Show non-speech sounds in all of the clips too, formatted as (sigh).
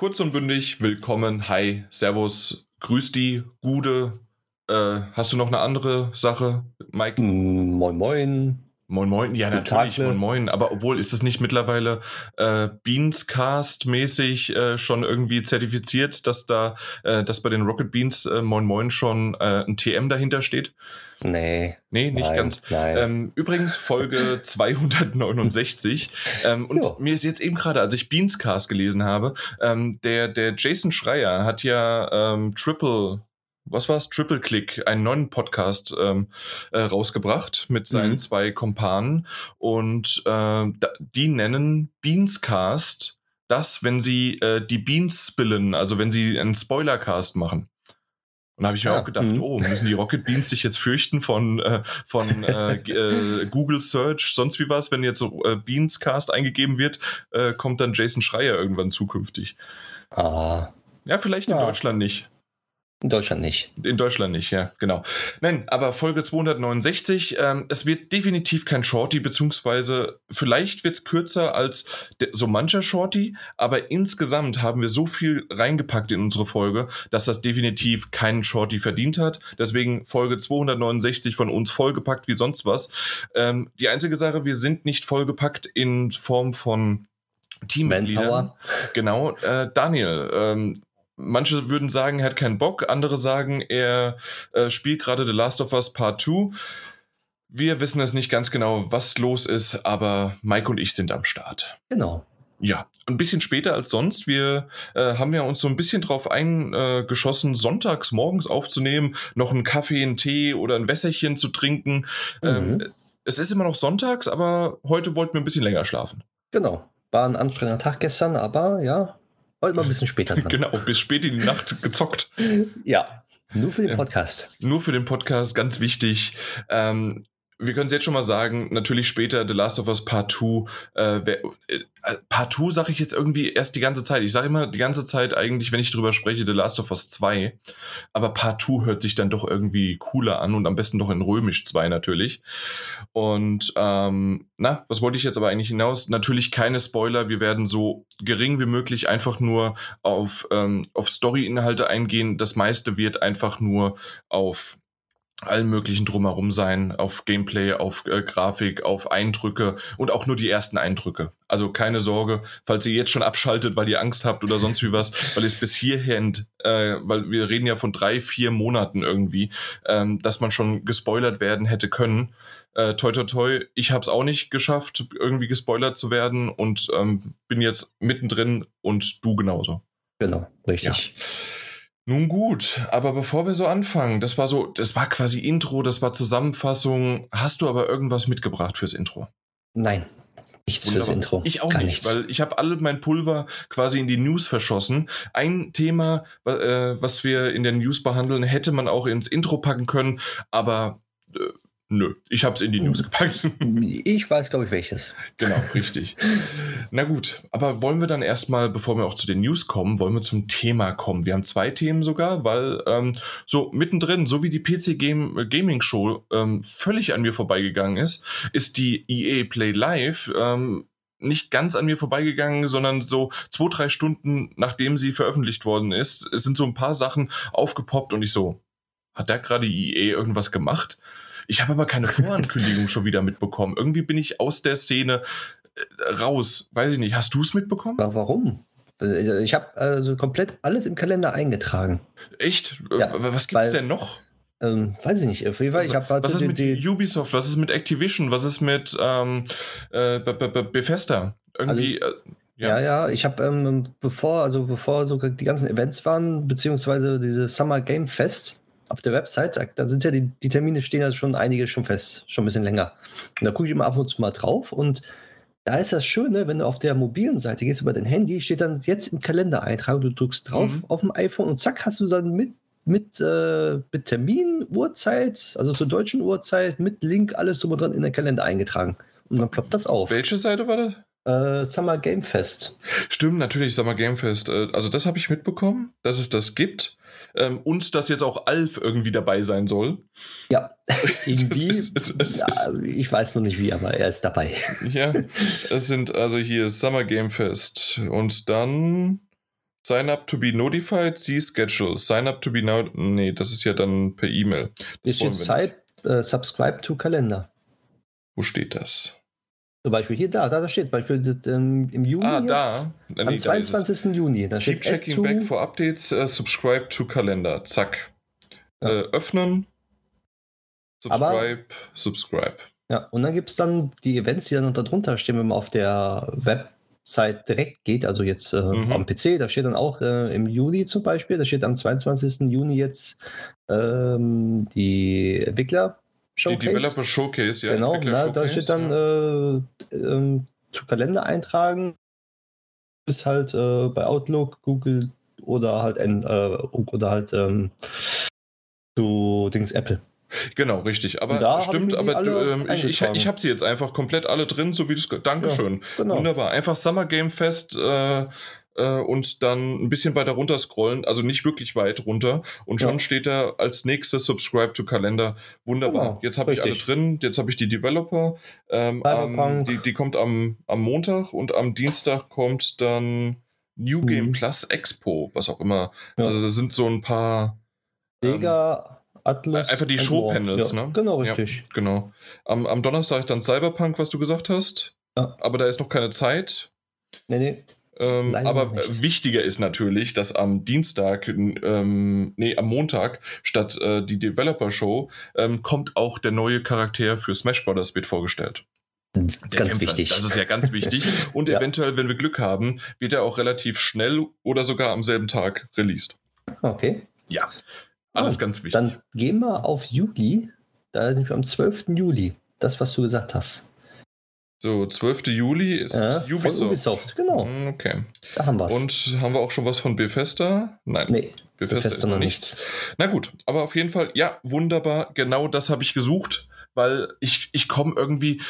kurz und bündig, willkommen, hi, servus, grüß die, Gude. Äh, hast du noch eine andere Sache, Mike? Moin, moin. Moin Moin, ja natürlich? Moin Moin, aber obwohl ist es nicht mittlerweile äh, Beanscast-mäßig äh, schon irgendwie zertifiziert, dass da, äh, dass bei den Rocket Beans äh, Moin Moin schon äh, ein TM dahinter steht? Nee. Nee, nicht nein, ganz. Nein. Ähm, übrigens Folge (laughs) 269. ähm, und Jo. mir ist jetzt eben gerade, als ich Beanscast gelesen habe, ähm, der, der Jason Schreier hat ja ähm, Triple, was war's? Triple Click, einen neuen Podcast ähm, äh, rausgebracht mit seinen Mhm. zwei Kompanen. Und äh, die nennen Beanscast das, wenn sie äh, die Beans spillen, also wenn sie einen Spoilercast machen. Und da habe ich mir Ah, auch gedacht, mhm. oh, müssen die Rocket Beans sich jetzt fürchten von, äh, von (laughs) äh, äh, Google Search, sonst wie was, wenn jetzt so äh, Beanscast eingegeben wird, äh, kommt dann Jason Schreier irgendwann zukünftig. ah, Ja, vielleicht in Ja. Deutschland nicht. In Deutschland nicht. In Deutschland nicht, ja, genau. Nein, aber Folge 269, ähm, es wird definitiv kein Shorty, beziehungsweise vielleicht wird es kürzer als so mancher Shorty, aber insgesamt haben wir so viel reingepackt in unsere Folge, dass das definitiv keinen Shorty verdient hat. Deswegen Folge 269 von uns vollgepackt wie sonst was. Ähm, die einzige Sache, wir sind nicht vollgepackt in Form von Teammitgliedern. Manpower. Genau, äh, Daniel, ähm, manche würden sagen, er hat keinen Bock, andere sagen, er äh, spielt gerade The Last of Us Part 2. Wir wissen es nicht ganz genau, was los ist, aber Mike und ich sind am Start. Genau. Ja, ein bisschen später als sonst. Wir äh, haben ja uns so ein bisschen drauf eingeschossen, sonntags morgens aufzunehmen, noch einen Kaffee, einen Tee oder ein Wässerchen zu trinken. Ähm, Mhm. es ist immer noch sonntags, aber heute wollten wir ein bisschen länger schlafen. Genau. War ein anstrengender Tag gestern, aber ja, heute mal ein bisschen später dran. (laughs) Genau, bis spät in die Nacht gezockt. Ja. Nur für den. Podcast. Nur für den Podcast, ganz wichtig. Ähm, wir können es jetzt schon mal sagen, natürlich später The Last of Us Part 2. Äh, äh, Part 2 sage ich jetzt irgendwie erst die ganze Zeit. Ich sage immer die ganze Zeit eigentlich, wenn ich drüber spreche, The Last of Us 2. Aber Part 2 hört sich dann doch irgendwie cooler an und am besten doch in Römisch 2 natürlich. Und ähm, na, was wollte ich jetzt aber eigentlich hinaus? Natürlich keine Spoiler. Wir werden so gering wie möglich einfach nur auf, ähm, auf Story-Inhalte eingehen. Das meiste wird einfach nur auf allen möglichen drumherum sein, auf Gameplay, auf äh, Grafik, auf Eindrücke und auch nur die ersten Eindrücke. Also keine Sorge, falls ihr jetzt schon abschaltet, weil ihr Angst habt oder sonst wie was, weil es bis hierhin, äh, weil wir reden ja von drei, vier Monaten irgendwie, ähm, dass man schon gespoilert werden hätte können. Äh, toi toi toi, ich habe es auch nicht geschafft, irgendwie gespoilert zu werden und ähm, bin jetzt mittendrin und du genauso. Genau, richtig. Nun gut, aber bevor wir so anfangen, das war so, das war quasi Intro, das war Zusammenfassung. Hast du aber irgendwas mitgebracht fürs Intro? Nein. Nichts fürs Wunderbar. Intro. Ich auch Gar nicht, nichts. weil ich habe alle mein Pulver quasi in die News verschossen. Ein Thema, äh, was wir in den News behandeln, hätte man auch ins Intro packen können, aber äh, nö, ich habe es in die News gepackt. (laughs) Ich weiß, glaube ich, welches. Genau, richtig. Na gut, aber wollen wir dann erstmal, bevor wir auch zu den News kommen, wollen wir zum Thema kommen. Wir haben zwei Themen sogar, weil ähm, so mittendrin, so wie die PC Game, äh, Gaming Show ähm, völlig an mir vorbeigegangen ist, ist die EA Play Live ähm, nicht ganz an mir vorbeigegangen, sondern so zwei, drei Stunden nachdem sie veröffentlicht worden ist, es sind so ein paar Sachen aufgepoppt und ich so, hat da gerade EA irgendwas gemacht? Ich habe aber keine Vorankündigung schon wieder mitbekommen. Irgendwie bin ich aus der Szene äh, raus. Weiß ich nicht. Hast du es mitbekommen? Warum? Ich habe also komplett alles im Kalender eingetragen. Echt? Äh, Ja, was gibt's weil- denn noch? Ähm, weiß ich nicht. Auf jeden Fall, ich habe halt was ist mit die- Ubisoft? Was ist mit Activision? Was ist mit ähm, äh, Be- Be- Be- Bethesda? Irgendwie. äh, Ja, ja, ich habe ähm, bevor, also bevor so die ganzen Events waren, beziehungsweise diese Summer Game Fest auf der Website, da- da sind ja die, die Termine stehen ja schon einige schon fest, schon ein bisschen länger. Und da gucke ich immer ab und zu mal drauf und da ist das Schöne, wenn du auf der mobilen Seite gehst über dein Handy, steht dann jetzt im Kalender eintragen, du drückst drauf Mhm. auf dem iPhone und zack, hast du dann mit, mit, äh, mit Termin, Uhrzeit, also zur deutschen Uhrzeit, mit Link, alles drum und dran in den Kalender eingetragen. Und dann ploppt das auf. Welche Seite war das? Äh, Summer Game Fest. Stimmt, natürlich, Summer Game Fest. Äh, Also das habe ich mitbekommen, dass es das gibt. Ähm, und dass jetzt auch Alf irgendwie dabei sein soll. Ja, (laughs) irgendwie. Das ist- das ja, ich weiß noch nicht wie, aber er ist dabei. (laughs) Ja, es sind also hier Summer Game Fest und dann Sign up to be notified, see schedule. Sign up to be now. Nee, das ist ja dann per E-Mail. Hier steht uh, subscribe to Kalender. Wo steht das? Zum Beispiel hier, da, da, da steht, zum Beispiel ähm, im Juni. Ah, da. Nee, am 22. Juni. Da Keep checking back for updates, uh, subscribe to Kalender. Zack. Ja. Äh, öffnen. Subscribe, Aber, subscribe. Ja, und dann gibt es dann die Events, die dann unter drunter stehen, wenn man auf der Website direkt geht, also jetzt äh, mhm. am PC, da steht dann auch äh, im Juli zum Beispiel, da steht am 22. Juni jetzt ähm, die Entwickler Showcase. Die Developer Showcase, ja. Genau, na, da steht dann ja. äh, ähm, zu Kalender eintragen. Ist halt äh, bei Outlook, Google oder halt, äh, oder halt ähm, zu Dings Apple. Genau, richtig. Aber stimmt, aber ähm, ich, ich, ich habe sie jetzt einfach komplett alle drin, so wie das. Dankeschön. Ja, genau. Wunderbar. Einfach Summer Game Fest äh, äh, und dann ein bisschen weiter runter scrollen, also nicht wirklich weit runter. Und schon ja. steht da als nächstes Subscribe to Kalender. Wunderbar. Genau, jetzt habe ich alle drin, jetzt habe ich die Developer. Ähm, ähm, die, die kommt am, am Montag und am Dienstag kommt dann New Game mhm. Plus Expo, was auch immer. Ja. Also da sind so ein paar. Sega. Ähm, Atlas. Einfach die Show-Panels, ja, ne? Genau, richtig. Ja, genau. Am, am Donnerstag dann Cyberpunk, was du gesagt hast. Ja. Aber da ist noch keine Zeit. Nee, nee. Ähm, aber nicht. wichtiger ist natürlich, dass am Dienstag, ähm, nee, am Montag statt äh, die Developer Show ähm, kommt auch der neue Charakter für Smash Bros. wird vorgestellt. Der ganz Kämpfer. wichtig. Das ist ja ganz wichtig. (laughs) Und ja. eventuell, wenn wir Glück haben, wird er auch relativ schnell oder sogar am selben Tag released. Okay. Ja. Alles oh, ganz wichtig. Dann gehen wir auf Juli. Da sind wir am 12. Juli. Das, was du gesagt hast. So, 12. Juli ist ja, Ubisoft. Ubisoft. Genau. Hm, okay. Da haben wir. Und haben wir auch schon was von Bethesda? Nein. Nee. Bethesda, Bethesda noch nichts. nichts. Na gut, aber auf jeden Fall, ja, wunderbar. Genau das habe ich gesucht, weil ich, ich komme irgendwie.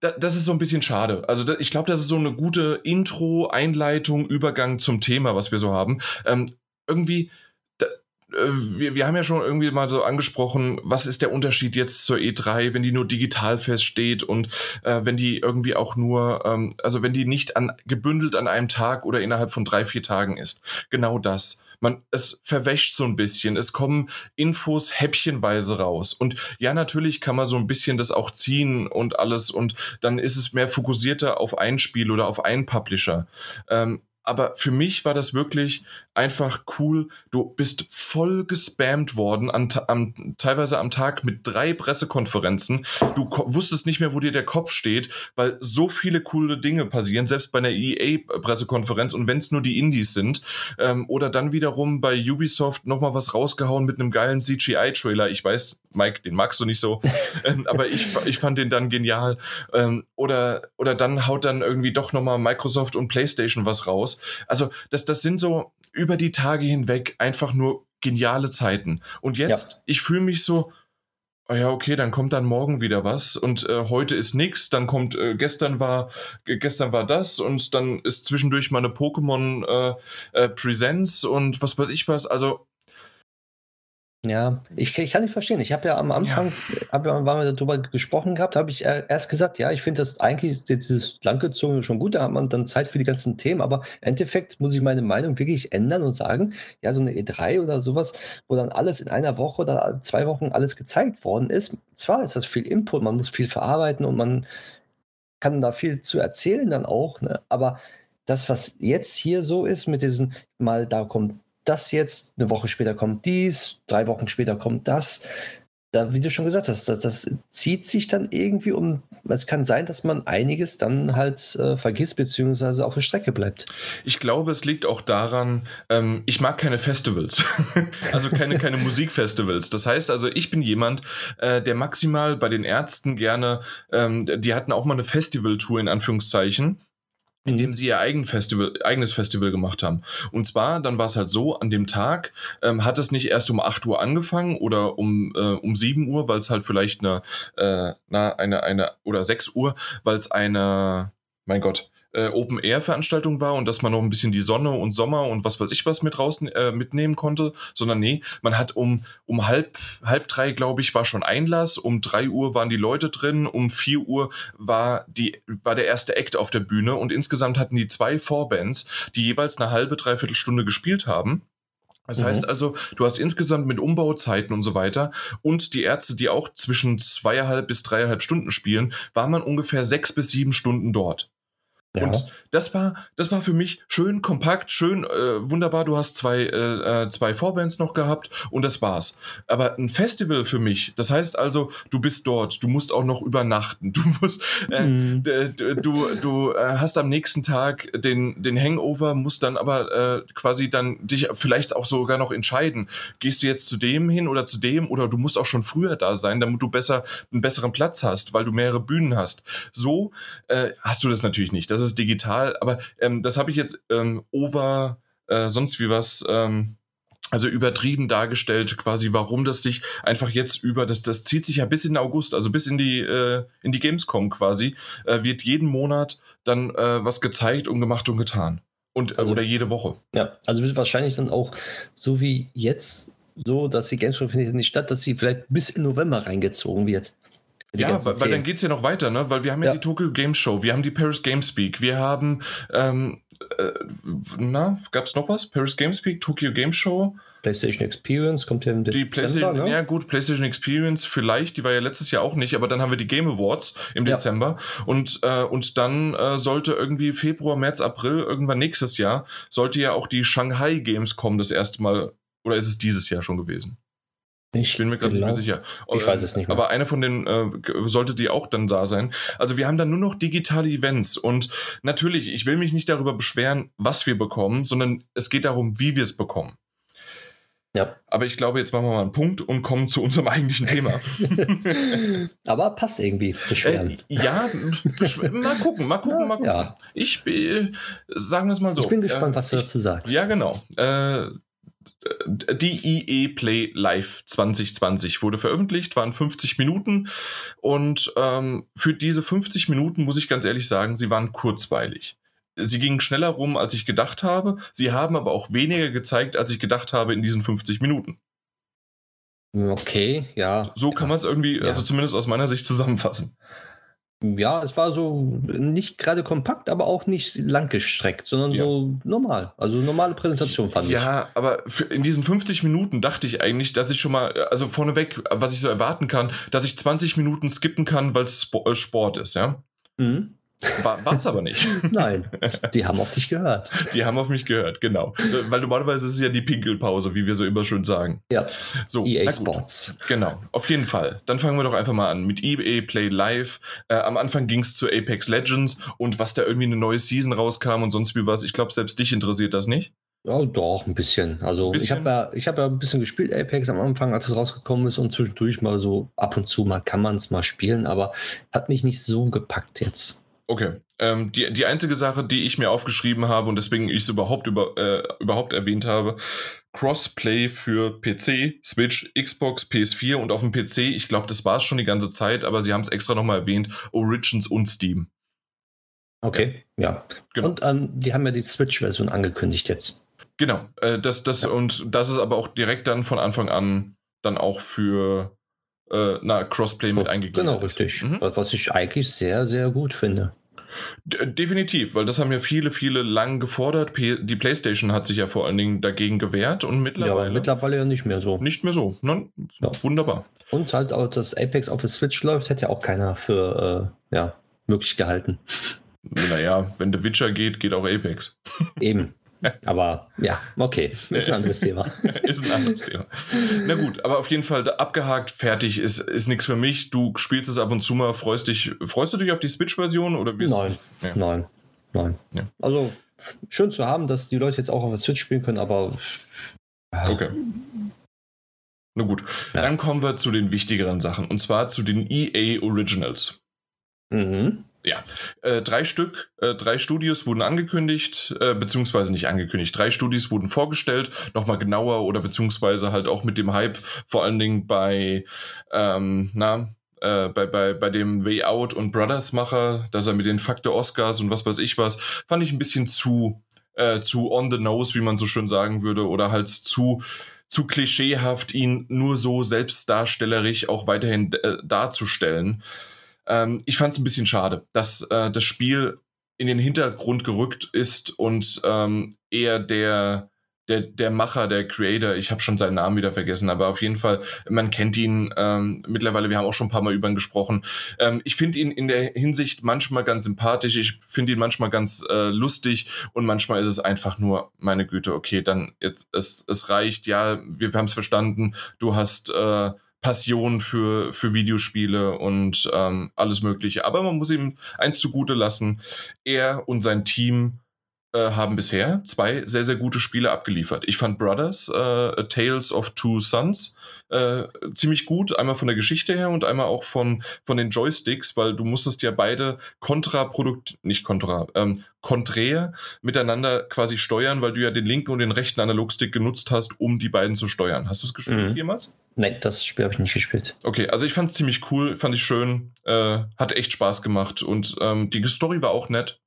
das ist so ein bisschen schade. Also ich glaube, das ist so eine gute Intro, Einleitung, Übergang zum Thema, was wir so haben. Ähm, irgendwie wir, wir haben ja schon irgendwie mal so angesprochen, was ist der Unterschied jetzt zur E3, wenn die nur digital feststeht und äh, wenn die irgendwie auch nur, ähm, also wenn die nicht an, gebündelt an einem Tag oder innerhalb von drei, vier Tagen ist. Genau das. Man, es verwäscht so ein bisschen. Es kommen Infos häppchenweise raus. Und ja, natürlich kann man so ein bisschen das auch ziehen und alles und dann ist es mehr fokussierter auf ein Spiel oder auf einen Publisher. Ähm, aber für mich war das wirklich einfach cool. Du bist voll gespammt worden, an, am, teilweise am Tag mit drei Pressekonferenzen. Du wusstest nicht mehr, wo dir der Kopf steht, weil so viele coole Dinge passieren, selbst bei einer EA-Pressekonferenz und wenn es nur die Indies sind. Ähm, oder dann wiederum bei Ubisoft nochmal was rausgehauen mit einem geilen CGI-Trailer. Ich weiß, Mike, den magst du nicht so, (laughs) ähm, aber ich, ich fand den dann genial. Ähm, oder, oder dann haut dann irgendwie doch nochmal Microsoft und PlayStation was raus. Also das, das sind so über die Tage hinweg einfach nur geniale Zeiten. Und jetzt, ja. ich fühle mich so, oh ja, okay, dann kommt dann morgen wieder was und äh, heute ist nichts, dann kommt, äh, gestern war, gestern war das und dann ist zwischendurch mal eine Pokémon äh, äh, Presents und was weiß ich was. Also ja, ich, ich kann nicht verstehen. Ich habe ja am Anfang, ja. Hab, waren wir darüber gesprochen gehabt, habe ich erst gesagt, ja, ich finde das eigentlich dieses Langgezogene schon gut, da hat man dann Zeit für die ganzen Themen, aber im Endeffekt muss ich meine Meinung wirklich ändern und sagen, ja, so eine E3 oder sowas, wo dann alles in einer Woche oder zwei Wochen alles gezeigt worden ist, zwar ist das viel Input, man muss viel verarbeiten und man kann da viel zu erzählen dann auch, ne? aber das, was jetzt hier so ist, mit diesen, mal da kommt das jetzt, eine Woche später kommt dies, drei Wochen später kommt das. Da, wie du schon gesagt hast, das, das zieht sich dann irgendwie um. Es kann sein, dass man einiges dann halt äh, vergisst, beziehungsweise auf der Strecke bleibt. Ich glaube, es liegt auch daran, ähm, ich mag keine Festivals. (laughs) also keine, keine (laughs) Musikfestivals. Das heißt also, ich bin jemand, äh, der maximal bei den Ärzten gerne, ähm, die hatten auch mal eine Festivaltour in Anführungszeichen indem sie ihr eigen Festival, eigenes Festival gemacht haben. Und zwar, dann war es halt so, an dem Tag ähm, hat es nicht erst um 8 Uhr angefangen oder um, äh, um 7 Uhr, weil es halt vielleicht eine, äh, na, eine, eine, oder 6 Uhr, weil es eine, mein Gott, äh, Open-Air-Veranstaltung war und dass man noch ein bisschen die Sonne und Sommer und was weiß ich was mit draußen äh, mitnehmen konnte, sondern nee, man hat um, um halb, halb drei, glaube ich, war schon Einlass, um drei Uhr waren die Leute drin, um vier Uhr war, die, war der erste Act auf der Bühne und insgesamt hatten die zwei Vorbands, die jeweils eine halbe, dreiviertel Stunde gespielt haben. Das mhm. heißt also, du hast insgesamt mit Umbauzeiten und so weiter und die Ärzte, die auch zwischen zweieinhalb bis dreieinhalb Stunden spielen, war man ungefähr sechs bis sieben Stunden dort. Ja. Und das war, das war für mich schön kompakt, schön äh, wunderbar. Du hast zwei, äh, äh, zwei Vorbands noch gehabt und das war's. Aber ein Festival für mich, das heißt also, du bist dort, du musst auch noch übernachten, (laughs) du musst, äh, mhm. du, du äh, hast am nächsten Tag den, den Hangover, musst dann aber äh, quasi dann dich vielleicht auch sogar noch entscheiden, gehst du jetzt zu dem hin oder zu dem oder du musst auch schon früher da sein, damit du besser einen besseren Platz hast, weil du mehrere Bühnen hast. So hast du das natürlich nicht. Das ist ist digital, aber ähm, das habe ich jetzt ähm, over äh, sonst wie was. Ähm, also übertrieben dargestellt, quasi, warum das sich einfach jetzt über, das, das zieht sich ja bis in August, also bis in die, äh, in die Gamescom quasi, äh, wird jeden Monat dann äh, was gezeigt und gemacht und getan. Und, äh, also, oder jede Woche. Ja, also wird wahrscheinlich dann auch so wie jetzt so, dass die Gamescom findet nicht statt, dass sie vielleicht bis in November reingezogen wird. Ja, weil, weil, dann geht es ja noch weiter, ne? Weil wir haben ja, ja, die Tokyo Game Show, wir haben die Paris Gamespeak, wir haben, ähm, äh, na, gab es noch was? Paris Gamespeak, Tokyo Game Show. PlayStation Experience kommt ja im die Dezember, ne? Ja gut, PlayStation Experience vielleicht, die war ja letztes Jahr auch nicht, aber dann haben wir die Game Awards im ja. Dezember und, äh, und dann äh, sollte irgendwie Februar, März, April, irgendwann nächstes Jahr, sollte ja auch die Shanghai Games kommen das erste Mal, oder ist es dieses Jahr schon gewesen? Ich bin mir gerade nicht mehr sicher. Ich weiß es nicht mehr. Aber eine von den äh, sollte die auch dann da sein. Also wir haben dann nur noch digitale Events und natürlich, ich will mich nicht darüber beschweren, was wir bekommen, sondern es geht darum, wie wir es bekommen. Ja. Aber ich glaube, jetzt machen wir mal einen Punkt und kommen zu unserem eigentlichen Thema. (laughs) Aber passt irgendwie. Beschweren. Äh, ja, mal gucken, mal gucken, mal gucken. Ja. Ich äh, sagen wir es mal so. Ich bin gespannt, äh, was du dazu sagst. Ja, genau. Die EE Play Live 2020 wurde veröffentlicht, waren 50 Minuten und ähm, für diese 50 Minuten muss ich ganz ehrlich sagen, sie waren kurzweilig. Sie gingen schneller rum, als ich gedacht habe. Sie haben aber auch weniger gezeigt, als ich gedacht habe in diesen 50 Minuten. Okay, ja. So kann man es irgendwie, ja. also zumindest aus meiner Sicht zusammenfassen. Ja, es war so nicht gerade kompakt, aber auch nicht langgestreckt, sondern ja. so normal. Also normale Präsentation fand ja, ich. Ja, aber in diesen 50 Minuten dachte ich eigentlich, dass ich schon mal, also vorneweg, was ich so erwarten kann, dass ich 20 Minuten skippen kann, weil es äh, Sport ist, ja. Mhm. War es aber nicht. (laughs) Nein, die haben auf dich gehört. Die haben auf mich gehört, genau. Weil normalerweise ist es ja die Pinkelpause, wie wir so immer schön sagen. Ja. So, EA Sports. Genau, auf jeden Fall. Dann fangen wir doch einfach mal an mit EA Play Live. Äh, am Anfang ging es zu Apex Legends und was da irgendwie eine neue Season rauskam und sonst wie was. Ich glaube, selbst dich interessiert das nicht. Ja, doch, ein bisschen. Also bisschen? ich habe ja, hab ja ein bisschen gespielt, Apex am Anfang, als es rausgekommen ist und zwischendurch mal so ab und zu mal kann man es mal spielen, aber hat mich nicht so gepackt jetzt. Okay. Ähm, die, die einzige Sache, die ich mir aufgeschrieben habe und deswegen ich es überhaupt, über, äh, überhaupt erwähnt habe, Crossplay für PC, Switch, Xbox, PS4 und auf dem PC, ich glaube, das war es schon die ganze Zeit, aber sie haben es extra nochmal erwähnt, Origins und Steam. Okay, ja. ja. Genau. Und ähm, die haben ja die Switch-Version angekündigt jetzt. Genau, äh, das, das, ja. und das ist aber auch direkt dann von Anfang an dann auch für äh, na, Crossplay mit eingegeben. Genau, richtig. Mhm. Was ich eigentlich sehr, sehr gut finde. Definitiv, weil das haben ja viele, viele lang gefordert. Die PlayStation hat sich ja vor allen Dingen dagegen gewehrt und mittlerweile. Ja, mittlerweile ja nicht mehr so. Nicht mehr so. Ne? Ja. Wunderbar. Und halt auch, dass Apex auf der Switch läuft, hätte ja auch keiner für äh, ja, möglich gehalten. Naja, wenn der Witcher geht, geht auch Apex. Eben. Aber ja, okay, ist ein anderes Thema. (laughs) ist ein anderes Thema. Na gut, aber auf jeden Fall abgehakt, fertig, ist, ist nichts für mich. Du spielst es ab und zu mal, freust dich. Freust du dich auf die Switch-Version oder wie Nein, ja. nein, nein. Ja. Also schön zu haben, dass die Leute jetzt auch auf der Switch spielen können, aber. Okay. Na gut, ja. dann kommen wir zu den wichtigeren Sachen und zwar zu den EA Originals. Mhm ja, äh, drei Stück, äh, drei Studios wurden angekündigt, äh, beziehungsweise nicht angekündigt. Drei Studios wurden vorgestellt, nochmal genauer oder beziehungsweise halt auch mit dem Hype, vor allen Dingen bei, ähm, na, äh, bei, bei, bei dem Way Out und Brothers Macher, dass er mit den Faktor Oscars und was weiß ich was, fand ich ein bisschen zu, äh, zu on the nose, wie man so schön sagen würde, oder halt zu, zu klischeehaft, ihn nur so selbstdarstellerisch auch weiterhin äh, darzustellen. Ähm, ich fand es ein bisschen schade, dass äh, das Spiel in den Hintergrund gerückt ist und ähm, eher der, der, der Macher, der Creator, ich habe schon seinen Namen wieder vergessen, aber auf jeden Fall, man kennt ihn ähm, mittlerweile, wir haben auch schon ein paar Mal über ihn gesprochen. Ähm, ich finde ihn in der Hinsicht manchmal ganz sympathisch, ich finde ihn manchmal ganz äh, lustig und manchmal ist es einfach nur, meine Güte, okay, dann jetzt, es, es reicht, ja, wir, wir haben es verstanden, du hast äh, Passion für, für Videospiele und ähm, alles Mögliche. Aber man muss ihm eins zugute lassen, er und sein Team äh, haben bisher zwei sehr, sehr gute Spiele abgeliefert. Ich fand Brothers, äh, Tales of Two Sons, äh, ziemlich gut, einmal von der Geschichte her und einmal auch von, von den Joysticks, weil du musstest ja beide kontraprodukt, nicht kontra, ähm, konträr miteinander quasi steuern, weil du ja den linken und den rechten Analogstick genutzt hast, um die beiden zu steuern. Hast du es gespielt mhm. jemals? Nein, das Spiel habe ich nicht gespielt. Okay, also ich fand es ziemlich cool, fand ich schön, äh, hat echt Spaß gemacht und ähm, die Story war auch nett.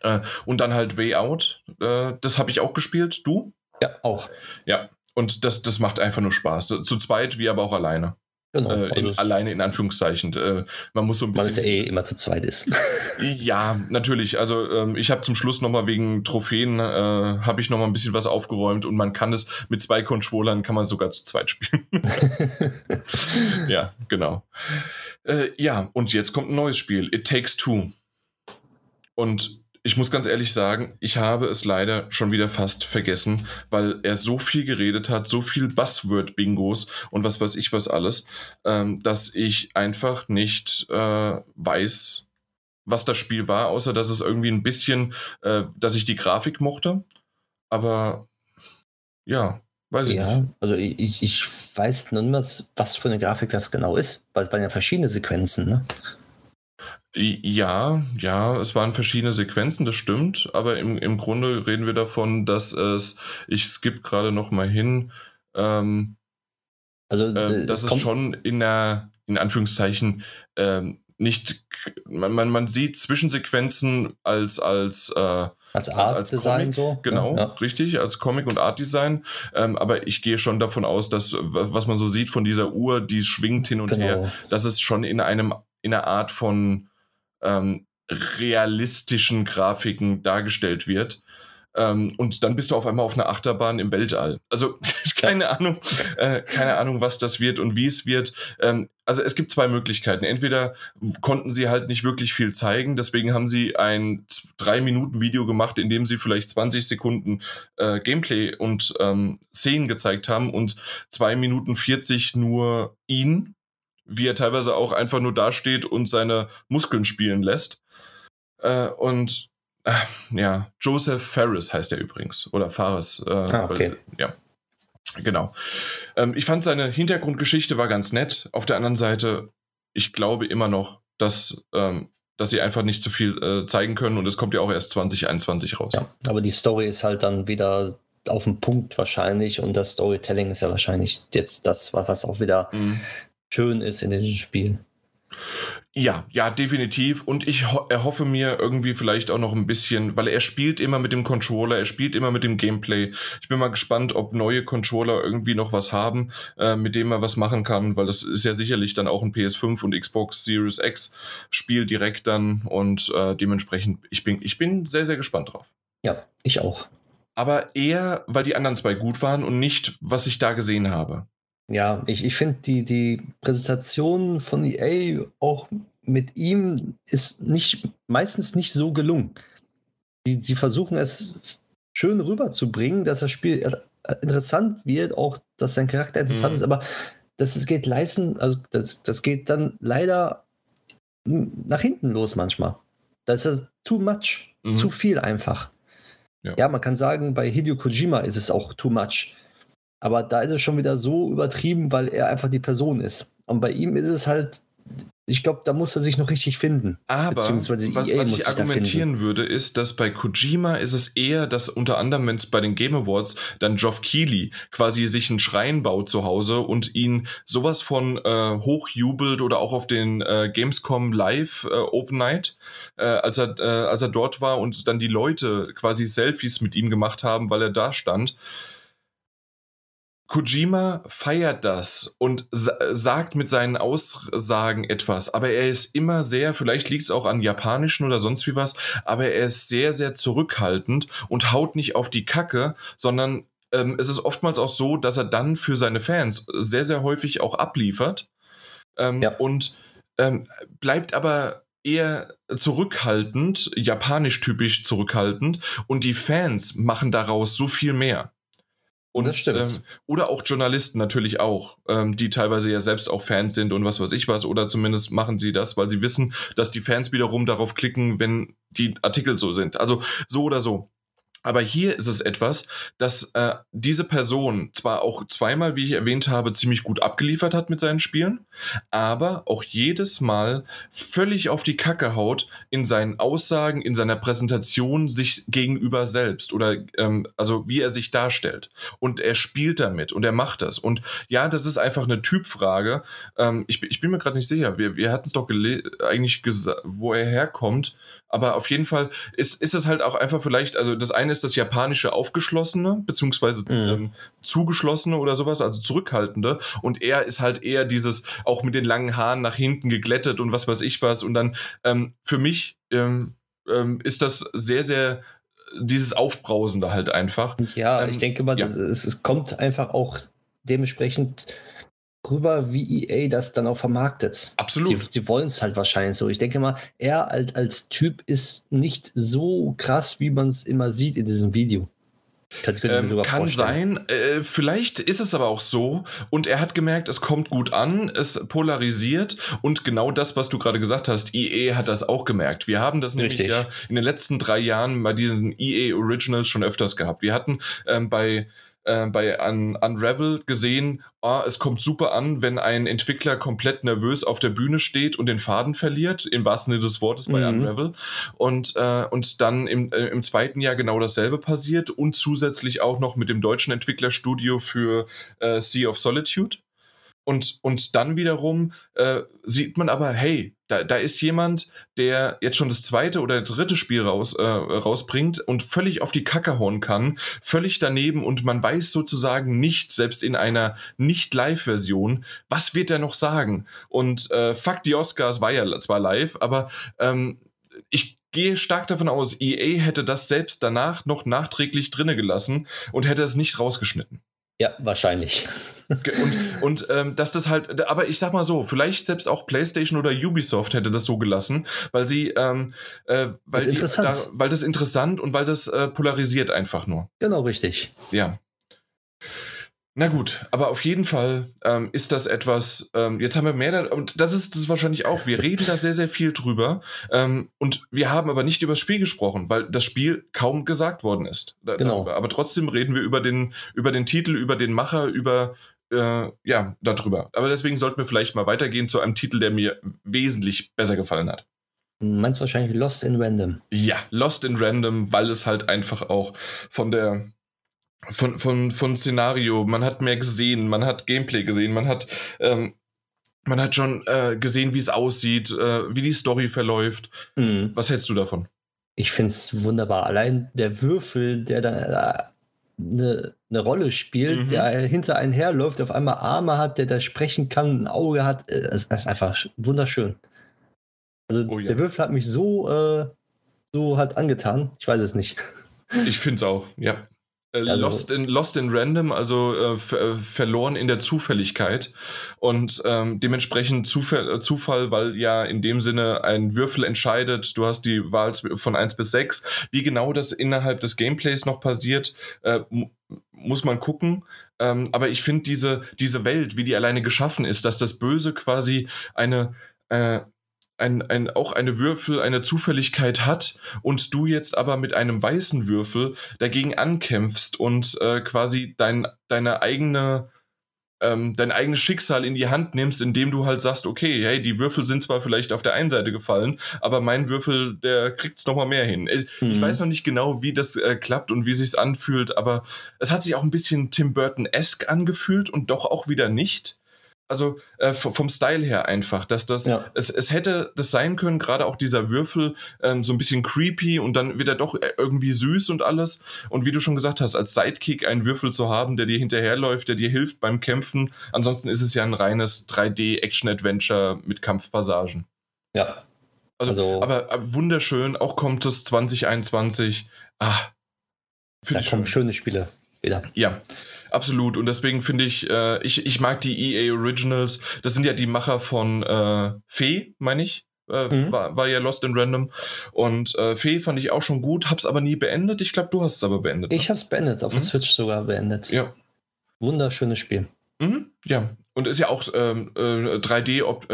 Äh, und dann halt Way Out. Äh, das habe ich auch gespielt. Du? Ja, auch. Ja, und das, das macht einfach nur Spaß. Zu zweit wie aber auch alleine. Genau. Äh, in, also alleine in Anführungszeichen. Äh, man muss so ein bisschen. Weil es ja eh immer zu zweit ist. ja, natürlich. Also ähm, ich habe zum Schluss nochmal wegen Trophäen, äh, habe ich nochmal ein bisschen was aufgeräumt und man kann es mit zwei Controllern, kann man sogar zu zweit spielen. (laughs) ja, genau. Äh, ja, und jetzt kommt ein neues Spiel. It Takes Two. Und ich muss ganz ehrlich sagen, ich habe es leider schon wieder fast vergessen, weil er so viel geredet hat, so viel Buzzword-Bingos und was weiß ich was alles, ähm, dass ich einfach nicht äh, weiß, was das Spiel war, außer dass es irgendwie ein bisschen, äh, dass ich die Grafik mochte. Aber ja, weiß ich ja, nicht. Also ich, ich weiß niemals, was für eine Grafik das genau ist, weil es waren ja verschiedene Sequenzen, ne? Ja, ja, es waren verschiedene Sequenzen, das stimmt, aber im, im Grunde reden wir davon, dass es, ich skippe gerade noch mal hin, ähm, also äh, dass es schon in der, in Anführungszeichen, ähm, nicht, man, man, man sieht Zwischensequenzen als, als, äh, als Art Design so. Genau, ja. richtig, als Comic und Art Design. Ähm, aber ich gehe schon davon aus, dass was man so sieht von dieser Uhr, die schwingt hin und genau. her, dass es schon in einem in einer Art von ähm, realistischen Grafiken dargestellt wird. Ähm, und dann bist du auf einmal auf einer Achterbahn im Weltall. Also (laughs) keine Ahnung, äh, keine Ahnung, was das wird und wie es wird. Ähm, also es gibt zwei Möglichkeiten. Entweder konnten sie halt nicht wirklich viel zeigen, deswegen haben sie ein drei Minuten Video gemacht, in dem sie vielleicht 20 Sekunden äh, Gameplay und ähm, Szenen gezeigt haben und zwei Minuten 40 nur ihn wie er teilweise auch einfach nur dasteht und seine Muskeln spielen lässt. Äh, und äh, ja, Joseph Ferris heißt er übrigens. Oder Fares. Äh, ah, okay. Weil, ja. Genau. Ähm, ich fand seine Hintergrundgeschichte war ganz nett. Auf der anderen Seite, ich glaube immer noch, dass, ähm, dass sie einfach nicht zu viel äh, zeigen können und es kommt ja auch erst 2021 raus. Ja, aber die Story ist halt dann wieder auf den Punkt wahrscheinlich und das Storytelling ist ja wahrscheinlich jetzt das, was auch wieder mhm schön ist in diesem Spiel. Ja, ja, definitiv. Und ich ho erhoffe mir irgendwie vielleicht auch noch ein bisschen, weil er spielt immer mit dem Controller, er spielt immer mit dem Gameplay. Ich bin mal gespannt, ob neue Controller irgendwie noch was haben, äh, mit dem er was machen kann, weil das ist ja sicherlich dann auch ein PS5 und Xbox Series X Spiel direkt dann und äh, dementsprechend, ich bin, ich bin sehr, sehr gespannt drauf. Ja, ich auch. Aber eher, weil die anderen zwei gut waren und nicht, was ich da gesehen habe. Ja, ich, ich finde die, die Präsentation von EA auch mit ihm ist nicht, meistens nicht so gelungen. Die, sie versuchen es schön rüberzubringen, dass das Spiel interessant wird, auch dass sein Charakter interessant mhm. ist, aber das, das geht leisten, also das, das geht dann leider nach hinten los manchmal. Das ist too much, mhm. zu viel einfach. Ja. ja, man kann sagen, bei Hideo Kojima ist es auch too much. Aber da ist es schon wieder so übertrieben, weil er einfach die Person ist. Und bei ihm ist es halt ich glaube, da muss er sich noch richtig finden. Aber was, E was ich argumentieren würde, ist, dass bei Kojima ist es eher, dass unter anderem, wenn es bei den Game Awards dann Geoff Keighley quasi sich einen Schrein baut zu Hause und ihn sowas von äh, hochjubelt oder auch auf den äh, Gamescom Live äh, Open Night, äh, als, er, äh, als er dort war und dann die Leute quasi Selfies mit ihm gemacht haben, weil er da stand. Kojima feiert das und sagt mit seinen Aussagen etwas, aber er ist immer sehr, vielleicht liegt es auch an japanischen oder sonst wie was, aber er ist sehr, sehr zurückhaltend und haut nicht auf die Kacke, sondern ähm, es ist oftmals auch so, dass er dann für seine Fans sehr, sehr häufig auch abliefert ähm, ja. und ähm, bleibt aber eher zurückhaltend, japanisch typisch zurückhaltend und die Fans machen daraus so viel mehr. Und, das stimmt. Ähm, oder auch Journalisten natürlich auch, ähm, die teilweise ja selbst auch Fans sind und was weiß ich was. Oder zumindest machen sie das, weil sie wissen, dass die Fans wiederum darauf klicken, wenn die Artikel so sind. Also so oder so. Aber hier ist es etwas, dass äh, diese Person zwar auch zweimal, wie ich erwähnt habe, ziemlich gut abgeliefert hat mit seinen Spielen, aber auch jedes Mal völlig auf die Kacke haut in seinen Aussagen, in seiner Präsentation sich gegenüber selbst oder ähm, also wie er sich darstellt. Und er spielt damit und er macht das. Und ja, das ist einfach eine Typfrage. Ähm, ich, ich bin mir gerade nicht sicher. Wir, wir hatten es doch eigentlich gesagt, wo er herkommt. Aber auf jeden Fall ist, ist es halt auch einfach vielleicht, also das eine ist das japanische Aufgeschlossene, beziehungsweise mhm. ähm, Zugeschlossene oder sowas, also Zurückhaltende. Und er ist halt eher dieses, auch mit den langen Haaren nach hinten geglättet und was weiß ich was. Und dann ähm, für mich ähm, ähm ist das sehr, sehr dieses Aufbrausende halt einfach. Ja, ich ähm, denke mal, ja. es, es kommt einfach auch dementsprechend rüber, wie EA das dann auch vermarktet. Absolut. Sie, sie wollen es halt wahrscheinlich so. Ich denke mal, er als, als Typ ist nicht so krass, wie man es immer sieht in diesem Video. Kann, ähm, kann sein. Äh, vielleicht ist es aber auch so. Und er hat gemerkt, es kommt gut an, es polarisiert. Und genau das, was du gerade gesagt hast, EA hat das auch gemerkt. Wir haben das Richtig. nämlich ja in den letzten drei Jahren bei diesen EA Originals schon öfters gehabt. Wir hatten ähm, bei äh, bei Un Unravel gesehen, oh, es kommt super an, wenn ein Entwickler komplett nervös auf der Bühne steht und den Faden verliert, im wahrsten Sinne des Wortes bei mhm. Unravel. Und, äh, und dann im, äh, im zweiten Jahr genau dasselbe passiert und zusätzlich auch noch mit dem deutschen Entwicklerstudio für äh, Sea of Solitude. Und, und dann wiederum äh, sieht man aber, hey, da, da ist jemand, der jetzt schon das zweite oder dritte Spiel raus, äh, rausbringt und völlig auf die Kacke hauen kann, völlig daneben und man weiß sozusagen nicht, selbst in einer Nicht-Live-Version, was wird er noch sagen? Und äh, fuck die Oscars war ja zwar live, aber ähm, ich gehe stark davon aus, EA hätte das selbst danach noch nachträglich drinne gelassen und hätte es nicht rausgeschnitten. Ja, wahrscheinlich. Und, und ähm, dass das halt, aber ich sag mal so, vielleicht selbst auch PlayStation oder Ubisoft hätte das so gelassen, weil sie, ähm, äh, weil, das die, da, weil das interessant und weil das äh, polarisiert einfach nur. Genau, richtig. Ja. Na gut, aber auf jeden Fall ähm, ist das etwas, ähm, jetzt haben wir mehr, da, und das ist das wahrscheinlich auch, wir reden da sehr, sehr viel drüber ähm, und wir haben aber nicht über das Spiel gesprochen, weil das Spiel kaum gesagt worden ist. Da, genau. Darüber. Aber trotzdem reden wir über den, über den Titel, über den Macher, über, äh, ja, darüber. Aber deswegen sollten wir vielleicht mal weitergehen zu einem Titel, der mir wesentlich besser gefallen hat. Du meinst wahrscheinlich Lost in Random. Ja, Lost in Random, weil es halt einfach auch von der von, von, von Szenario, man hat mehr gesehen, man hat Gameplay gesehen, man hat, ähm, man hat schon äh, gesehen, wie es aussieht, äh, wie die Story verläuft. Mhm. Was hältst du davon? Ich finde es wunderbar. Allein der Würfel, der da eine, eine Rolle spielt, mhm. der hinter einen herläuft, der auf einmal Arme hat, der da sprechen kann, ein Auge hat, äh, es ist einfach wunderschön. Also oh, ja. der Würfel hat mich so, äh, so halt angetan. Ich weiß es nicht. Ich finde es auch, ja. Äh, also, Lost, in, Lost in Random, also äh, äh, verloren in der Zufälligkeit und ähm, dementsprechend Zufall, äh, Zufall, weil ja in dem Sinne ein Würfel entscheidet, du hast die Wahl von 1 bis 6. Wie genau das innerhalb des Gameplays noch passiert, äh, muss man gucken. Ähm, aber ich finde diese, diese Welt, wie die alleine geschaffen ist, dass das Böse quasi eine, äh, ein, ein, auch eine Würfel, eine Zufälligkeit hat und du jetzt aber mit einem weißen Würfel dagegen ankämpfst und äh, quasi dein, deine eigene ähm, dein eigenes Schicksal in die Hand nimmst, indem du halt sagst, okay, hey, die Würfel sind zwar vielleicht auf der einen Seite gefallen, aber mein Würfel, der kriegt's noch mal mehr hin. Ich, mhm. ich weiß noch nicht genau, wie das äh, klappt und wie sich's anfühlt, aber es hat sich auch ein bisschen Tim Burton-esque angefühlt und doch auch wieder nicht also äh, vom Style her einfach, dass das, ja. es, es hätte das sein können, gerade auch dieser Würfel, ähm, so ein bisschen creepy und dann wird er doch äh, irgendwie süß und alles. Und wie du schon gesagt hast, als Sidekick einen Würfel zu haben, der dir hinterherläuft, der dir hilft beim Kämpfen. Ansonsten ist es ja ein reines 3D-Action-Adventure mit Kampfpassagen. Ja. Also, also aber, aber, wunderschön, auch kommt es 2021. Ah, da kommen schöne Spiele wieder. Ja. Absolut. Und deswegen finde ich, äh, ich, ich mag die EA Originals. Das sind ja die Macher von äh, Fee, meine ich. Äh, mhm. war, war ja Lost in Random. Und äh, Fee fand ich auch schon gut, hab's aber nie beendet. Ich glaube, du hast es aber beendet. Ne? Ich hab's beendet, auf mhm. der Switch sogar beendet. Ja. Wunderschönes Spiel. Mhm. Ja, und ist ja auch ähm, äh, 3D-Welt,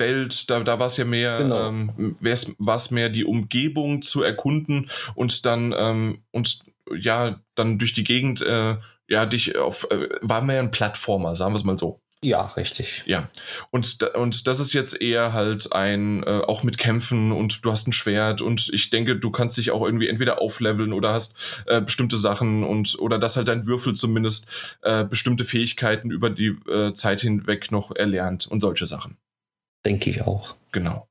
äh, äh da, da war es ja mehr, genau. ähm, war es mehr die Umgebung zu erkunden und dann ähm, und ja, dann durch die Gegend äh, ja, dich auf, äh, war mehr ein Plattformer, sagen wir es mal so. Ja, richtig. Ja. Und, und das ist jetzt eher halt ein, äh, auch mit Kämpfen und du hast ein Schwert und ich denke, du kannst dich auch irgendwie entweder aufleveln oder hast äh, bestimmte Sachen und oder dass halt dein Würfel zumindest äh, bestimmte Fähigkeiten über die äh, Zeit hinweg noch erlernt und solche Sachen. Denke ich auch. Genau.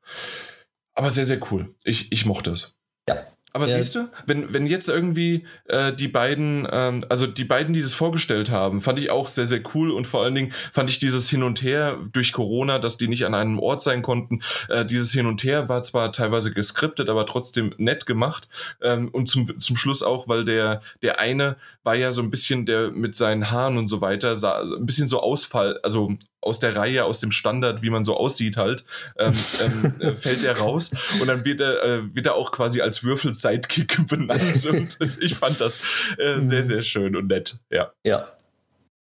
Aber sehr, sehr cool. Ich, ich mochte es. Ja. Aber ja. siehst du, wenn, wenn jetzt irgendwie äh, die beiden, ähm, also die beiden, die das vorgestellt haben, fand ich auch sehr, sehr cool und vor allen Dingen fand ich dieses Hin und Her durch Corona, dass die nicht an einem Ort sein konnten. Äh, dieses Hin und Her war zwar teilweise geskriptet, aber trotzdem nett gemacht. Ähm, und zum, zum Schluss auch, weil der, der eine war ja so ein bisschen der mit seinen Haaren und so weiter, sah ein bisschen so Ausfall, also aus der Reihe, aus dem Standard, wie man so aussieht halt, ähm, ähm, äh, fällt er raus und dann wird er, äh, wird er auch quasi als Würfel-Sidekick (laughs) benannt (laughs) und ich fand das äh, sehr, mhm. sehr schön und nett, ja. Ja.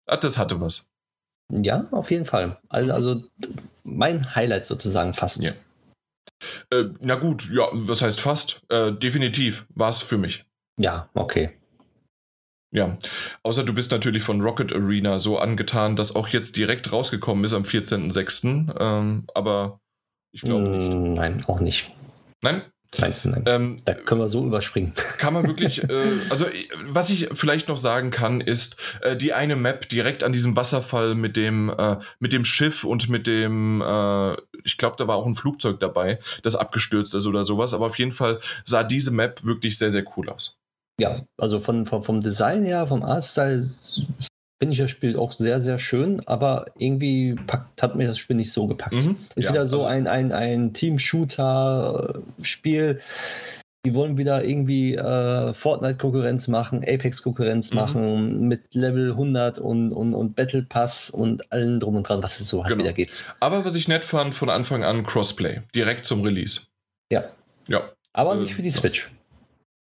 Ach, das hatte was. Ja, auf jeden Fall. Also, also mein Highlight sozusagen fast. Ja. Äh, na gut, ja, was heißt fast? Äh, definitiv war es für mich. Ja, okay. Ja, außer du bist natürlich von Rocket Arena so angetan, dass auch jetzt direkt rausgekommen ist am 14.06. Ähm, aber ich glaube nicht. Nein, auch nicht. Nein? Nein, nein. Ähm, da können wir so überspringen. (laughs) Kann man wirklich, äh, also was ich vielleicht noch sagen kann, ist äh, die eine Map direkt an diesem Wasserfall mit dem, äh, mit dem Schiff und mit dem, äh, ich glaube, da war auch ein Flugzeug dabei, das abgestürzt ist oder sowas, aber auf jeden Fall sah diese Map wirklich sehr, sehr cool aus. Ja, also von, von, vom Design her, vom Artstyle finde ich das Spiel auch sehr, sehr schön, aber irgendwie packt, hat mir das Spiel nicht so gepackt. Mhm, ist ja, wieder so also ein, ein, ein Team-Shooter-Spiel. Die wollen wieder irgendwie äh, Fortnite-Konkurrenz machen, Apex-Konkurrenz mhm. machen mit Level 100 und, und, und Battle Pass und allen drum und dran, was es so halt genau. wieder gibt. Aber was ich nett fand, von Anfang an Crossplay, direkt zum Release. Ja. Ja. Aber äh, nicht für die Switch.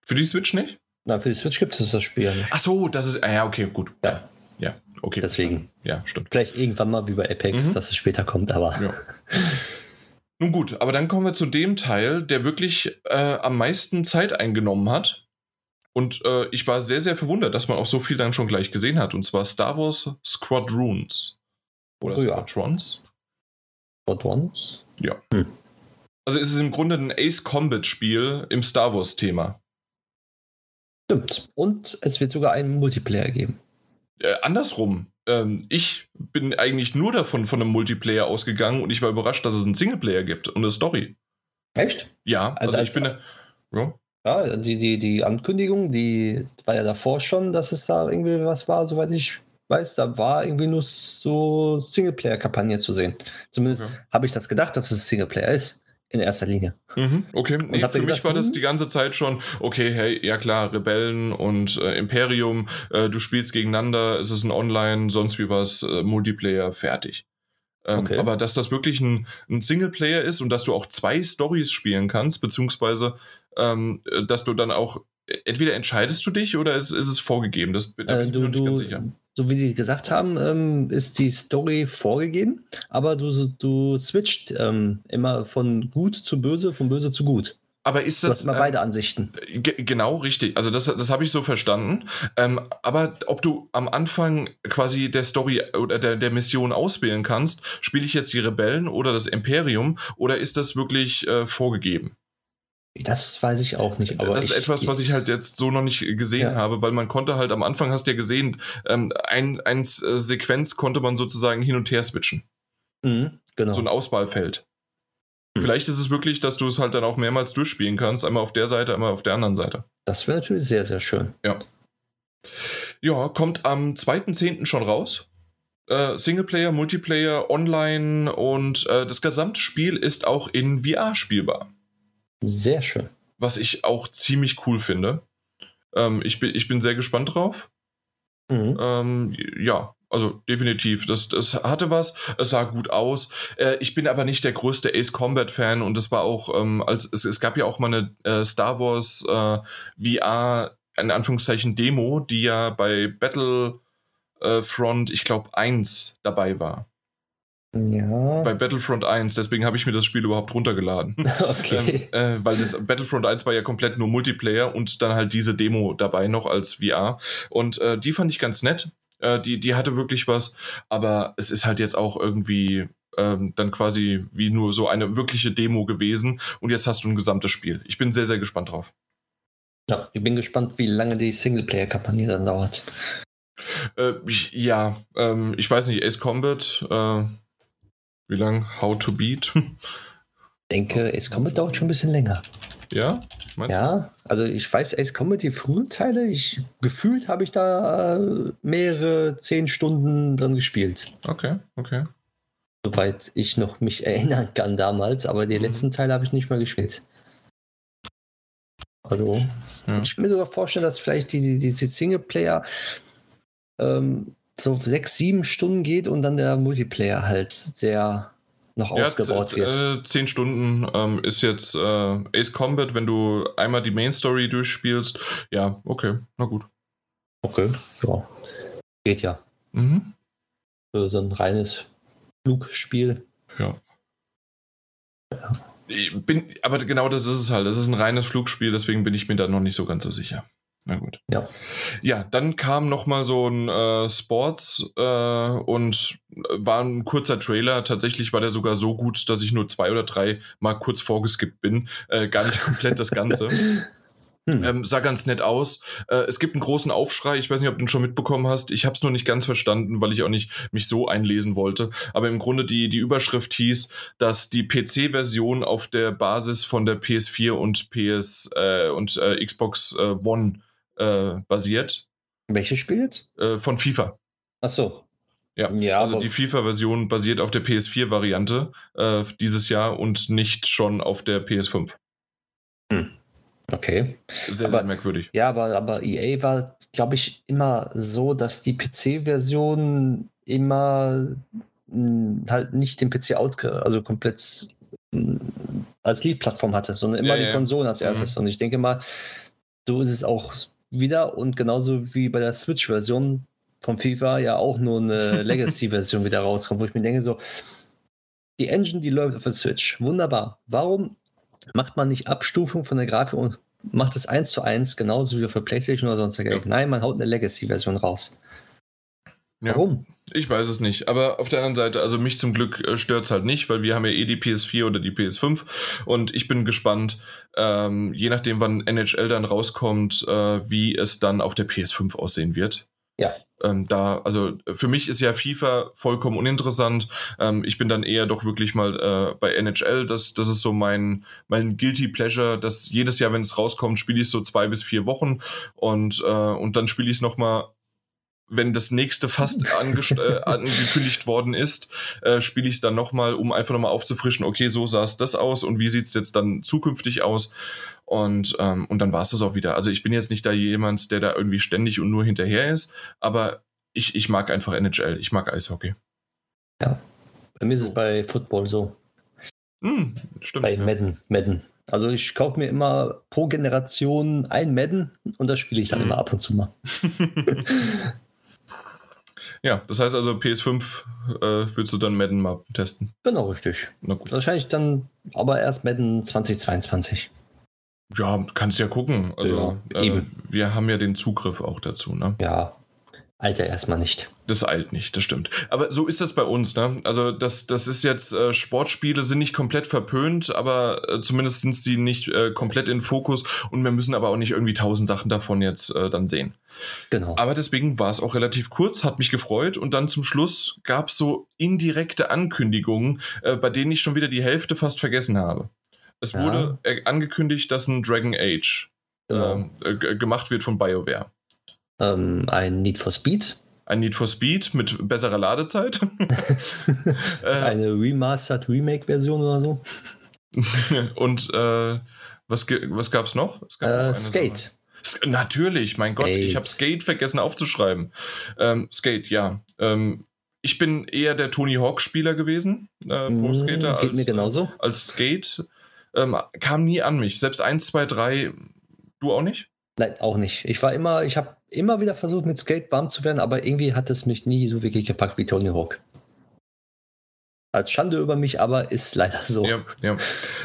Für die Switch nicht? Na, für die Switch gibt es das Spiel ja nicht. Ach so, das ist, ah ja, okay, gut. Ja. Ja, okay. Deswegen. Ja, stimmt. Vielleicht irgendwann mal wie bei Apex, mhm. dass es später kommt, aber. Ja. (laughs) Nun gut, aber dann kommen wir zu dem Teil, der wirklich äh, am meisten Zeit eingenommen hat. Und äh, ich war sehr, sehr verwundert, dass man auch so viel dann schon gleich gesehen hat. Und zwar Star Wars Squadrons. Oder oh, Squadrons? Ja. Squadrons? Ja. Hm. Also es ist im Grunde ein Ace Combat Spiel im Star Wars Thema. Stimmt. Und es wird sogar einen Multiplayer geben. Äh, andersrum. Ähm, ich bin eigentlich nur davon von einem Multiplayer ausgegangen und ich war überrascht, dass es einen Singleplayer gibt und eine Story. Echt? Ja, also, also ich bin. Ja. ja, die, die, die Ankündigung, die war ja davor schon, dass es da irgendwie was war, soweit ich weiß. Da war irgendwie nur so Singleplayer-Kampagne zu sehen. Zumindest okay. habe ich das gedacht, dass es Singleplayer ist in erster Linie. Mhm, okay, nee, für gedacht, mich war das hm? die ganze Zeit schon, okay, hey, ja klar, Rebellen und äh, Imperium, äh, du spielst gegeneinander, es ist ein Online, sonst wie was, äh, Multiplayer, fertig. Ähm, okay. Aber dass das wirklich ein, ein, Singleplayer ist und dass du auch zwei Stories spielen kannst, beziehungsweise ähm, äh, dass du dann auch entweder entscheidest du dich oder ist, ist es vorgegeben? Das da bin äh, ich du, nicht ganz sicher. So wie Sie gesagt haben, ähm, ist die Story vorgegeben, aber du, du switcht ähm, immer von gut zu böse, von böse zu gut. Aber ist Du das. hast immer ähm, beide Ansichten. Ge- Genau, richtig. Also das, das habe ich so verstanden. Ähm, aber ob du am Anfang quasi der Story oder der, der Mission auswählen kannst, spiele ich jetzt die Rebellen oder das Imperium oder ist das wirklich äh, vorgegeben? Das weiß ich auch nicht. Aber das ist ich, etwas, was ich halt jetzt so noch nicht gesehen Ja. habe, weil man konnte halt am Anfang, hast du ja gesehen, ähm, ein, ein äh, Sequenz konnte man sozusagen hin und her switchen. Mhm, genau. So ein Auswahlfeld. Hm. Vielleicht ist es wirklich, dass du es halt dann auch mehrmals durchspielen kannst, einmal auf der Seite, einmal auf der anderen Seite. das wäre natürlich sehr, sehr schön. Ja, kommt am 2.10. schon raus. Äh, Singleplayer, Multiplayer, Online und äh, das gesamte Spiel ist auch in VR spielbar. Sehr schön. Was ich auch ziemlich cool finde. Ähm, ich, bin, ich bin sehr gespannt drauf. Mhm. Ähm, ja, also definitiv. Das, das hatte was. Es sah gut aus. Äh, ich bin aber nicht der größte Ace Combat Fan und das war auch, ähm, als es, es gab ja auch mal eine äh, Star Wars äh, VR in Anführungszeichen Demo, die ja bei Battlefront, ich glaube, 1 dabei war. Ja. Bei Battlefront 1, deswegen habe ich mir das Spiel überhaupt runtergeladen. (laughs) Okay. Ähm, äh, weil das Battlefront 1 war ja komplett nur Multiplayer und dann halt diese Demo dabei noch als VR. Und äh, die fand ich ganz nett. Äh, die, die hatte wirklich was, aber es ist halt jetzt auch irgendwie ähm, dann quasi wie nur so eine wirkliche Demo gewesen. Und jetzt hast du ein gesamtes Spiel. Ich bin sehr, sehr gespannt drauf. ja, ich bin gespannt, wie lange die Singleplayer-Kampagne dann dauert. Äh, ich, ja, ähm, ich weiß nicht, Ace Combat, äh, wie lang? How to Beat? Ich (laughs) denke, Ace Combat dauert schon ein bisschen länger. ja? Meinst? Ja, also ich weiß, Ace Combat, die frühen Teile, ich, gefühlt habe ich da äh, mehrere zehn Stunden dran gespielt. Okay, okay. Soweit ich noch mich erinnern kann damals, aber die Mhm. letzten Teile habe ich nicht mehr gespielt. Also, Ja. ich kann mir sogar vorstellen, dass vielleicht die, die, diese Singleplayer ähm, so sechs, sieben Stunden geht und dann der Multiplayer halt sehr noch ausgebaut z- wird. Äh, zehn Stunden ähm, ist jetzt äh, Ace Combat, wenn du einmal die Main Story durchspielst. Ja, okay, na gut. okay, ja. Geht ja. Mhm. So ein reines Flugspiel. Ja. Ich bin, aber genau das ist es halt. Das ist ein reines Flugspiel, deswegen bin ich mir da noch nicht so ganz so sicher. Na gut. Ja. Ja, dann kam noch mal so ein äh, Sports äh, und war ein kurzer Trailer. Tatsächlich war der sogar so gut, dass ich nur zwei oder drei mal kurz vorgeskippt bin. Äh, gar nicht komplett das Ganze. (laughs) Hm. Ähm, sah ganz nett aus. Äh, es gibt einen großen Aufschrei. Ich weiß nicht, ob du ihn schon mitbekommen hast. Ich habe es nur nicht ganz verstanden, weil ich auch nicht mich so einlesen wollte. Aber im Grunde die, die Überschrift hieß, dass die PC-Version auf der Basis von der PS4 und PS äh, und äh, Xbox äh, One äh, basiert. Welches Spiel jetzt? Äh, von FIFA. Ach so. Ja, Ja, also die FIFA-Version basiert auf der PS4-Variante äh, dieses Jahr und nicht schon auf der PS5. Okay. Sehr, Aber- sehr merkwürdig. Ja, aber, aber EA war, glaube ich, immer so, dass die PC-Version immer mh, halt nicht den PC ausge also komplett mh, als Lead-Plattform hatte, sondern immer Ja, die ja. Konsolen als erstes. Und ich denke mal, so ist es auch wieder und genauso wie bei der Switch-Version von FIFA ja auch nur eine (laughs) Legacy-Version wieder rauskommt, wo ich mir denke, so, die Engine, die läuft auf der Switch, wunderbar. Warum macht man nicht Abstufung von der Grafik und macht es eins zu eins, genauso wie für PlayStation oder sonst Ja. Nein, man haut eine Legacy-Version raus. Ja. Warum? Ich weiß es nicht, aber auf der anderen Seite, also mich zum Glück äh, stört es halt nicht, weil wir haben ja eh die PS4 oder die PS5 und ich bin gespannt, ähm, je nachdem wann NHL dann rauskommt, äh, wie es dann auf der PS5 aussehen wird. Ja. Ähm, da, also für mich ist ja FIFA vollkommen uninteressant. Ähm, ich bin dann eher doch wirklich mal äh, bei NHL. Das, das ist so mein, mein Guilty Pleasure, dass jedes Jahr, wenn es rauskommt, spiele ich so zwei bis vier Wochen und, äh, und dann spiele ich es nochmal wenn das nächste fast (laughs) äh, angekündigt worden ist, äh, spiele ich es dann nochmal, um einfach nochmal aufzufrischen, okay, so sah es das aus und wie sieht es jetzt dann zukünftig aus. Und, ähm, und dann war es das auch wieder. Also ich bin jetzt nicht da jemand, der da irgendwie ständig und nur hinterher ist, aber ich, ich mag einfach NHL, ich mag Eishockey. Bei mir ist es bei Football so. Hm, stimmt. Bei ja. Madden. Madden. Also ich kaufe mir immer pro Generation ein Madden und das spiele ich dann Mhm. immer ab und zu mal. (laughs) ja, das heißt also PS5 äh, würdest du dann Madden mal testen. Genau, richtig. Na gut. Wahrscheinlich dann aber erst Madden 2022. Ja, kannst ja gucken. Also Ja, äh, eben. wir haben ja den Zugriff auch dazu, ne? Ja, Alter erstmal nicht. Das eilt nicht, das stimmt. Aber so ist das bei uns, ne? Also das, das ist jetzt, äh, Sportspiele sind nicht komplett verpönt, aber äh, zumindest sind sie nicht äh, komplett in Fokus und wir müssen aber auch nicht irgendwie tausend Sachen davon jetzt äh, dann sehen. Genau. Aber deswegen war es auch relativ kurz, hat mich gefreut und dann zum Schluss gab es so indirekte Ankündigungen, äh, bei denen ich schon wieder die Hälfte fast vergessen habe. Es Ja. wurde äh, angekündigt, dass ein Dragon Age genau. ähm, äh, gemacht wird von BioWare. Ähm, ein Need for Speed, Ein Need for Speed mit besserer Ladezeit. (laughs) äh, eine Remastered Remake-Version oder so. (laughs) und äh, was, was gab es noch? Es gab Äh, Skate. Sache. Natürlich, mein Gott, ich Skate. habe Skate vergessen aufzuschreiben. Ähm, Skate, ja. Ähm, ich bin eher der Tony Hawk-Spieler gewesen, äh, Pro Skater, Mm, Geht mir als, genauso. als Skate. Ähm, kam nie an mich. Selbst 1, 2, 3, du auch nicht? Nein, auch nicht. Ich war immer, ich habe immer wieder versucht, mit Skate warm zu werden, aber irgendwie hat es mich nie so wirklich gepackt wie Tony Hawk. Als Schande über mich, aber ist leider so. Ja, ja.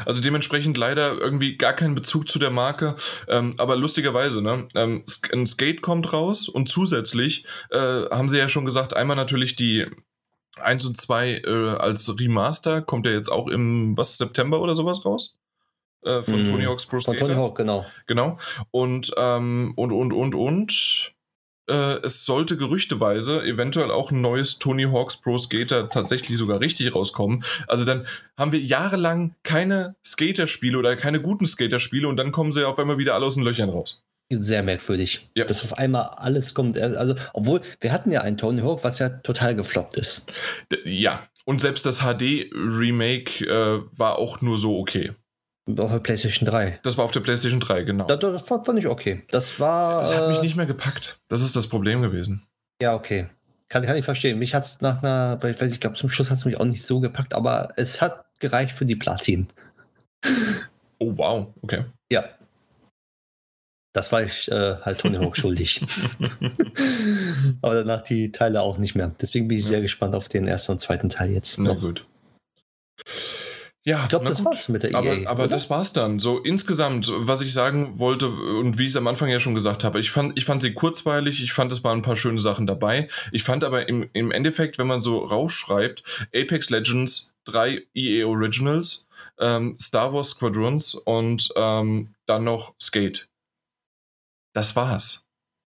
Also dementsprechend leider irgendwie gar keinen Bezug zu der Marke. Ähm, aber lustigerweise, ne? Ähm, ein Skate kommt raus und zusätzlich äh, haben sie ja schon gesagt, einmal natürlich die 1 und 2 äh, als Remaster, kommt ja jetzt auch im, was, September oder sowas raus? Äh, von Mm, Tony Hawk's Pro Von Skater. Tony Hawk, genau. Genau. Und, ähm, und, und, und, und. Äh, es sollte gerüchteweise eventuell auch ein neues Tony Hawk's Pro Skater tatsächlich sogar richtig rauskommen. Also dann haben wir jahrelang keine Skaterspiele oder keine guten Skaterspiele und dann kommen sie auf einmal wieder alle aus den Löchern raus. Sehr merkwürdig, Ja. dass auf einmal alles kommt. Also, obwohl, wir hatten ja einen Tony Hawk, was ja total gefloppt ist. D ja. Und selbst das HD-Remake äh, war auch nur so okay. Auf der PlayStation 3. Das war auf der PlayStation 3, genau. Das, das fand ich okay. Das war. Das hat mich äh, nicht mehr gepackt. Das ist das Problem gewesen. Ja, okay. Kann, kann ich verstehen. Mich hat es nach einer, ich weiß, ich glaube, zum Schluss hat es mich auch nicht so gepackt, aber es hat gereicht für die Platin. Oh, wow. Okay. Ja. Das war ich äh, halt Tony Hawk (laughs) schuldig. (laughs) aber danach die Teile auch nicht mehr. Deswegen bin ich Ja. sehr gespannt auf den ersten und zweiten Teil jetzt. Na Noch. gut. Ja, Ich glaube, das gut. war's mit der Aber, EA. aber oder? das war's dann. So insgesamt, was ich sagen wollte und wie ich es am Anfang ja schon gesagt habe, ich fand, ich fand sie kurzweilig, ich fand, es waren ein paar schöne Sachen dabei. Ich fand aber im, im Endeffekt, wenn man so rausschreibt, Apex Legends, drei EA Originals, ähm, Star Wars Squadrons und ähm, dann noch Skate. Das war's.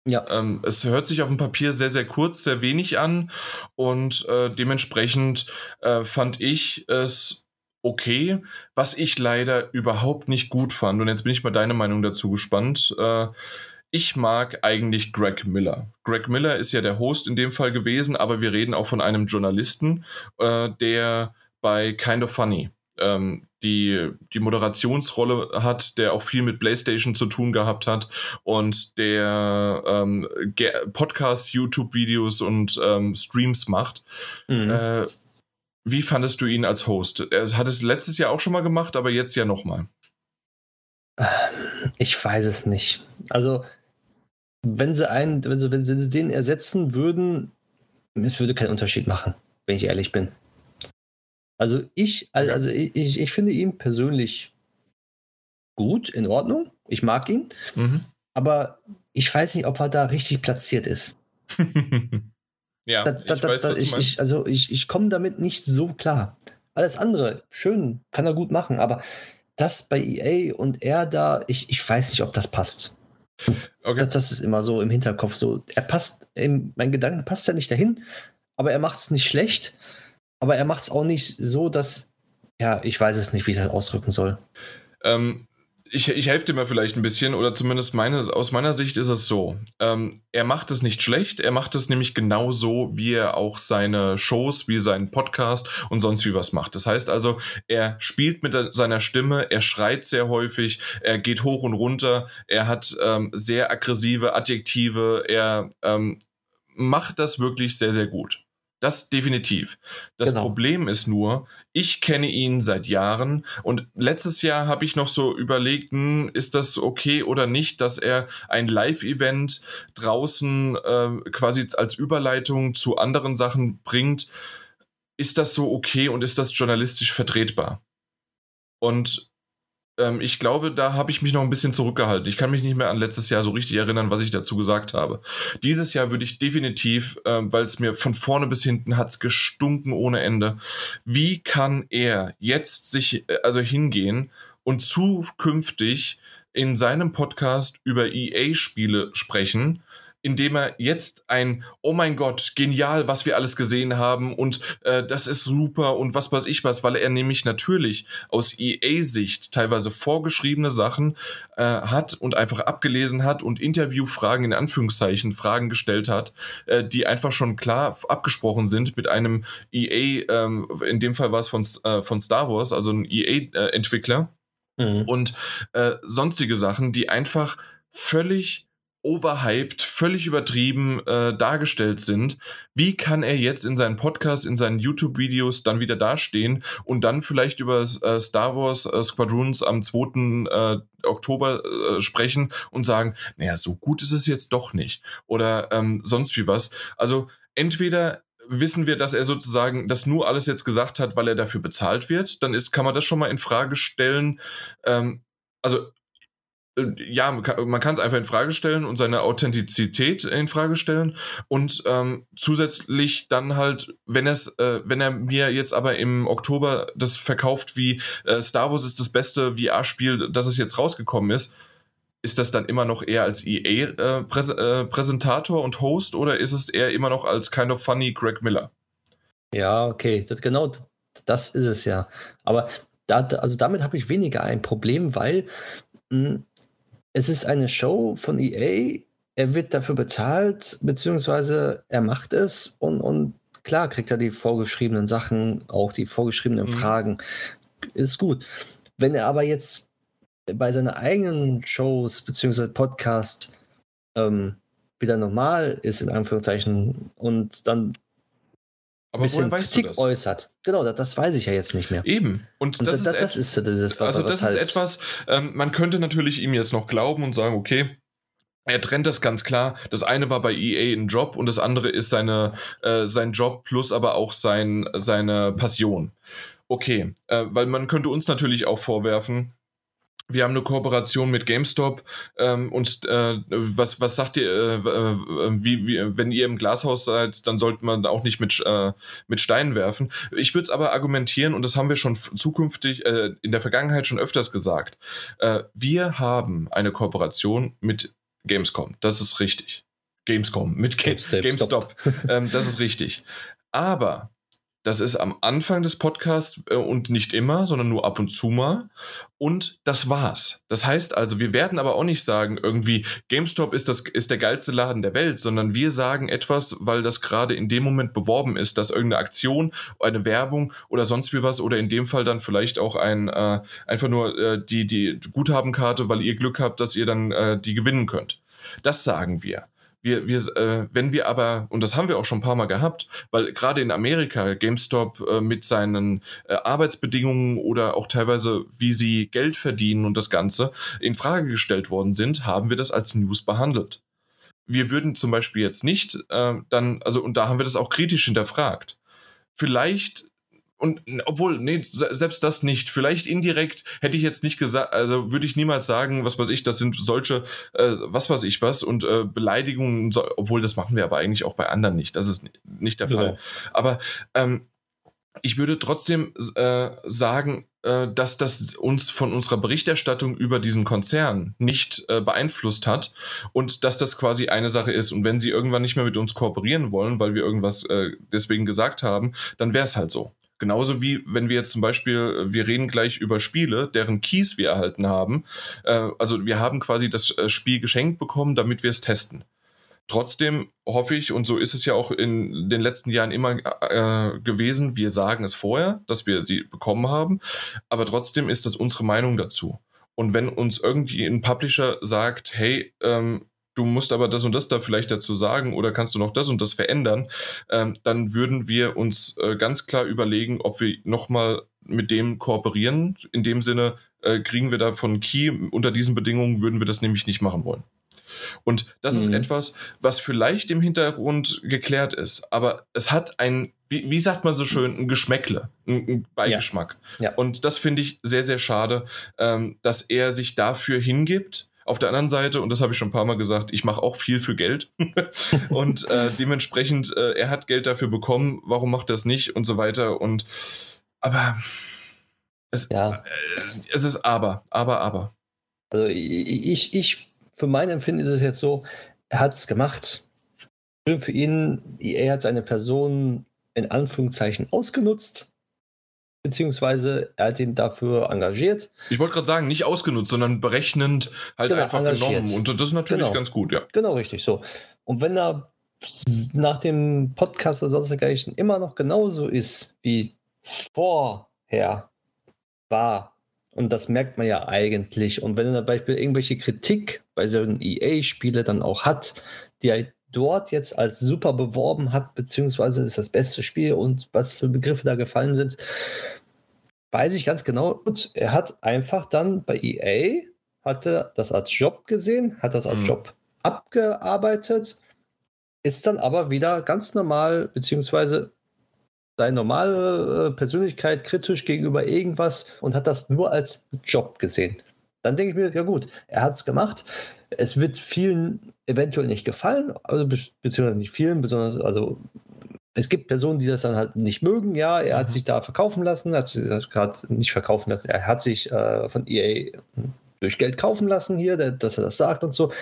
Ja. Ähm, es hört sich auf dem Papier sehr, sehr kurz, sehr wenig an und äh, dementsprechend äh, fand ich es okay, was ich leider überhaupt nicht gut fand. Und jetzt bin ich mal deine Meinung dazu gespannt. Äh, ich mag eigentlich Greg Miller. Greg Miller ist ja der Host in dem Fall gewesen, aber wir reden auch von einem Journalisten, äh, der bei Kind of Funny ähm, die, die Moderationsrolle hat, der auch viel mit PlayStation zu tun gehabt hat und der ähm, Podcasts, YouTube-Videos und ähm, Streams macht. Mhm. Äh, wie fandest du ihn als Host? Er hat es letztes Jahr auch schon mal gemacht, aber jetzt ja nochmal. Ich weiß es nicht. Also, wenn sie einen, wenn sie, wenn sie den ersetzen würden, es würde keinen Unterschied machen, wenn ich ehrlich bin. Also ich, also ich, ich ich finde ihn persönlich gut, in Ordnung. Ich mag ihn, Mhm. aber ich weiß nicht, ob er da richtig platziert ist. (laughs) ja, Da, da, ich weiß, da, ich, ich, also ich, ich komme damit nicht so klar. Alles andere, schön, kann er gut machen, aber das bei EA und er da, ich, ich weiß nicht, ob das passt. okay. Das, das ist immer so im Hinterkopf so. Er passt, in, mein Gedanken passt ja nicht dahin, aber er macht es nicht schlecht, aber er macht es auch nicht so, dass, ja, ich weiß es nicht, wie ich das ausdrücken soll. Ähm, ich, ich helfe dir mal vielleicht ein bisschen, oder zumindest meine, aus meiner Sicht ist es so. Ähm, er macht es nicht schlecht, er macht es nämlich genau so, wie er auch seine Shows, wie seinen Podcast und sonst wie was macht. Das heißt also, er spielt mit seiner Stimme, er schreit sehr häufig, er geht hoch und runter, er hat ähm, sehr aggressive Adjektive, er ähm, macht das wirklich sehr, sehr gut. Das definitiv. Das Genau. Problem ist nur, ich kenne ihn seit Jahren und letztes Jahr habe ich noch so überlegt, hm, ist das okay oder nicht, dass er ein Live-Event draußen äh, quasi als Überleitung zu anderen Sachen bringt. Ist das so okay und ist das journalistisch vertretbar? Und ähm, ich glaube, da habe ich mich noch ein bisschen zurückgehalten. Ich kann mich nicht mehr an letztes Jahr so richtig erinnern, was ich dazu gesagt habe. Dieses Jahr würde ich definitiv, ähm, weil es mir von vorne bis hinten hat's gestunken ohne Ende. Wie kann er jetzt sich äh, also hingehen und zukünftig in seinem Podcast über EA-Spiele sprechen indem er jetzt ein, oh mein Gott, genial, was wir alles gesehen haben und äh, das ist super und was weiß ich was, weil er nämlich natürlich aus EA-Sicht teilweise vorgeschriebene Sachen äh, hat und einfach abgelesen hat und Interviewfragen in Anführungszeichen Fragen gestellt hat, äh, die einfach schon klar abgesprochen sind mit einem EA, ähm, in dem Fall war es von, äh, von Star Wars, also ein EA-Entwickler mhm. und äh, sonstige Sachen, die einfach völlig overhyped, völlig übertrieben äh, dargestellt sind. Wie kann er jetzt in seinen Podcasts, in seinen YouTube-Videos dann wieder dastehen und dann vielleicht über äh, Star Wars äh, Squadrons am 2. Äh, Oktober äh, sprechen und sagen, naja, so gut ist es jetzt doch nicht. Oder ähm, sonst wie was. Also entweder wissen wir, dass er sozusagen das nur alles jetzt gesagt hat, weil er dafür bezahlt wird, dann ist, kann man das schon mal in Frage stellen. Ähm, also ja, man kann es einfach in Frage stellen und seine Authentizität in Frage stellen und ähm, zusätzlich dann halt, wenn es, äh, wenn er mir jetzt aber im Oktober das verkauft wie äh, Star Wars ist das beste VR-Spiel, das es jetzt rausgekommen ist, ist das dann immer noch eher als EA-Präsentator äh, äh und Host oder ist es eher immer noch als kind of funny Greg Miller? Ja, okay, das, genau das ist es ja. Aber da, also damit habe ich weniger ein Problem, weil mh, hm, es ist eine Show von EA, er wird dafür bezahlt, beziehungsweise er macht es und, und klar kriegt er die vorgeschriebenen Sachen, auch die vorgeschriebenen mhm. Fragen. Ist gut. Wenn er aber jetzt bei seinen eigenen Shows beziehungsweise Podcast ähm, wieder normal ist, in Anführungszeichen, und dann aber woher weißt Kritik das? äußert. Genau, das, das, weiß ich ja jetzt nicht mehr. Eben. Und, und das, das, ist, das ist, das ist, also das halt ist etwas, ähm, man könnte natürlich ihm jetzt noch glauben und sagen, okay, er trennt das ganz klar. Das eine war bei EA ein Job und das andere ist seine, äh, sein Job plus aber auch sein, seine Passion. Okay, äh, weil man könnte uns natürlich auch vorwerfen, wir haben eine Kooperation mit GameStop ähm, und äh, was, was sagt ihr, äh, äh, wie, wie, wenn ihr im Glashaus seid, dann sollte man auch nicht mit, äh, mit Steinen werfen. Ich würde es aber argumentieren, und das haben wir schon zukünftig äh, in der Vergangenheit schon öfters gesagt. Äh, wir haben eine Kooperation mit Gamescom, das ist richtig. Gamescom, mit Ga GameStop. GameStop. ähm, das ist richtig. Aber das ist am Anfang des Podcasts äh, und nicht immer, sondern nur ab und zu mal. Und das war's. Das heißt also, wir werden aber auch nicht sagen, irgendwie GameStop ist, das, ist der geilste Laden der Welt, sondern wir sagen etwas, weil das gerade in dem Moment beworben ist, dass irgendeine Aktion, eine Werbung oder sonst wie was oder in dem Fall dann vielleicht auch ein, äh, einfach nur äh, die, die Guthabenkarte, weil ihr Glück habt, dass ihr dann äh, die gewinnen könnt. Das sagen wir. Wir, wir, äh, wenn wir aber, und das haben wir auch schon ein paar Mal gehabt, weil gerade in Amerika GameStop äh, mit seinen äh, Arbeitsbedingungen oder auch teilweise, wie sie Geld verdienen und das Ganze in Frage gestellt worden sind, haben wir das als News behandelt. Wir würden zum Beispiel jetzt nicht äh, dann, also, und da haben wir das auch kritisch hinterfragt. Vielleicht und obwohl, nee, selbst das nicht. Vielleicht indirekt hätte ich jetzt nicht gesagt, also würde ich niemals sagen, was weiß ich, das sind solche, äh, was weiß ich was und äh, Beleidigungen, so, obwohl das machen wir aber eigentlich auch bei anderen nicht. Das ist nicht der Fall. Ja. Aber ähm, ich würde trotzdem äh, sagen, äh, dass das uns von unserer Berichterstattung über diesen Konzern nicht äh, beeinflusst hat und dass das quasi eine Sache ist. Und wenn sie irgendwann nicht mehr mit uns kooperieren wollen, weil wir irgendwas äh, deswegen gesagt haben, dann wäre es halt so. Genauso wie wenn wir jetzt zum Beispiel, wir reden gleich über Spiele, deren Keys wir erhalten haben. Äh, also wir haben quasi das äh, Spiel geschenkt bekommen, damit wir es testen. Trotzdem hoffe ich, und so ist es ja auch in den letzten Jahren immer äh, gewesen, wir sagen es vorher, dass wir sie bekommen haben, aber trotzdem ist das unsere Meinung dazu. Und wenn uns irgendwie ein Publisher sagt, hey, ähm, du musst aber das und das da vielleicht dazu sagen oder kannst du noch das und das verändern, ähm, dann würden wir uns äh, ganz klar überlegen, ob wir nochmal mit dem kooperieren. In dem Sinne äh, kriegen wir da von Key, unter diesen Bedingungen würden wir das nämlich nicht machen wollen. Und das mhm. ist etwas, was vielleicht im Hintergrund geklärt ist, aber es hat ein, wie, wie sagt man so schön, ein Geschmäckle, ein, Beigeschmack. Ja. Ja. Und das finde ich sehr, sehr schade, ähm, dass er sich dafür hingibt. Auf der anderen Seite, und das habe ich schon ein paar Mal gesagt, ich mache auch viel für Geld. (laughs) und äh, dementsprechend, äh, er hat Geld dafür bekommen, warum macht er es nicht und so weiter. Und aber es, ja. äh, es ist aber, aber, aber. Also ich, ich für mein Empfinden ist es jetzt so, er hat es gemacht. Für ihn, er hat seine Person in Anführungszeichen ausgenutzt, beziehungsweise er hat ihn dafür engagiert. Ich wollte gerade sagen, nicht ausgenutzt, sondern berechnend halt genau, einfach engagiert. genommen. Und das ist natürlich genau. ganz gut, ja. Genau, richtig so. Und wenn er nach dem Podcast oder sonst dergleichen immer noch genauso ist wie vorher war, und das merkt man ja eigentlich. Und wenn er zum Beispiel irgendwelche Kritik bei so einem EA-Spiele dann auch hat, die er dort jetzt als super beworben hat, beziehungsweise ist das beste Spiel und was für Begriffe da gefallen sind, weiß ich ganz genau. Und er hat einfach dann bei EA, hatte das als Job gesehen, hat das als mhm. Job abgearbeitet, ist dann aber wieder ganz normal, beziehungsweise seine normale äh, Persönlichkeit kritisch gegenüber irgendwas und hat das nur als Job gesehen. Dann denke ich mir, ja gut, er hat es gemacht. Es wird vielen eventuell nicht gefallen, also be beziehungsweise nicht vielen, besonders, also es gibt Personen, die das dann halt nicht mögen. Ja, er hat mhm. sich da verkaufen lassen, hat sich gerade nicht verkaufen lassen, er hat sich äh, von EA durch Geld kaufen lassen hier, dass er das sagt und so.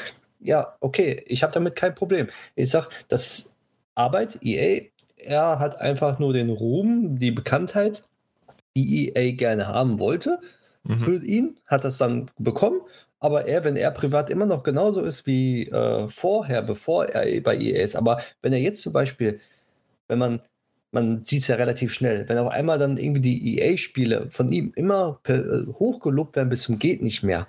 Ja, okay, ich habe damit kein Problem. Ich sage, das Arbeit, EA er hat einfach nur den Ruhm, die Bekanntheit, die EA gerne haben wollte, mhm. für ihn, hat das dann bekommen. Aber er, wenn er privat immer noch genauso ist wie äh, vorher, bevor er bei EA ist, aber wenn er jetzt zum Beispiel, wenn man, man sieht es ja relativ schnell, wenn auf einmal dann irgendwie die EA-Spiele von ihm immer äh, hochgelobt werden bis zum geht nicht mehr,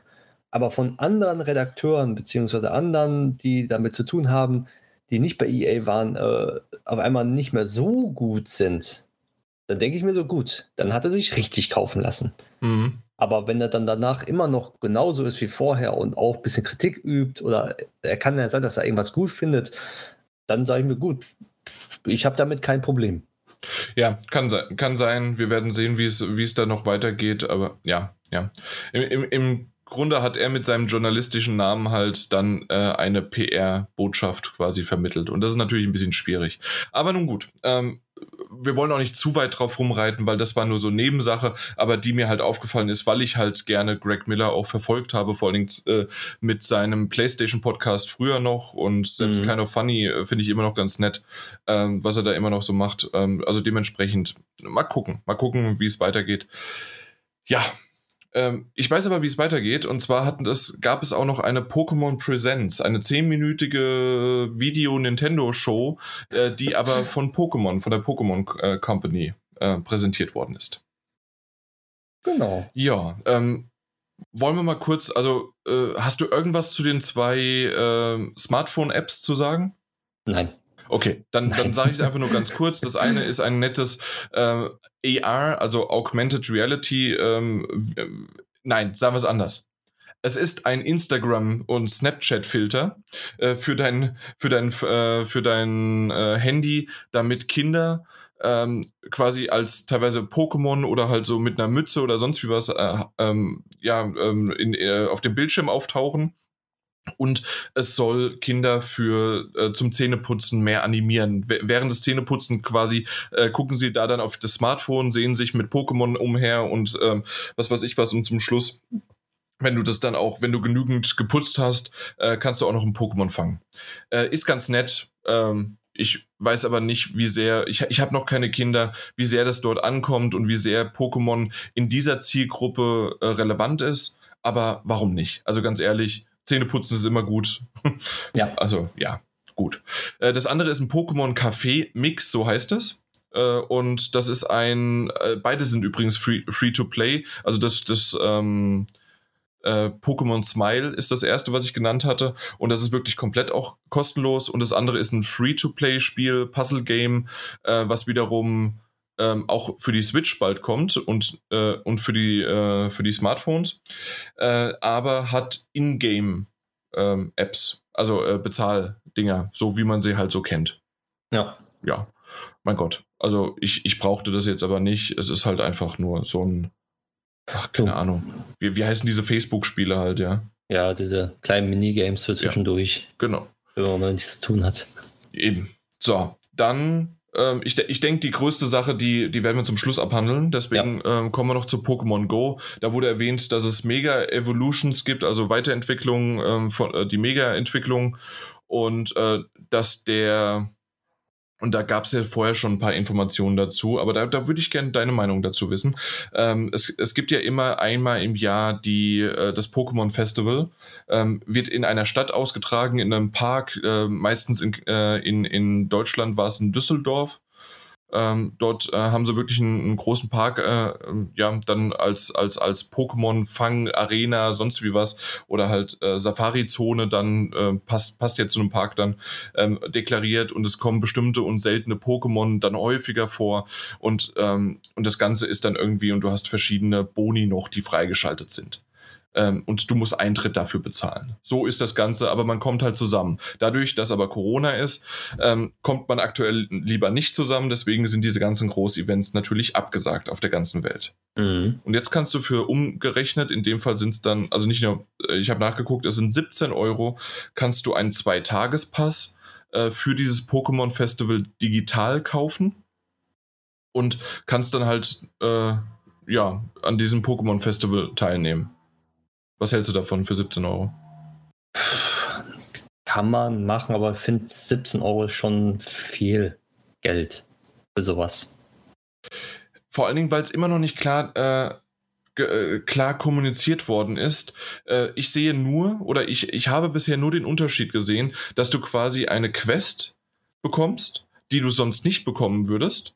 aber von anderen Redakteuren beziehungsweise anderen, die damit zu tun haben, die nicht bei EA waren, äh, auf einmal nicht mehr so gut sind, dann denke ich mir so, gut, dann hat er sich richtig kaufen lassen. Mhm. Aber wenn er dann danach immer noch genauso ist wie vorher und auch ein bisschen Kritik übt oder er kann ja sein, dass er irgendwas gut findet, dann sage ich mir, gut, ich habe damit kein Problem. Ja, kann sein. Kann sein. Wir werden sehen, wie es da noch weitergeht. Aber ja, ja. Im, im, Im Grunde hat er mit seinem journalistischen Namen halt dann äh, eine PR-Botschaft quasi vermittelt. Und das ist natürlich ein bisschen schwierig. Aber nun gut. Ähm, wir wollen auch nicht zu weit drauf rumreiten, weil das war nur so Nebensache, aber die mir halt aufgefallen ist, weil ich halt gerne Greg Miller auch verfolgt habe, vor allen Dingen äh, mit seinem PlayStation-Podcast früher noch und selbst mhm. Kind of Funny äh, finde ich immer noch ganz nett, ähm, was er da immer noch so macht. Ähm, also dementsprechend mal gucken, mal gucken, wie es weitergeht. Ja, ähm, ich weiß aber, wie es weitergeht. Und zwar hatten das, gab es auch noch eine Pokémon Presents, eine zehnminütige Video-Nintendo-Show, äh, die (laughs) aber von Pokémon, von der Pokémon äh, Company äh, präsentiert worden ist. Genau. Ja, ähm, wollen wir mal kurz, also äh, hast du irgendwas zu den zwei äh, Smartphone-Apps zu sagen? Nein. Okay, dann, dann sage ich es einfach nur ganz kurz. Das eine ist ein nettes äh, AR, also Augmented Reality. Ähm, nein, sagen wir es anders. Es ist ein Instagram- und Snapchat-Filter äh, für dein, für dein, äh, für dein äh, Handy, damit Kinder ähm, quasi als teilweise Pokémon oder halt so mit einer Mütze oder sonst wie was äh, ähm, ja, ähm, in, äh, auf dem Bildschirm auftauchen und es soll Kinder für äh, zum Zähneputzen mehr animieren. während des Zähneputzen quasi äh, gucken sie da dann auf das Smartphone, sehen sich mit Pokémon umher und ähm, was weiß ich was und zum Schluss wenn du das dann auch, wenn du genügend geputzt hast, äh, kannst du auch noch ein Pokémon fangen. Äh, ist ganz nett. Ähm, ich weiß aber nicht, wie sehr, ich, ich habe noch keine Kinder, wie sehr das dort ankommt und wie sehr Pokémon in dieser Zielgruppe äh, relevant ist. Aber warum nicht? Also ganz ehrlich, Zähneputzen ist immer gut. (laughs) Ja. Also, ja, gut. Äh, das andere ist ein Pokémon Café Mix, so heißt es. Äh, und das ist ein, äh, beide sind übrigens free, free to play. Also das, das ähm, äh, Pokémon Smile ist das erste, was ich genannt hatte. Und das ist wirklich komplett auch kostenlos. Und das andere ist ein Free-to-Play-Spiel, Puzzle-Game, äh, was wiederum ähm, auch für die Switch bald kommt und, äh, und für, die, äh, für die Smartphones, äh, aber hat Ingame ähm, Apps, also äh, Bezahldinger, so wie man sie halt so kennt. Ja. Ja, mein Gott. Also ich, ich brauchte das jetzt aber nicht. Es ist halt einfach nur so ein, ach, keine So. Ahnung. Wie, wie heißen diese Facebook-Spiele halt, ja? Ja, diese kleinen Minigames für zwischendurch, Genau. wenn man nichts zu tun hat. Eben. So, dann, ähm, ich, de ich denke, die größte Sache, die, die werden wir zum Schluss abhandeln. Deswegen ähm, kommen wir noch zu Pokémon Go. Da wurde erwähnt, dass es Mega-Evolutions gibt, also Weiterentwicklung, ähm, von, äh, die Mega-Entwicklung und äh, dass der. Und da gab es ja vorher schon ein paar Informationen dazu, aber da, da würde ich gerne deine Meinung dazu wissen. Ähm, es, es gibt ja immer einmal im Jahr die, äh, das Pokémon Festival, ähm, wird in einer Stadt ausgetragen, in einem Park, äh, meistens in, äh, in, in Deutschland war es in Düsseldorf. Ähm, dort äh, haben sie wirklich einen, einen großen Park, äh, ähm, ja, dann als, als, als Pokémon-Fang-Arena, sonst wie was, oder halt äh, Safari-Zone dann, äh, passt, passt jetzt zu einem Park dann, ähm, deklariert und es kommen bestimmte und seltene Pokémon dann häufiger vor und, ähm, und das Ganze ist dann irgendwie und du hast verschiedene Boni noch, die freigeschaltet sind. Ähm, und du musst Eintritt dafür bezahlen. So ist das Ganze, aber man kommt halt zusammen. Dadurch, dass aber Corona ist, ähm, kommt man aktuell lieber nicht zusammen. Deswegen sind diese ganzen Groß-Events natürlich abgesagt auf der ganzen Welt. Mhm. Und jetzt kannst du für umgerechnet, in dem Fall sind es dann, also nicht nur, äh, ich habe nachgeguckt, es sind 17 Euro, kannst du einen Zweitagespass äh, für dieses Pokémon Festival digital kaufen und kannst dann halt, äh, ja, an diesem Pokémon Festival teilnehmen. Was hältst du davon für 17 Euro? Kann man machen, aber ich finde 17 Euro ist schon viel Geld für sowas. Vor allen Dingen, weil es immer noch nicht klar, äh, äh, klar kommuniziert worden ist. Äh, ich sehe nur, oder ich, ich habe bisher nur den Unterschied gesehen, dass du quasi eine Quest bekommst, die du sonst nicht bekommen würdest.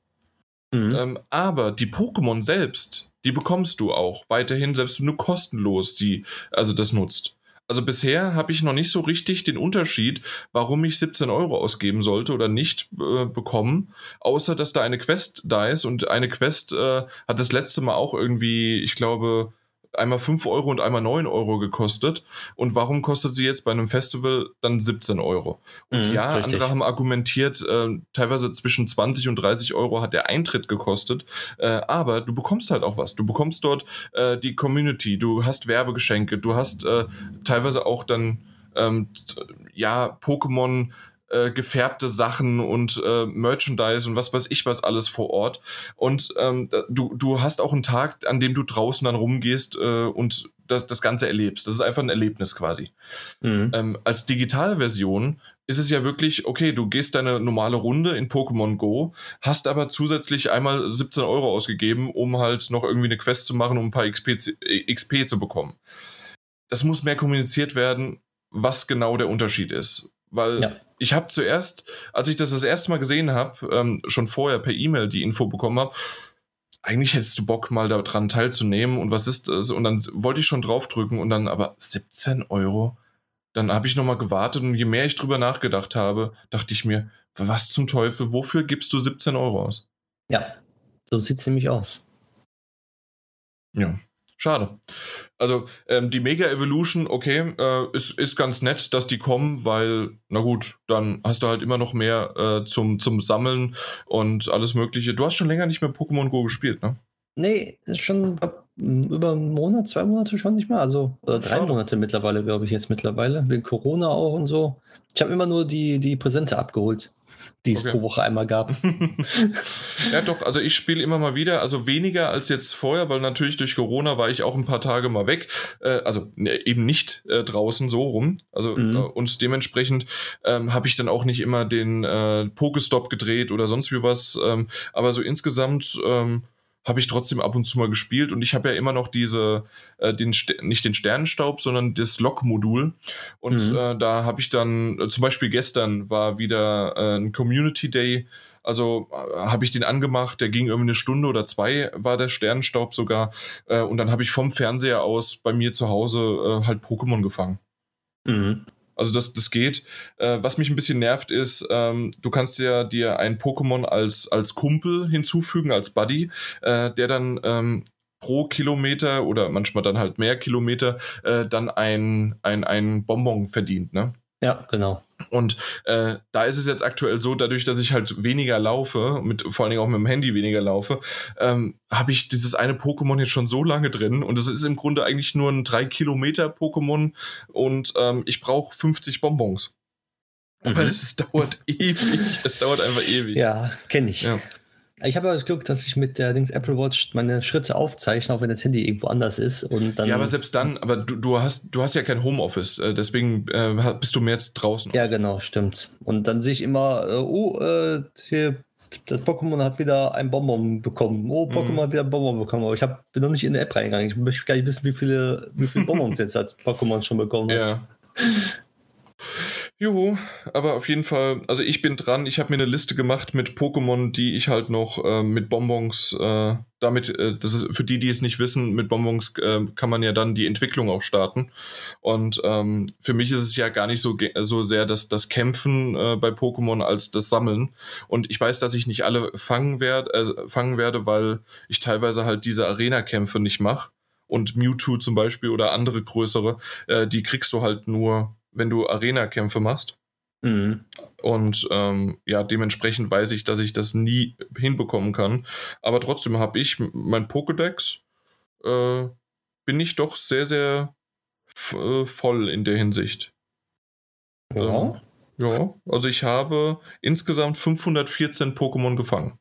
Mhm. Ähm, aber die Pokémon selbst, die bekommst du auch weiterhin, selbst wenn du kostenlos die, also das nutzt. Also bisher habe ich noch nicht so richtig den Unterschied, warum ich 17 Euro ausgeben sollte oder nicht äh, bekommen, außer dass da eine Quest da ist und eine Quest äh, hat das letzte Mal auch irgendwie, ich glaube, einmal 5 Euro und einmal 9 Euro gekostet. Und warum kostet sie jetzt bei einem Festival dann 17 Euro? Und Mhm, ja, richtig. andere haben argumentiert, äh, teilweise zwischen 20 und 30 Euro hat der Eintritt gekostet. Äh, aber du bekommst halt auch was. Du bekommst dort äh, die Community, du hast Werbegeschenke, du hast äh, teilweise auch dann ähm, ja Pokémon äh, gefärbte Sachen und äh, Merchandise und was weiß ich was alles vor Ort. Und ähm, du, du hast auch einen Tag, an dem du draußen dann rumgehst äh, und das, das Ganze erlebst. Das ist einfach ein Erlebnis quasi. Mhm. Ähm, als Digitalversion ist es ja wirklich, okay, du gehst deine normale Runde in Pokémon Go, hast aber zusätzlich einmal 17 Euro ausgegeben, um halt noch irgendwie eine Quest zu machen, um ein paar XP, äh, XP zu bekommen. Das muss mehr kommuniziert werden, was genau der Unterschied ist. Weil Ja. ich habe zuerst, als ich das das erste Mal gesehen habe, ähm, schon vorher per E-Mail die Info bekommen habe, eigentlich hättest du Bock mal daran teilzunehmen und was ist das? Und dann wollte ich schon draufdrücken und dann aber 17 Euro. Dann habe ich nochmal gewartet und je mehr ich drüber nachgedacht habe, dachte ich mir, was zum Teufel, wofür gibst du 17 Euro aus? Ja, so sieht es nämlich aus. Ja, schade. Also ähm, die Mega Evolution, okay, äh, ist, ist ganz nett, dass die kommen, weil, na gut, dann hast du halt immer noch mehr äh, zum, zum Sammeln und alles Mögliche. Du hast schon länger nicht mehr Pokémon Go gespielt, ne? Nee, schon glaub, über einen Monat, zwei Monate schon nicht mehr. Also oder drei Schade. Monate mittlerweile, glaube ich, jetzt mittlerweile. Wegen Corona auch und so. Ich habe immer nur die, die Präsente abgeholt, die es Okay. pro Woche einmal gab. (laughs) (laughs) ja, doch, also ich spiele immer mal wieder, also weniger als jetzt vorher, weil natürlich durch Corona war ich auch ein paar Tage mal weg, äh, also ne, eben nicht äh, draußen so rum, also Mhm. äh, und dementsprechend ähm, habe ich dann auch nicht immer den äh, Pokestop gedreht oder sonst wie was, ähm, aber so insgesamt ähm, habe ich trotzdem ab und zu mal gespielt und ich habe ja immer noch diese, äh, den Ster- nicht den Sternenstaub, sondern das Log-Modul und Mhm. äh, da habe ich dann, äh, zum Beispiel gestern war wieder äh, ein Community Day, also äh, habe ich den angemacht, der ging irgendwie eine Stunde oder zwei, war der Sternenstaub sogar. Äh, und dann habe ich vom Fernseher aus bei mir zu Hause äh, halt Pokémon gefangen. Mhm. Also das, das geht. Äh, was mich ein bisschen nervt ist, ähm, du kannst ja dir ein Pokémon als, als Kumpel hinzufügen, als Buddy, äh, der dann ähm, pro Kilometer oder manchmal dann halt mehr Kilometer äh, dann ein, ein, ein Bonbon verdient, ne? Ja, genau. Und äh, da ist es jetzt aktuell so, dadurch, dass ich halt weniger laufe, mit, vor allen Dingen auch mit dem Handy weniger laufe, ähm, habe ich dieses eine Pokémon jetzt schon so lange drin. Und es ist im Grunde eigentlich nur ein 3 Kilometer Pokémon und ähm, ich brauche 50 Bonbons. Aber mhm. es dauert (laughs) ewig. Es dauert einfach ewig. Ja, kenne ich. Ja. Ich habe aber das Glück, dass ich mit der Dings Apple Watch meine Schritte aufzeichne, auch wenn das Handy irgendwo anders ist. Und dann ja, aber selbst dann, aber du, du, hast, du hast ja kein Homeoffice, äh, deswegen äh, bist du mehr jetzt draußen. Ja, genau, stimmt. Und dann sehe ich immer, äh, oh, äh, hier, das Pokémon hat wieder ein Bonbon bekommen. Oh, Pokémon mhm. hat wieder ein Bonbon bekommen. Aber ich hab, bin noch nicht in die App reingegangen. Ich möchte gar nicht wissen, wie viele, wie viele (laughs) Bonbons jetzt als Pokémon schon bekommen hat. Ja. Juhu, aber auf jeden Fall, also ich bin dran, ich habe mir eine Liste gemacht mit Pokémon, die ich halt noch äh, mit Bonbons, äh, damit, äh, das ist für die, die es nicht wissen, mit Bonbons äh, kann man ja dann die Entwicklung auch starten. Und ähm, für mich ist es ja gar nicht so, so sehr das, das Kämpfen äh, bei Pokémon als das Sammeln. Und ich weiß, dass ich nicht alle fangen, werd, äh, fangen werde, weil ich teilweise halt diese Arena-Kämpfe nicht mache. Und Mewtwo zum Beispiel oder andere größere, die kriegst du halt nur wenn du Arena-Kämpfe machst. Mhm. Und ähm, ja, dementsprechend weiß ich, dass ich das nie hinbekommen kann. Aber trotzdem habe ich mein Pokédex, äh, bin ich doch sehr, sehr äh, voll in der Hinsicht. Ja. Ähm, ja, also ich habe insgesamt 514 Pokémon gefangen.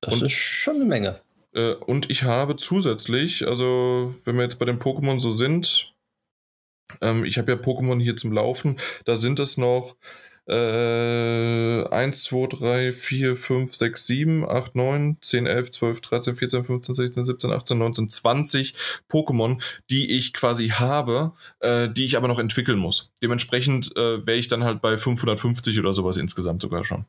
Das und, ist schon eine Menge. Äh, und ich habe zusätzlich, also wenn wir jetzt bei den Pokémon so sind, ähm, ich habe ja Pokémon hier zum Laufen. Da sind es noch äh, 1, 2, 3, 4, 5, 6, 7, 8, 9, 10, 11, 12, 13, 14, 15, 16, 17, 18, 19, 20 Pokémon, die ich quasi habe, äh, die ich aber noch entwickeln muss. Dementsprechend äh, wäre ich dann halt bei 550 oder sowas insgesamt sogar schon.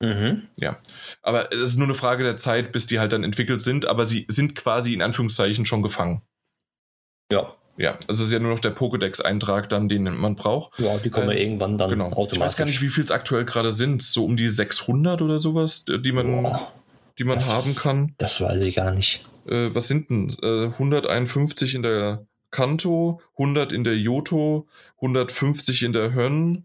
Mhm. Ja, aber es ist nur eine Frage der Zeit, bis die halt dann entwickelt sind, aber sie sind quasi in Anführungszeichen schon gefangen. Ja, ja, also es ist ja nur noch der Pokédex-Eintrag dann, den man braucht. Ja, die kommen äh, irgendwann dann genau. automatisch. Ich weiß gar nicht, wie viel es aktuell gerade sind. So um die 600 oder sowas, die man, Boah, die man das, haben kann. Das weiß ich gar nicht. Äh, was sind denn? Äh, 151 in der Kanto, 100 in der Yoto, 150 in der Hön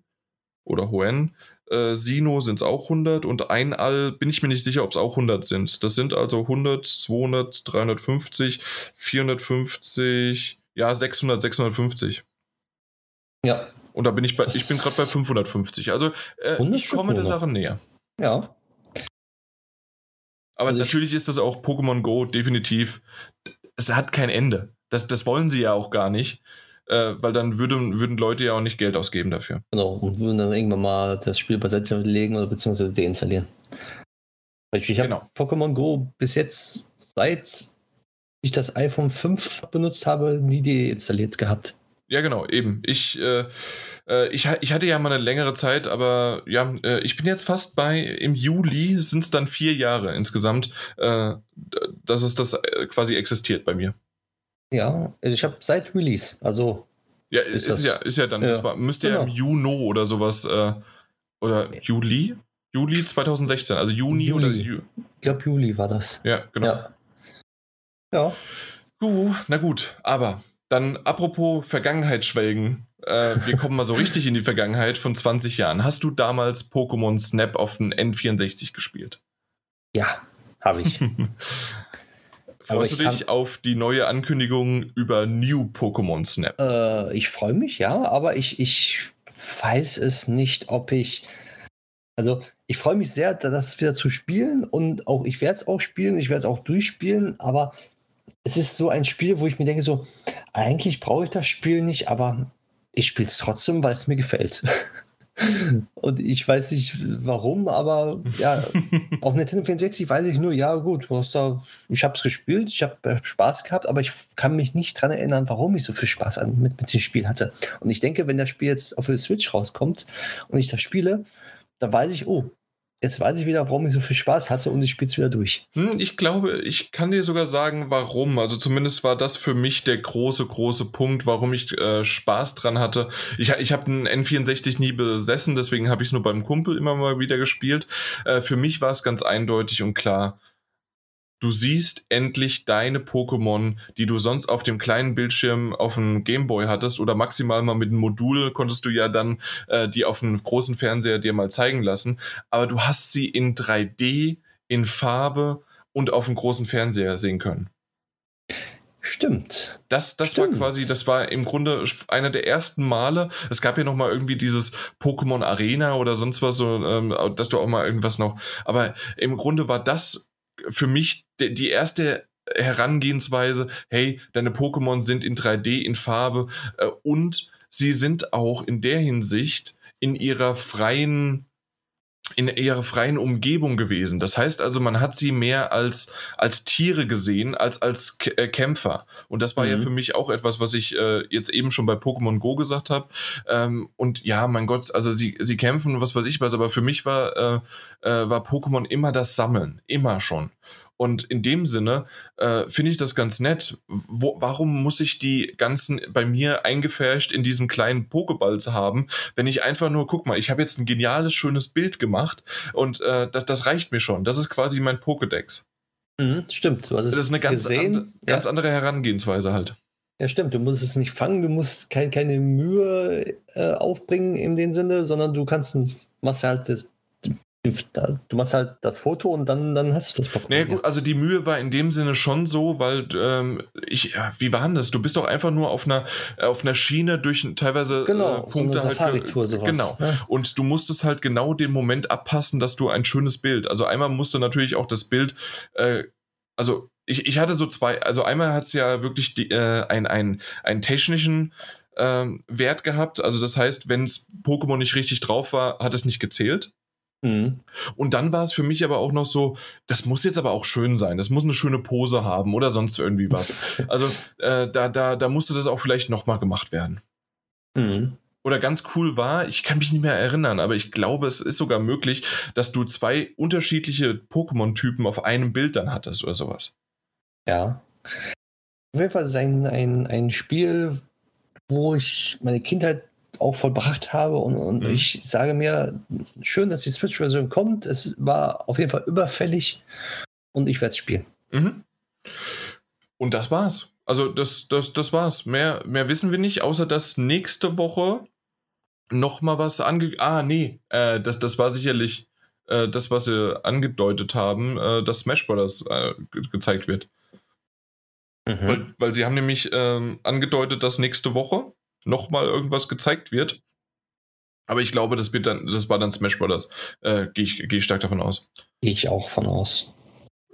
oder Hoen. Äh, Sino sind es auch 100 und ein All bin ich mir nicht sicher, ob es auch 100 sind. Das sind also 100, 200, 350, 450, ja, 600, 650. Ja. Und da bin ich bei, das ich bin gerade bei 550. Also äh, ich komme der Sache näher. Ja. Aber also natürlich ist das auch Pokémon Go definitiv. Es hat kein Ende. Das, das wollen sie ja auch gar nicht. Äh, weil dann würden, würden Leute ja auch nicht Geld ausgeben dafür. Genau, und würden dann irgendwann mal das Spiel beiseite legen oder beziehungsweise deinstallieren. Ich, ich habe genau. Pokémon Go bis jetzt seit ich das iPhone 5 benutzt habe, nie deinstalliert gehabt. Ja, genau, eben. Ich, äh, äh, ich, ich hatte ja mal eine längere Zeit, aber ja, äh, ich bin jetzt fast bei, im Juli sind es dann vier Jahre insgesamt, äh, dass es das äh, quasi existiert bei mir. Ja, also ich habe seit Release, also. Ja, ist, ist ja, ist ja dann, ja, das war, müsste genau. ja im Juni oder sowas, äh, oder Juli? Juli 2016, also Juni Juli. oder Ju Ich glaube, Juli war das. Ja, genau. Ja. Ja. Uh, na gut, aber dann apropos Vergangenheitsschwelgen. Äh, wir kommen mal so richtig in die Vergangenheit von 20 Jahren. Hast du damals Pokémon Snap auf den N64 gespielt? Ja, habe ich. (laughs) Freust du dich auf die neue Ankündigung über New Pokémon Snap? Äh, ich freue mich, ja, aber ich, ich weiß es nicht, ob ich. Also, ich freue mich sehr, das wieder zu spielen und auch ich werde es auch spielen, ich werde es auch durchspielen, aber es ist so ein Spiel, wo ich mir denke, so, eigentlich brauche ich das Spiel nicht, aber ich spiele es trotzdem, weil es mir gefällt. (laughs) Und ich weiß nicht warum, aber ja, (laughs) auf Nintendo 64 weiß ich nur, ja gut, du hast da, ich habe es gespielt, ich habe äh, Spaß gehabt, aber ich kann mich nicht daran erinnern, warum ich so viel Spaß an, mit, mit dem Spiel hatte. Und ich denke, wenn das Spiel jetzt auf der Switch rauskommt und ich das spiele, dann weiß ich, oh, Jetzt weiß ich wieder, warum ich so viel Spaß hatte und ich spiele es wieder durch. Hm, ich glaube, ich kann dir sogar sagen, warum. Also zumindest war das für mich der große, große Punkt, warum ich äh, Spaß dran hatte. Ich, ich habe einen N64 nie besessen, deswegen habe ich es nur beim Kumpel immer mal wieder gespielt. Äh, für mich war es ganz eindeutig und klar. Du siehst endlich deine Pokémon, die du sonst auf dem kleinen Bildschirm auf dem Gameboy hattest oder maximal mal mit einem Modul konntest du ja dann äh, die auf einem großen Fernseher dir mal zeigen lassen. Aber du hast sie in 3D, in Farbe und auf dem großen Fernseher sehen können. Stimmt. Das, das Stimmt. war quasi, das war im Grunde einer der ersten Male. Es gab ja noch mal irgendwie dieses Pokémon Arena oder sonst was, so, ähm, dass du auch mal irgendwas noch. Aber im Grunde war das für mich die, erste Herangehensweise. Hey, deine Pokémon sind in 3D, in Farbe äh, und sie sind auch in der Hinsicht in ihrer freien in ihrer freien Umgebung gewesen. Das heißt also, man hat sie mehr als, als Tiere gesehen, als als K äh, Kämpfer. Und das war mhm. ja für mich auch etwas, was ich äh, jetzt eben schon bei Pokémon Go gesagt habe. Ähm, und ja, mein Gott, also sie, sie kämpfen, was weiß ich was, aber für mich war, äh, äh, war Pokémon immer das Sammeln. Immer schon. Und in dem Sinne äh, finde ich das ganz nett. Wo, warum muss ich die ganzen bei mir eingefärscht in diesen kleinen Pokéball zu haben, wenn ich einfach nur, guck mal, ich habe jetzt ein geniales, schönes Bild gemacht und äh, das, das reicht mir schon. Das ist quasi mein Pokédex. Mhm, stimmt, du hast es Das ist eine ganz, gesehen. And, ganz ja. andere Herangehensweise halt. Ja, stimmt. Du musst es nicht fangen, du musst kein, keine Mühe äh, aufbringen in dem Sinne, sondern du kannst machst halt das, Du machst halt das Foto und dann, dann hast du das Pokémon. Nee, gut, also die Mühe war in dem Sinne schon so, weil ähm, ich, ja, wie war denn das? Du bist doch einfach nur auf einer, auf einer Schiene durch teilweise genau, äh, Punkte so eine halt. Sowas, genau. Ne? Und du musstest halt genau den Moment abpassen, dass du ein schönes Bild. Also einmal musste natürlich auch das Bild, äh, also ich, ich hatte so zwei, also einmal hat es ja wirklich die, äh, ein, ein, einen technischen ähm, Wert gehabt. Also das heißt, wenn es Pokémon nicht richtig drauf war, hat es nicht gezählt. Mhm. Und dann war es für mich aber auch noch so, das muss jetzt aber auch schön sein, das muss eine schöne Pose haben oder sonst irgendwie was. (laughs) also äh, da, da, da musste das auch vielleicht nochmal gemacht werden. Mhm. Oder ganz cool war, ich kann mich nicht mehr erinnern, aber ich glaube, es ist sogar möglich, dass du zwei unterschiedliche Pokémon-Typen auf einem Bild dann hattest oder sowas. Ja. Auf jeden Fall ist ein, ein, ein Spiel, wo ich meine Kindheit auch vollbracht habe. Und, und mhm. ich sage mir, schön, dass die Switch-Version kommt. Es war auf jeden Fall überfällig und ich werde es spielen. Mhm. Und das war's. Also das, das, das war's. Mehr, mehr wissen wir nicht, außer dass nächste Woche noch mal was ange... Ah, nee, äh, das, das war sicherlich äh, das, was sie angedeutet haben, äh, dass Smash Bros. Äh, ge gezeigt wird. Mhm. Weil, weil sie haben nämlich ähm, angedeutet, dass nächste Woche nochmal irgendwas gezeigt wird. Aber ich glaube, das wird dann, das war dann Smash Brothers. Äh, Gehe ich, geh ich stark davon aus. Gehe ich auch von aus.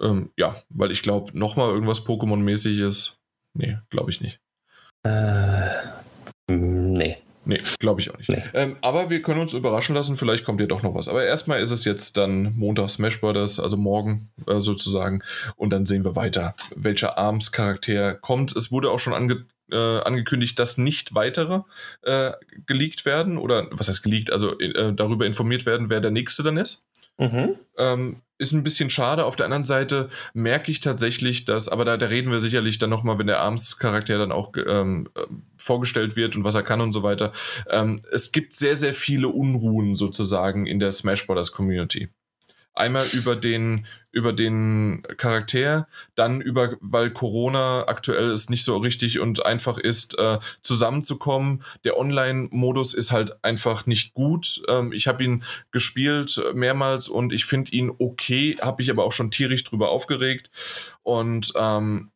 Ähm, ja, weil ich glaube, nochmal irgendwas Pokémon-mäßiges. Nee, glaube ich nicht. Äh, nee. Nee, glaube ich auch nicht. Nee. Ähm, aber wir können uns überraschen lassen, vielleicht kommt ja doch noch was. Aber erstmal ist es jetzt dann Montag Smash Brothers, also morgen äh, sozusagen. Und dann sehen wir weiter, welcher Arms-Charakter kommt. Es wurde auch schon ange äh, angekündigt, dass nicht weitere äh, geleakt werden oder was heißt geleakt, also äh, darüber informiert werden, wer der nächste dann ist. Mhm. Ähm, ist ein bisschen schade. Auf der anderen Seite merke ich tatsächlich, dass, aber da, da reden wir sicherlich dann nochmal, wenn der Arms-Charakter dann auch ähm, vorgestellt wird und was er kann und so weiter. Ähm, es gibt sehr, sehr viele Unruhen sozusagen in der Smash Brothers Community. Einmal über den, über den Charakter, dann über, weil Corona aktuell ist nicht so richtig und einfach ist, äh, zusammenzukommen. Der Online-Modus ist halt einfach nicht gut. Ähm, ich habe ihn gespielt mehrmals und ich finde ihn okay, habe ich aber auch schon tierisch drüber aufgeregt. Und ähm,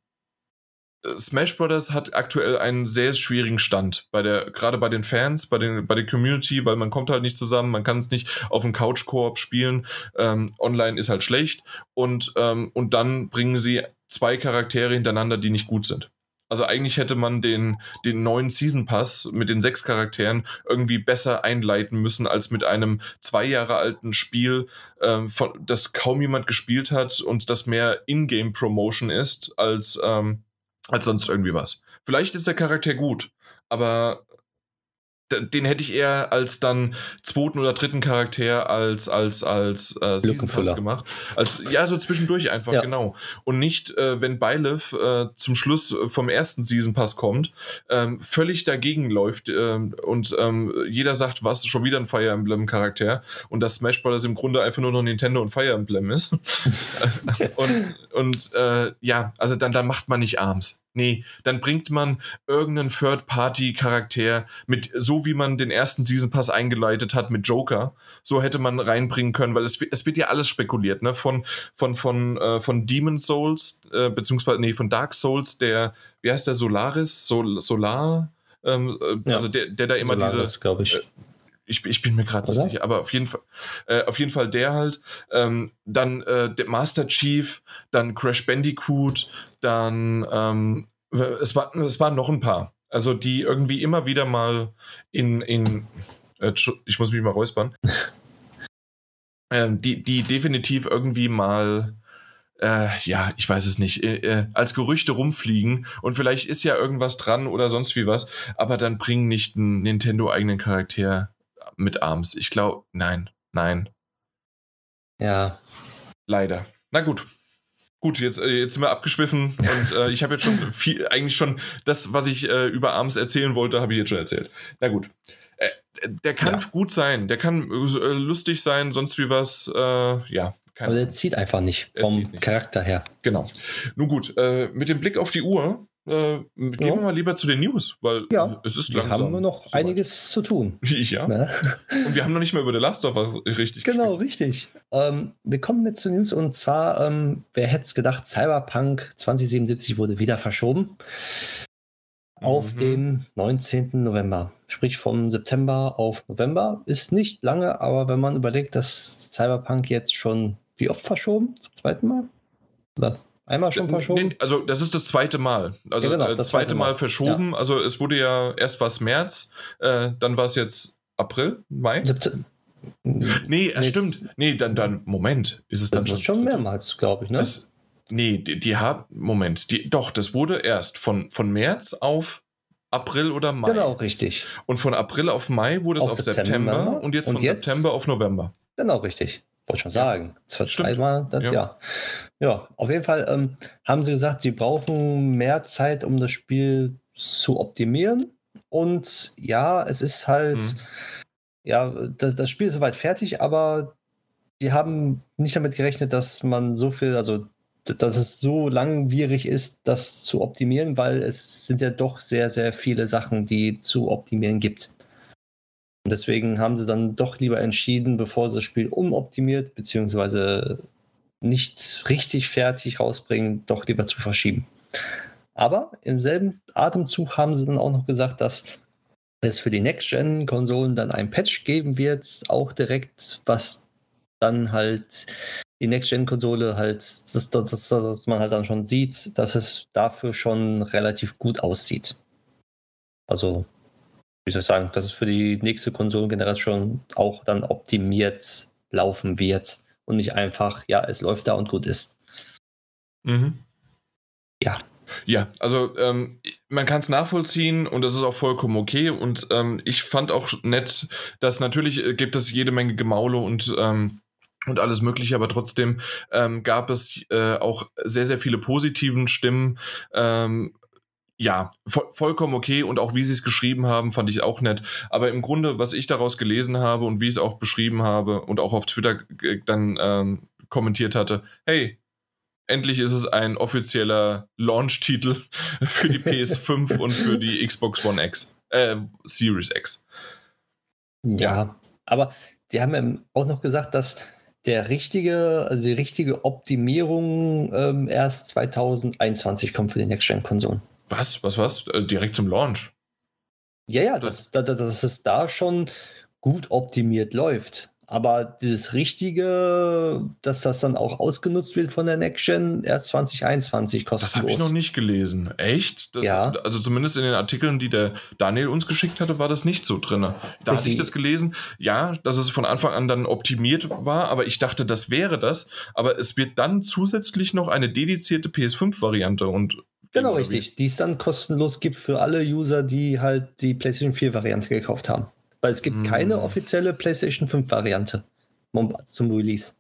Smash Brothers hat aktuell einen sehr schwierigen Stand bei der gerade bei den Fans, bei den bei der Community, weil man kommt halt nicht zusammen, man kann es nicht auf dem Couch Koop spielen. Ähm, online ist halt schlecht und ähm, und dann bringen sie zwei Charaktere hintereinander, die nicht gut sind. Also eigentlich hätte man den, den neuen Season Pass mit den sechs Charakteren irgendwie besser einleiten müssen als mit einem zwei Jahre alten Spiel, ähm, von, das kaum jemand gespielt hat und das mehr Ingame Promotion ist als ähm, als sonst irgendwie was. Vielleicht ist der Charakter gut, aber den hätte ich eher als dann zweiten oder dritten Charakter als als als äh, Season Pass gemacht. Als ja so zwischendurch einfach ja. genau und nicht äh, wenn Byleth äh, zum Schluss vom ersten Season Pass kommt, ähm, völlig dagegen läuft ähm, und ähm, jeder sagt, was schon wieder ein Fire Emblem Charakter und dass Smash Bros im Grunde einfach nur noch Nintendo und Fire Emblem ist. (laughs) (laughs) und und äh, ja, also dann dann macht man nicht Arms. Nee, dann bringt man irgendeinen Third-Party-Charakter mit, so wie man den ersten Season Pass eingeleitet hat mit Joker, so hätte man reinbringen können, weil es, es wird ja alles spekuliert, ne? Von, von, von, äh, von Demon Souls, äh, beziehungsweise, nee, von Dark Souls, der, wie heißt der, Solaris? Sol, Solar? Ähm, äh, ja. Also der, der da immer Solaris, diese. glaube ich. Ich, ich bin mir gerade nicht sicher, aber auf jeden Fall, äh, auf jeden Fall der halt. Ähm, dann äh, Master Chief, dann Crash Bandicoot, dann ähm, es, war, es waren noch ein paar. Also die irgendwie immer wieder mal in, in äh, ich muss mich mal räuspern. (laughs) ähm, die, die definitiv irgendwie mal äh, ja, ich weiß es nicht, äh, äh, als Gerüchte rumfliegen und vielleicht ist ja irgendwas dran oder sonst wie was, aber dann bringen nicht einen Nintendo-eigenen Charakter mit Arms. Ich glaube, nein, nein. Ja. Leider. Na gut. Gut, jetzt, äh, jetzt sind wir abgeschwiffen (laughs) und äh, ich habe jetzt schon viel, eigentlich schon das, was ich äh, über Arms erzählen wollte, habe ich jetzt schon erzählt. Na gut. Äh, der kann ja. gut sein, der kann äh, lustig sein, sonst wie was, äh, ja. Aber der zieht einfach nicht vom nicht. Charakter her. Genau. Nun gut, mit dem Blick auf die Uhr äh, gehen ja. wir mal lieber zu den News, weil ja. es ist langsam. Wir haben noch so einiges zu tun. (laughs) Ja. Ne? Und wir haben noch nicht mal über The Last of Us richtig Genau, gespielt. richtig. Ähm, wir kommen jetzt zu News und zwar, ähm, wer hätte es gedacht, Cyberpunk 2077 wurde wieder verschoben auf mhm. den 19. November. Sprich vom September auf November. Ist nicht lange, aber wenn man überlegt, dass Cyberpunk jetzt schon wie oft verschoben? Zum zweiten Mal? Oder Einmal schon verschoben? Also das ist das zweite Mal. Also ja, genau, äh, das zweite Mal, Mal verschoben. Ja. Also es wurde ja erst was März, äh, dann war es jetzt April, Mai. September. Nee, nee, stimmt. Nee, dann, dann, Moment, ist es dann schon. schon mehrmals, glaube ich, ne? Es, nee, die, die haben, Moment, die, doch, das wurde erst von, von März auf April oder Mai. Genau, richtig. Und von April auf Mai wurde es auf, auf September, September, und jetzt und von jetzt? September auf November. Genau, richtig. Wollte schon sagen. Zweimal das ja. Jahr. Ja, auf jeden Fall ähm, haben sie gesagt, sie brauchen mehr Zeit, um das Spiel zu optimieren. Und ja, es ist halt, mhm. ja, das, das, Spiel ist soweit fertig, aber die haben nicht damit gerechnet, dass man so viel, also dass es so langwierig ist, das zu optimieren, weil es sind ja doch sehr, sehr viele Sachen, die zu optimieren gibt. Und deswegen haben sie dann doch lieber entschieden, bevor sie das Spiel umoptimiert, beziehungsweise nicht richtig fertig rausbringen, doch lieber zu verschieben. Aber im selben Atemzug haben sie dann auch noch gesagt, dass es für die Next-Gen-Konsolen dann ein Patch geben wird, auch direkt, was dann halt die Next-Gen-Konsole halt, dass, dass, dass, man halt dann schon sieht, dass es dafür schon relativ gut aussieht. Also, wie soll ich sagen, dass es für die nächste Konsolengeneration auch dann optimiert laufen wird und nicht einfach, ja, es läuft da und gut ist. Mhm. Ja. Ja, also ähm, man kann es nachvollziehen und das ist auch vollkommen okay. Und ähm, ich fand auch nett, dass natürlich äh, gibt es jede Menge Gemaule und ähm, und alles Mögliche, aber trotzdem ähm, gab es äh, auch sehr, sehr viele positiven Stimmen. Ähm, ja, vo vollkommen okay und auch wie sie es geschrieben haben, fand ich auch nett. Aber im Grunde, was ich daraus gelesen habe und wie ich es auch beschrieben habe und auch auf Twitter dann ähm, kommentiert hatte, hey, endlich ist es ein offizieller Launch-Titel (laughs) für die PS5 (laughs) und für die Xbox One X, äh, Series X. Ja, ja, aber die haben ja auch noch gesagt, dass der richtige, also die richtige Optimierung ähm, erst 2021 kommt für die Next-Gen-Konsolen. Was? Was, was? Äh, direkt zum Launch? Ja, ja, dass, dass, dass es da schon gut optimiert läuft. Aber dieses Richtige, dass das dann auch ausgenutzt wird von der Next Gen, erst 2021 kostenlos. Das habe ich noch nicht gelesen. Echt? Das, ja. Also zumindest in den Artikeln, die der Daniel uns geschickt hatte, war das nicht so drin. Da Richtig. hatte ich das gelesen, ja, dass es von Anfang an dann optimiert war, aber ich dachte, das wäre das. Aber es wird dann zusätzlich noch eine dedizierte PS5-Variante und Genau, richtig. Die es dann kostenlos gibt für alle User, die halt die PlayStation 4-Variante gekauft haben. Weil es gibt mm. keine offizielle PlayStation 5-Variante zum Release.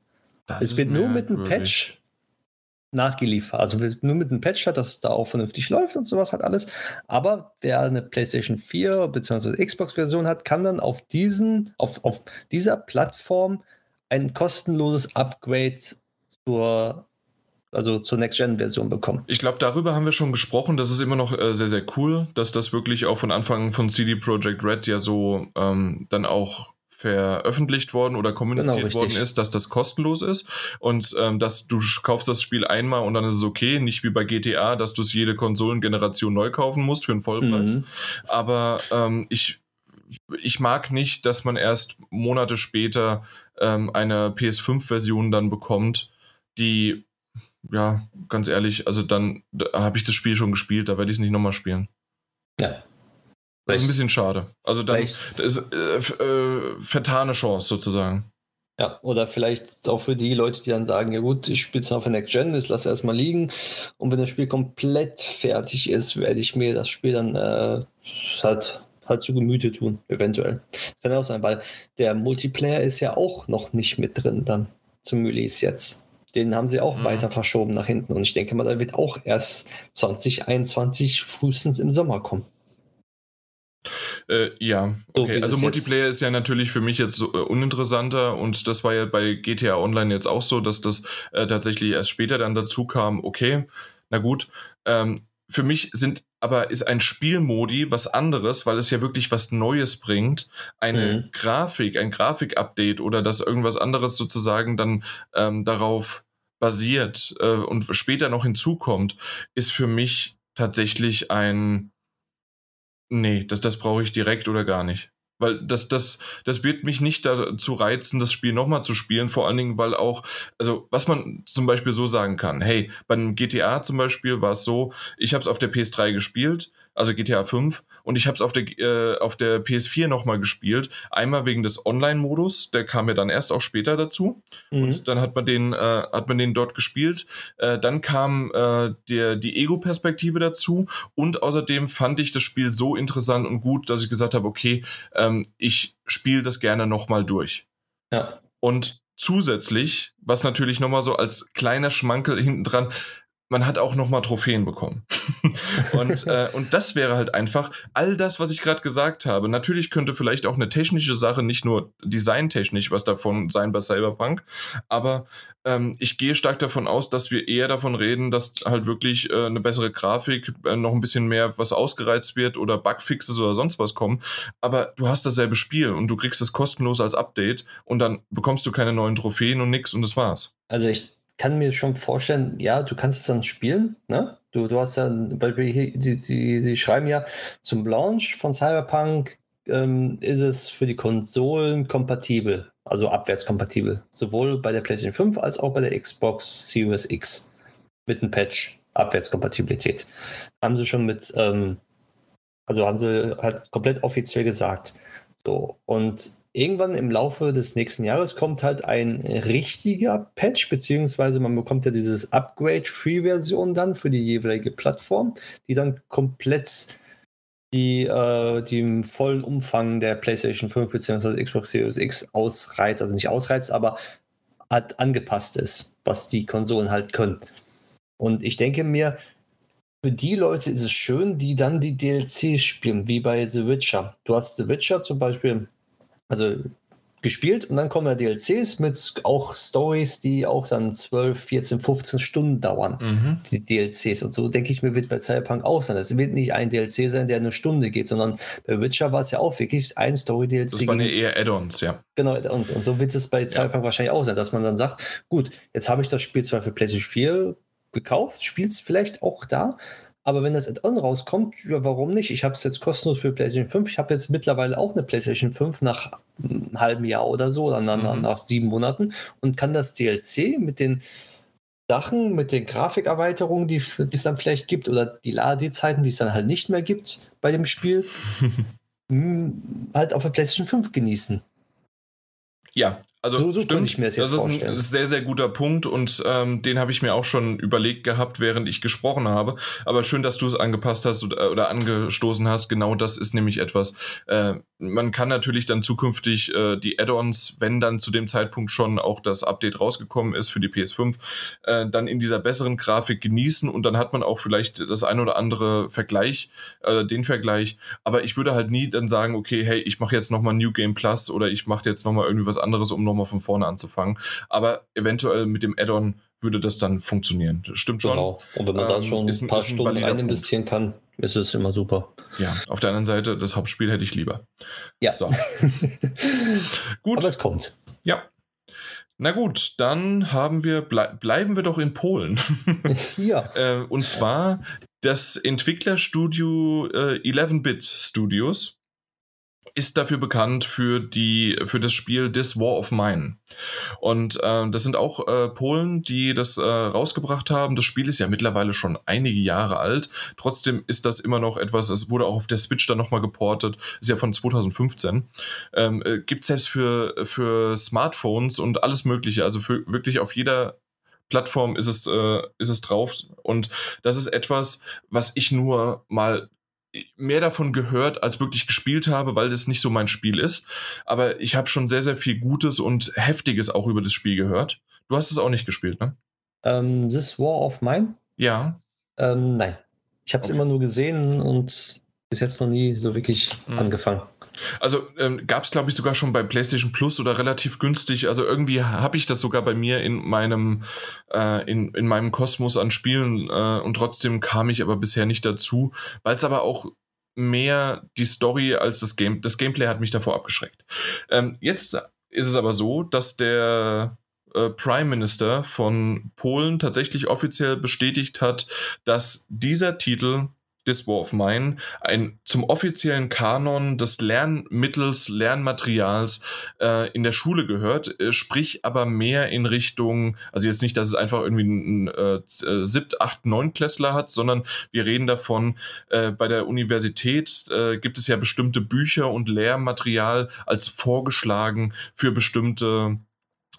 Das es wird nur mit einem Patch nachgeliefert. Also nur mit einem Patch hat, dass es da auch vernünftig läuft und sowas hat alles. Aber wer eine PlayStation 4 bzw. Xbox-Version hat, kann dann auf diesen, auf, auf dieser Plattform ein kostenloses Upgrade zur also zur Next-Gen-Version bekommen. Ich glaube, darüber haben wir schon gesprochen. Das ist immer noch äh, sehr, sehr cool, dass das wirklich auch von Anfang von CD Projekt Red ja so ähm, dann auch veröffentlicht worden oder kommuniziert genau, worden ist, dass das kostenlos ist und ähm, dass du kaufst das Spiel einmal und dann ist es okay, nicht wie bei GTA, dass du es jede Konsolengeneration neu kaufen musst für einen Vollpreis. Mhm. Aber ähm, ich ich mag nicht, dass man erst Monate später ähm, eine PS5-Version dann bekommt, die, ja, ganz ehrlich, also dann da habe ich das Spiel schon gespielt, da werde ich es nicht nochmal spielen. Ja. Das ist ein bisschen schade. Also dann das ist äh, äh, vertane Chance sozusagen. Ja, oder vielleicht auch für die Leute, die dann sagen, ja gut, ich spiele es auf der Next Gen, ich lasse erstmal liegen und wenn das Spiel komplett fertig ist, werde ich mir das Spiel dann äh, halt halt zu Gemüte tun, eventuell. Das kann auch sein, weil der Multiplayer ist ja auch noch nicht mit drin dann zum Release jetzt. Den haben sie auch mhm. weiter verschoben nach hinten und ich denke mal, der wird auch erst 2021 frühestens im Sommer kommen. Äh, ja, okay. So, also Multiplayer ist ja natürlich für mich jetzt so, äh, uninteressanter und das war ja bei GTA Online jetzt auch so, dass das äh, tatsächlich erst später dann dazu kam. Okay, na gut. Ähm, für mich sind aber ist ein Spielmodi was anderes, weil es ja wirklich was Neues bringt. Eine mhm. Grafik, ein Grafikupdate oder dass irgendwas anderes sozusagen dann ähm, darauf basiert äh, und später noch hinzukommt, ist für mich tatsächlich ein Nee, das, das brauche ich direkt oder gar nicht. Weil das, das, das wird mich nicht dazu reizen, das Spiel nochmal zu spielen. Vor allen Dingen, weil auch, also was man zum Beispiel so sagen kann, hey, beim GTA zum Beispiel war es so, ich habe es auf der PS3 gespielt, also GTA 5. Und ich habe es auf der, äh, auf der PS4 nochmal gespielt. Einmal wegen des Online-Modus, der kam ja dann erst auch später dazu. Mhm. Und dann hat man den, äh, hat man den dort gespielt. Äh, dann kam äh, der, die Ego-Perspektive dazu. Und außerdem fand ich das Spiel so interessant und gut, dass ich gesagt habe, okay, ähm, ich spiele das gerne nochmal durch. Ja. Und zusätzlich, was natürlich nochmal so als kleiner Schmankel hinten dran, man hat auch nochmal Trophäen bekommen. (laughs) und, äh, und das wäre halt einfach all das, was ich gerade gesagt habe. Natürlich könnte vielleicht auch eine technische Sache, nicht nur designtechnisch was davon sein bei Cyberpunk, aber ähm, ich gehe stark davon aus, dass wir eher davon reden, dass halt wirklich äh, eine bessere Grafik, äh, noch ein bisschen mehr was ausgereizt wird oder Bugfixes oder sonst was kommen. Aber du hast dasselbe Spiel und du kriegst es kostenlos als Update und dann bekommst du keine neuen Trophäen und nix und das war's. Also ich kann mir schon vorstellen, ja, du kannst es dann spielen, ne? Du, du hast ja, weil die, die, sie schreiben ja, zum Launch von Cyberpunk ähm, ist es für die Konsolen kompatibel, also abwärtskompatibel. Sowohl bei der PlayStation 5 als auch bei der Xbox Series X. Mit einem Patch, Abwärtskompatibilität. Haben sie schon mit, ähm, also haben sie halt komplett offiziell gesagt. So, und irgendwann im Laufe des nächsten Jahres kommt halt ein richtiger Patch, beziehungsweise man bekommt ja dieses Upgrade-Free-Version dann für die jeweilige Plattform, die dann komplett die, äh, die vollen Umfang der PlayStation 5 bzw. Xbox Series X ausreizt, also nicht ausreizt, aber hat angepasst ist, was die Konsolen halt können. Und ich denke mir, für die Leute ist es schön, die dann die DLCs spielen, wie bei The Witcher. Du hast The Witcher zum Beispiel also gespielt und dann kommen ja DLCs mit auch Stories, die auch dann 12, 14, 15 Stunden dauern, mhm. die DLCs. Und so denke ich mir, wird bei Cyberpunk auch sein. Es wird nicht ein DLC sein, der eine Stunde geht, sondern bei Witcher war es ja auch wirklich ein Story-DLC. Das waren ja eher Add-ons, ja. Genau, Add-ons. Und so wird es bei Cyberpunk ja. wahrscheinlich auch sein, dass man dann sagt, gut, jetzt habe ich das Spiel zwar für PlayStation 4 gekauft, spielt es vielleicht auch da, aber wenn das Add-on rauskommt, ja, warum nicht? Ich habe es jetzt kostenlos für PlayStation 5. Ich habe jetzt mittlerweile auch eine PlayStation 5 nach einem halben Jahr oder so, dann mhm. nach sieben Monaten und kann das DLC mit den Sachen, mit den Grafikerweiterungen, die, die es dann vielleicht gibt, oder die Ladezeiten, die es dann halt nicht mehr gibt bei dem Spiel, (laughs) halt auf der PlayStation 5 genießen. Ja, Also so, so stimmt, ich mir das jetzt das ist vorstellen. ein sehr, sehr guter Punkt und ähm, den habe ich mir auch schon überlegt gehabt, während ich gesprochen habe. Aber schön, dass du es angepasst hast oder, oder angestoßen hast. Genau das ist nämlich etwas. Äh, man kann natürlich dann zukünftig äh, die Add-ons, wenn dann zu dem Zeitpunkt schon auch das Update rausgekommen ist für die PS5, äh, dann in dieser besseren Grafik genießen und dann hat man auch vielleicht das ein oder andere Vergleich, äh, den Vergleich. Aber ich würde halt nie dann sagen, okay, hey, ich mache jetzt nochmal New Game Plus oder ich mache jetzt nochmal irgendwie was anderes, um nochmal von vorne anzufangen. Aber eventuell mit dem Add-on würde das dann funktionieren. Das stimmt schon. Genau. Und wenn man da Ähm, schon ist ein paar ein Stunden rein investieren kann, ist es immer super. Ja, auf der anderen Seite, das Hauptspiel hätte ich lieber. Ja. So. (laughs) Gut. Aber es kommt. Ja. Na gut, dann haben wir, blei bleiben wir doch in Polen. (laughs) ja. (laughs) äh, und zwar das Entwicklerstudio äh, 11-Bit Studios ist dafür bekannt für, die, für das Spiel This War of Mine. Und äh, das sind auch äh, Polen, die das äh, rausgebracht haben. Das Spiel ist ja mittlerweile schon einige Jahre alt. Trotzdem ist das immer noch etwas, es wurde auch auf der Switch dann nochmal geportet, ist ja von 2015. Ähm, äh, Gibt es selbst für, für Smartphones und alles Mögliche, also für wirklich auf jeder Plattform ist es, äh, ist es drauf. Und das ist etwas, was ich nur mal mehr davon gehört, als wirklich gespielt habe, weil das nicht so mein Spiel ist. Aber ich habe schon sehr, sehr viel Gutes und Heftiges auch über das Spiel gehört. Du hast es auch nicht gespielt, ne? Ähm, This War of Mine? Ja. Ähm, nein. Ich habe es Okay. immer nur gesehen und bis jetzt noch nie so wirklich Mhm. angefangen. Also ähm, gab es, glaube ich, sogar schon bei PlayStation Plus oder relativ günstig. Also irgendwie habe ich das sogar bei mir in meinem, äh, in, in meinem Kosmos an Spielen äh, und trotzdem kam ich aber bisher nicht dazu, weil es aber auch mehr die Story als das Game, das Gameplay hat mich davor abgeschreckt. Ähm, jetzt ist es aber so, dass der äh, Prime Minister von Polen tatsächlich offiziell bestätigt hat, dass dieser Titel This War of Mine ein zum offiziellen Kanon des Lernmittels, Lernmaterials äh, in der Schule gehört, äh, sprich aber mehr in Richtung, also jetzt nicht, dass es einfach irgendwie ein äh, siebt, acht, neun Klässler hat, sondern wir reden davon, äh, bei der Universität äh, gibt es ja bestimmte Bücher und Lehrmaterial als vorgeschlagen für bestimmte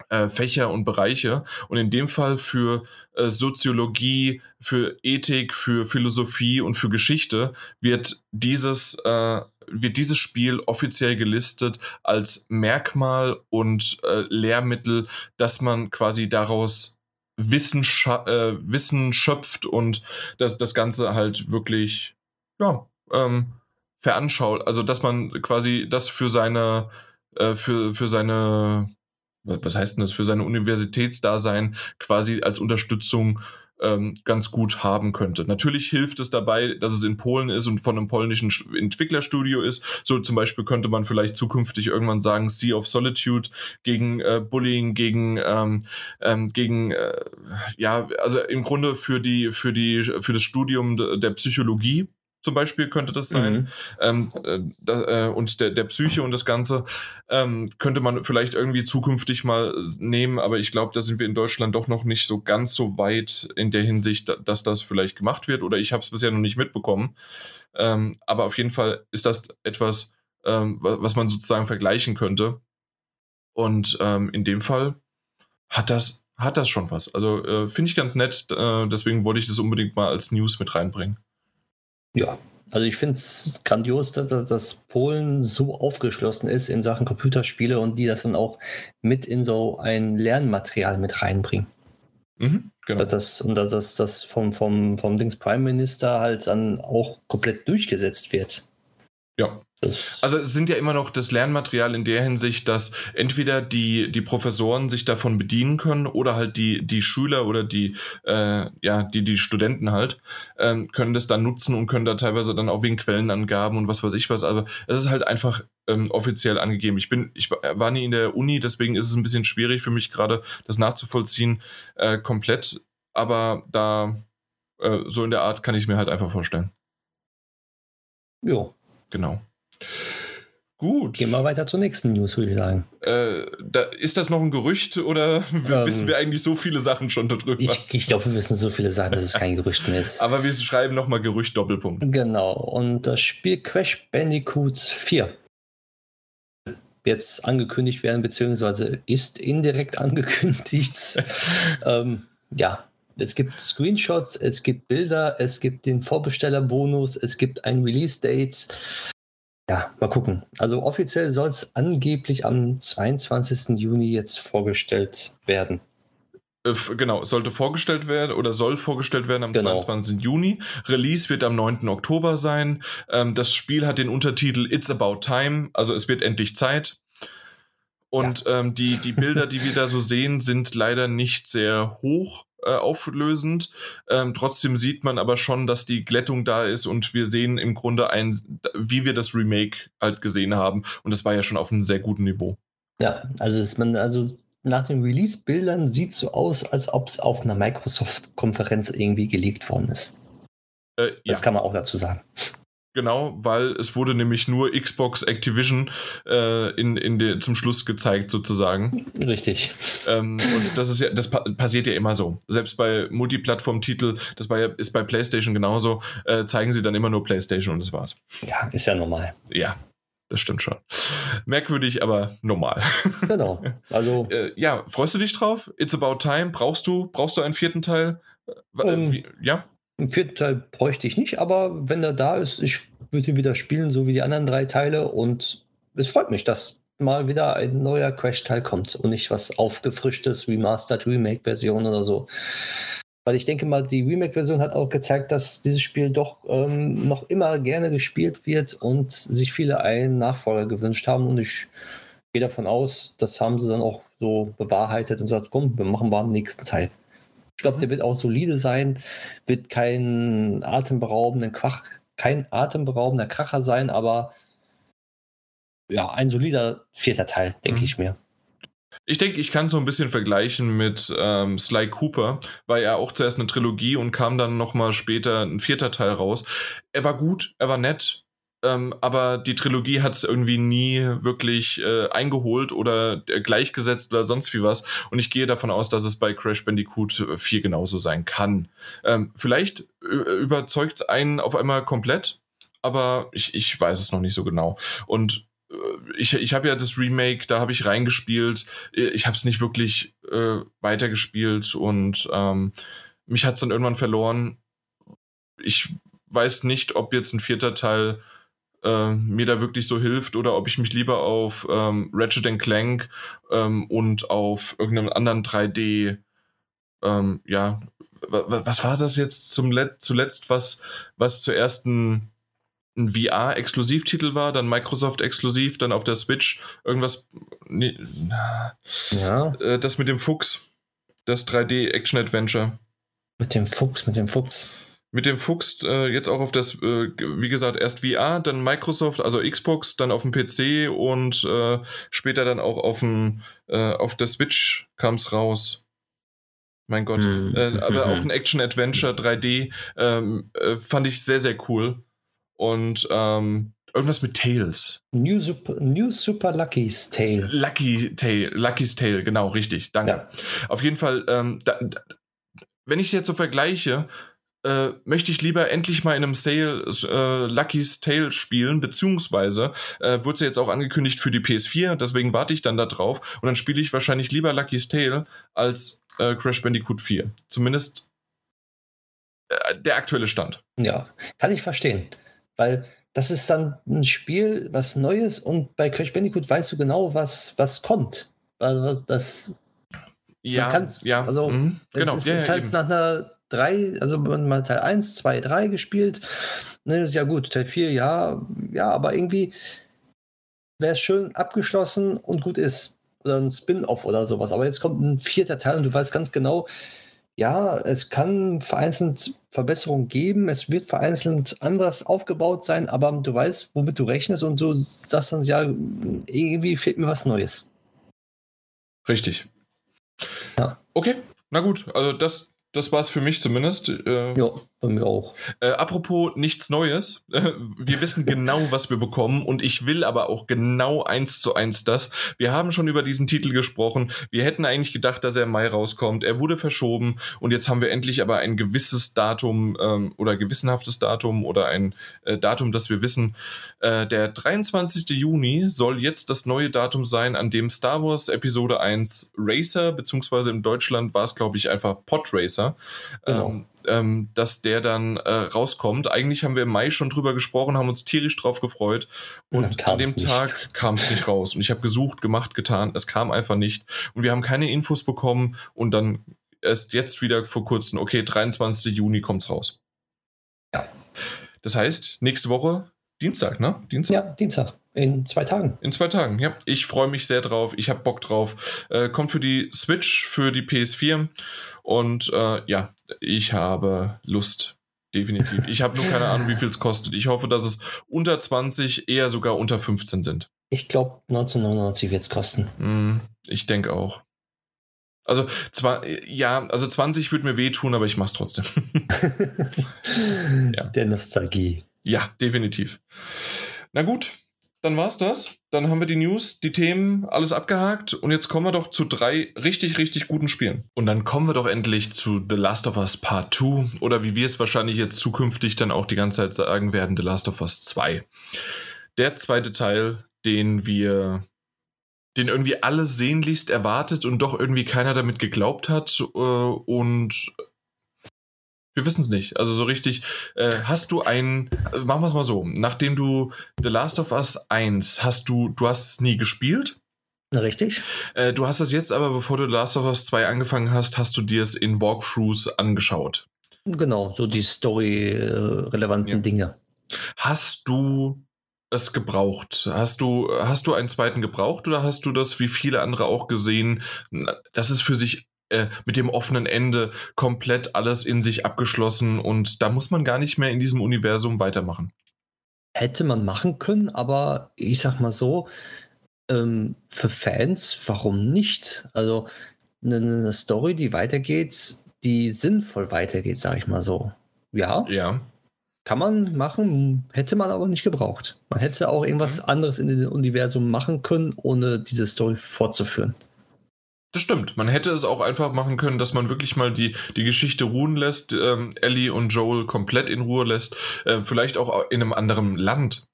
äh, Fächer und Bereiche. Und in dem Fall für äh, Soziologie, für Ethik, für Philosophie und für Geschichte wird dieses, äh, wird dieses Spiel offiziell gelistet als Merkmal und äh, Lehrmittel, dass man quasi daraus Wissen, äh, Wissen schöpft und das, das Ganze halt wirklich, ja, ähm, veranschaut, also dass man quasi das für seine, äh, für, für seine was heißt denn das, für seine Universitätsdasein quasi als Unterstützung ähm, ganz gut haben könnte. Natürlich hilft es dabei, dass es in Polen ist und von einem polnischen Sch- Entwicklerstudio ist. So zum Beispiel könnte man vielleicht zukünftig irgendwann sagen, Sea of Solitude gegen äh, Bullying, gegen, ähm, ähm, gegen äh, ja, also im Grunde für die, für die, für das Studium de- der Psychologie zum Beispiel könnte das sein Mhm. ähm, äh, äh, und der, der Psyche und das Ganze ähm, könnte man vielleicht irgendwie zukünftig mal nehmen, aber ich glaube, da sind wir in Deutschland doch noch nicht so ganz so weit in der Hinsicht, da- dass das vielleicht gemacht wird oder ich habe es bisher noch nicht mitbekommen. Ähm, aber auf jeden Fall ist das etwas, ähm, wa- was man sozusagen vergleichen könnte. Und ähm, in dem Fall hat das, hat das schon was. Also äh, finde ich ganz nett, äh, deswegen wollte ich das unbedingt mal als News mit reinbringen. Ja, also ich finde es grandios, dass, dass Polen so aufgeschlossen ist in Sachen Computerspiele und die das dann auch mit in so ein Lernmaterial mit reinbringen. Mhm, genau. Das, und dass das, das vom, vom, vom Dings Prime Minister halt dann auch komplett durchgesetzt wird. Ja. Also es sind ja immer noch das Lernmaterial in der Hinsicht, dass entweder die, die Professoren sich davon bedienen können oder halt die, die Schüler oder die, äh, ja, die, die Studenten halt, ähm, können das dann nutzen und können da teilweise dann auch wegen Quellenangaben und was weiß ich was. Aber es ist halt einfach ähm, offiziell angegeben. Ich bin, ich war nie in der Uni, deswegen ist es ein bisschen schwierig für mich gerade, das nachzuvollziehen, äh, komplett. Aber da, äh, so in der Art kann ich es mir halt einfach vorstellen. jo, Genau. Gut. gehen wir weiter zur nächsten News, würde ich sagen. Äh, da, ist das noch ein Gerücht oder Ähm, wissen wir eigentlich so viele Sachen schon darüber? Ich, ich glaube, wir wissen so viele Sachen, dass es kein Gerücht mehr ist. (laughs) Aber wir schreiben nochmal Gerücht Doppelpunkt. Genau, und das Spiel Crash Bandicoot 4 jetzt angekündigt werden, beziehungsweise ist indirekt (laughs) angekündigt. ähm, ja, es gibt Screenshots, es gibt Bilder, es gibt den Vorbestellerbonus, es gibt ein Release-Date. Ja, mal gucken. Also offiziell soll es angeblich am 22. Juni jetzt vorgestellt werden. Äh, genau, sollte vorgestellt werden oder soll vorgestellt werden am genau. 22. Juni. Release wird am 9. Oktober sein. Ähm, das Spiel hat den Untertitel It's About Time, also es wird endlich Zeit. Und ja. ähm, die, die Bilder, die wir da so sehen, sind leider nicht sehr hoch äh, auflösend. Ähm, trotzdem sieht man aber schon, dass die Glättung da ist und wir sehen im Grunde ein, wie wir das Remake halt gesehen haben. Und das war ja schon auf einem sehr guten Niveau. Ja, also ist man, also nach den Release-Bildern sieht es so aus, als ob es auf einer Microsoft-Konferenz irgendwie gelegt worden ist. Äh, das ja. kann man auch dazu sagen. Genau, weil es wurde nämlich nur Xbox Activision äh, in, in de, zum Schluss gezeigt, sozusagen. Richtig. Ähm, und das ist ja, das pa passiert ja immer so. Selbst bei Multiplattform-Titel, das bei, ist bei PlayStation genauso, äh, zeigen sie dann immer nur PlayStation und das war's. Ja, ist ja normal. Ja, das stimmt schon. Merkwürdig, aber normal. Genau. Also. (laughs) äh, ja, freust du dich drauf? It's about time. Brauchst du, brauchst du einen vierten Teil? Äh, ähm, ja? Einen vierten Teil bräuchte ich nicht, aber wenn er da ist, ich würde ihn wieder spielen, so wie die anderen drei Teile. Und es freut mich, dass mal wieder ein neuer Crash-Teil kommt und nicht was aufgefrischtes, Remastered, Remake-Version oder so. Weil ich denke mal, die Remake-Version hat auch gezeigt, dass dieses Spiel doch ähm, noch immer gerne gespielt wird und sich viele einen Nachfolger gewünscht haben. Und ich gehe davon aus, das haben sie dann auch so bewahrheitet und sagt, komm, wir machen mal am nächsten Teil. Ich glaube, der wird auch solide sein, wird kein atemberaubender Krach, kein atemberaubender Kracher sein, aber ja, ein solider vierter Teil, denke mhm. ich mir. Ich denke, ich kann so ein bisschen vergleichen mit ähm, Sly Cooper, weil er auch zuerst eine Trilogie und kam dann nochmal später ein vierter Teil raus. Er war gut, er war nett, ähm, aber die Trilogie hat es irgendwie nie wirklich äh, eingeholt oder äh, gleichgesetzt oder sonst wie was. Und ich gehe davon aus, dass es bei Crash Bandicoot 4 äh, genauso sein kann. Ähm, vielleicht äh, überzeugt es einen auf einmal komplett, aber ich, ich weiß es noch nicht so genau. Und äh, ich, ich habe ja das Remake, da habe ich reingespielt. Ich habe es nicht wirklich äh, weitergespielt und ähm, mich hat es dann irgendwann verloren. Ich weiß nicht, ob jetzt ein vierter Teil äh, mir da wirklich so hilft oder ob ich mich lieber auf ähm, Ratchet Clank ähm, und auf irgendeinem anderen 3D, ähm, ja, was war das jetzt zum Let zuletzt, was, was zuerst ein, ein VR-Exklusivtitel war, dann Microsoft-exklusiv, dann auf der Switch irgendwas, nee, ja. Äh, das mit dem Fuchs, das 3D-Action-Adventure. Mit dem Fuchs, mit dem Fuchs mit dem Fuchs äh, jetzt auch auf das, äh, wie gesagt, erst VR, dann Microsoft, also Xbox, dann auf dem PC und äh, später dann auch auf, dem, äh, auf der Switch kam es raus. Mein Gott. Mhm. aber auch ein (laughs) Action-Adventure 3D ähm, äh, fand ich sehr, sehr cool. Und ähm, irgendwas mit Tails. New Super, New Super Lucky's Tale. Lucky Tale, Lucky's Tale, genau, richtig. Danke. Ja. Auf jeden Fall, ähm, da, da, wenn ich es jetzt so vergleiche, äh, möchte ich lieber endlich mal in einem Sale äh, Lucky's Tale spielen, beziehungsweise äh, wurde es ja jetzt auch angekündigt für die PS4, deswegen warte ich dann da drauf und dann spiele ich wahrscheinlich lieber Lucky's Tale als äh, Crash Bandicoot 4. Zumindest äh, der aktuelle Stand. Ja, kann ich verstehen, weil das ist dann ein Spiel, was Neues und bei Crash Bandicoot weißt du genau, was, was kommt. Also das ja, ja, also mhm, genau. es ist, ja, ist halt eben. nach einer drei, also mal Teil 1, 2, 3 gespielt. Ne, ist ja gut, Teil 4, ja, ja, aber irgendwie wäre es schön abgeschlossen und gut ist. Oder ein Spin-off oder sowas. Aber jetzt kommt ein vierter Teil und du weißt ganz genau, ja, es kann vereinzelt Verbesserungen geben, es wird vereinzelt anders aufgebaut sein, aber du weißt, womit du rechnest und du sagst dann, ja, irgendwie fehlt mir was Neues. Richtig. Ja. Okay, na gut, also das, das war es für mich zumindest. Äh, ja, bei mir auch. Äh, apropos nichts Neues. Äh, wir wissen genau, was wir bekommen und ich will aber auch genau eins zu eins das. Wir haben schon über diesen Titel gesprochen. Wir hätten eigentlich gedacht, dass er im Mai rauskommt. Er wurde verschoben und jetzt haben wir endlich aber ein gewisses Datum ähm, oder gewissenhaftes Datum oder ein äh, Datum, das wir wissen. Äh, der 23. Juni soll jetzt das neue Datum sein, an dem Star Wars Episode 1 Racer, beziehungsweise in Deutschland war es, glaube ich, einfach Podracer Racer. Genau. Ähm, ähm, dass der dann äh, rauskommt. Eigentlich haben wir im Mai schon drüber gesprochen, haben uns tierisch drauf gefreut und an dem. Tag kam es nicht raus. Und ich habe gesucht, gemacht, getan, es kam einfach nicht. Und wir haben keine Infos bekommen und dann erst jetzt wieder vor kurzem, okay, 23. Juni kommt es raus. Ja. Das heißt, nächste Woche Dienstag, ne? Dienstag? Ja, Dienstag. In zwei Tagen. In zwei Tagen, ja. Ich freue mich sehr drauf. Ich habe Bock drauf. Äh, kommt für die Switch, für die PS4. Und äh, ja, ich habe Lust. Definitiv. Ich habe nur keine Ahnung, wie viel es kostet. Ich hoffe, dass es unter 20, eher sogar unter 15 sind. Ich glaube, 1999 wird es kosten. Mm, ich denke auch. Also, zwar, ja, also 20 würde mir wehtun, aber ich mache es trotzdem. (laughs) ja. Der Nostalgie. Ja, definitiv. Na gut, dann war's das. Dann haben wir die News, die Themen, alles abgehakt. Und jetzt kommen wir doch zu drei richtig, richtig guten Spielen. Und dann kommen wir doch endlich zu The Last of Us Part 2 oder wie wir es wahrscheinlich jetzt zukünftig dann auch die ganze Zeit sagen werden, The Last of Us 2. Der zweite Teil, den wir den irgendwie alle sehnlichst erwartet und doch irgendwie keiner damit geglaubt hat. Äh, und wir wissen es nicht. Also so richtig, äh, hast du ein, machen wir es mal so, nachdem du The Last of Us 1 hast du, du hast es nie gespielt. Richtig. Äh, du hast es jetzt aber, bevor du The Last of Us 2 angefangen hast, hast du dir es in Walkthroughs angeschaut. Genau, so die story-relevanten ja. Dinge. Hast du es gebraucht? Hast du, hast du einen zweiten gebraucht oder hast du das wie viele andere auch gesehen, dass es für sich äh, mit dem offenen Ende komplett alles in sich abgeschlossen und da muss man gar nicht mehr in diesem Universum weitermachen. Hätte man machen können, aber ich sag mal so, ähm, für Fans, warum nicht? Also eine, eine Story, die weitergeht, die sinnvoll weitergeht, sag ich mal so. Ja. Ja. Kann man machen, hätte man aber nicht gebraucht. Man hätte auch irgendwas mhm. anderes in dem Universum machen können, ohne diese Story fortzuführen. Das stimmt. Man hätte es auch einfach machen können, dass man wirklich mal die, die Geschichte ruhen lässt, ähm, Ellie und Joel komplett in Ruhe lässt, äh, vielleicht auch in einem anderen Land.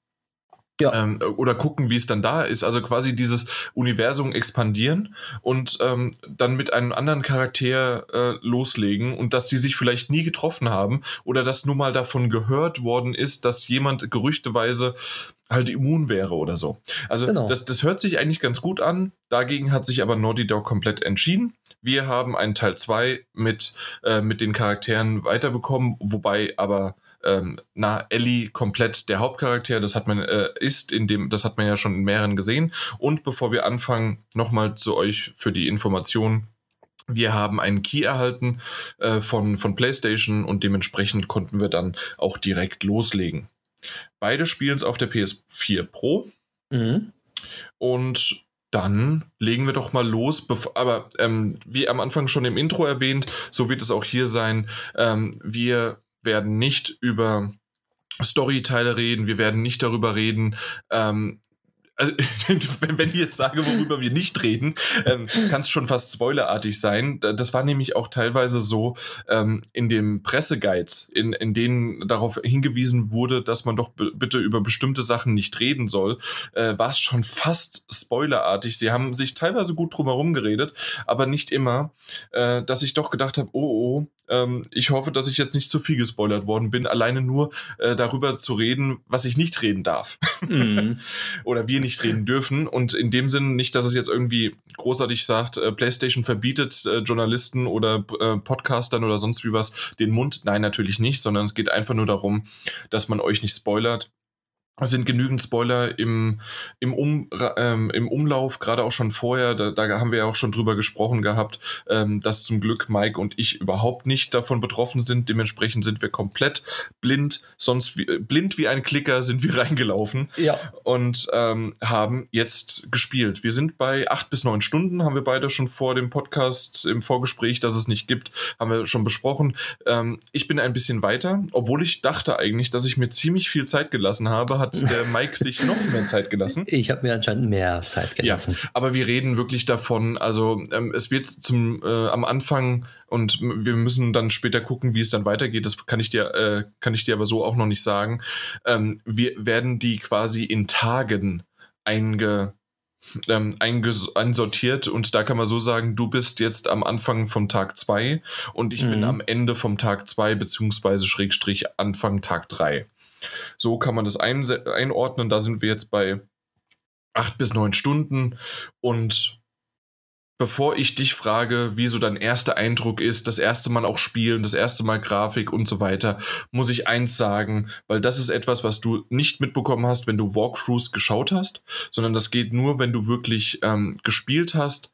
Ja. Ähm, oder gucken, wie es dann da ist. Also quasi dieses Universum expandieren und ähm, dann mit einem anderen Charakter äh, loslegen und dass die sich vielleicht nie getroffen haben oder dass nur mal davon gehört worden ist, dass jemand gerüchteweise halt immun wäre oder so. Also genau. das, das hört sich eigentlich ganz gut an. Dagegen hat sich aber Naughty Dog komplett entschieden. Wir haben einen Teil 2 mit, äh, mit den Charakteren weiterbekommen, wobei aber ähm, na, Ellie komplett der Hauptcharakter, das hat man, äh, ist in dem, das hat man ja schon in mehreren gesehen. Und bevor wir anfangen, nochmal zu euch für die Information. Wir haben einen Key erhalten äh, von, von PlayStation und dementsprechend konnten wir dann auch direkt loslegen. Beide spielen es auf der PS4 Pro. Mhm. Und dann legen wir doch mal los. Aber ähm, wie am Anfang schon im Intro erwähnt, so wird es auch hier sein. Ähm, wir werden nicht über Storyteile reden, wir werden nicht darüber reden, ähm, also, (laughs) wenn ich jetzt sage, worüber wir nicht reden, ähm, kann es schon fast spoilerartig sein. Das war nämlich auch teilweise so ähm, in den Presseguides, in, in denen darauf hingewiesen wurde, dass man doch bitte über bestimmte Sachen nicht reden soll, äh, war es schon fast spoilerartig. Sie haben sich teilweise gut drumherum geredet, aber nicht immer, äh, dass ich doch gedacht habe, oh, oh, ähm, ich hoffe, dass ich jetzt nicht zu viel gespoilert worden bin, alleine nur äh, darüber zu reden, was ich nicht reden darf. Mhm. (laughs) Oder wir nicht reden dürfen. Und in dem Sinn nicht, dass es jetzt irgendwie großartig sagt, äh, PlayStation verbietet äh, Journalisten oder äh, Podcastern oder sonst wie was den Mund. Nein, natürlich nicht, sondern es geht einfach nur darum, dass man euch nicht spoilert es sind genügend Spoiler im, im, um, ähm, im Umlauf, gerade auch schon vorher, da, da, haben wir ja auch schon drüber gesprochen gehabt, ähm, dass zum Glück Mike und ich überhaupt nicht davon betroffen sind. Dementsprechend sind wir komplett blind, sonst wie, blind wie ein Klicker sind wir (laughs) reingelaufen ja. und ähm, haben jetzt gespielt. Wir sind bei acht bis neun Stunden, haben wir beide schon vor dem Podcast im Vorgespräch, dass es nicht gibt, haben wir schon besprochen. Ähm, ich bin ein bisschen weiter, obwohl ich dachte eigentlich, dass ich mir ziemlich viel Zeit gelassen habe, hat der Mike sich noch mehr Zeit gelassen. (laughs) Ich habe mir anscheinend mehr Zeit gelassen. Ja, aber wir reden wirklich davon, also ähm, es wird zum äh, am Anfang und wir müssen dann später gucken, wie es dann weitergeht. Das kann ich dir, äh, kann ich dir aber so auch noch nicht sagen. Ähm, wir werden die quasi in Tagen einge, ähm, einsortiert und da kann man so sagen, du bist jetzt am Anfang vom Tag 2 und ich mhm. bin am Ende vom Tag 2 beziehungsweise Schrägstrich Anfang Tag 3. So kann man das ein einordnen. Da sind wir jetzt bei acht bis neun Stunden. Und bevor ich dich frage, wie so dein erster Eindruck ist, das erste Mal auch spielen, das erste Mal Grafik und so weiter, muss ich eins sagen, weil das ist etwas, was du nicht mitbekommen hast, wenn du Walkthroughs geschaut hast, sondern das geht nur, wenn du wirklich ähm, gespielt hast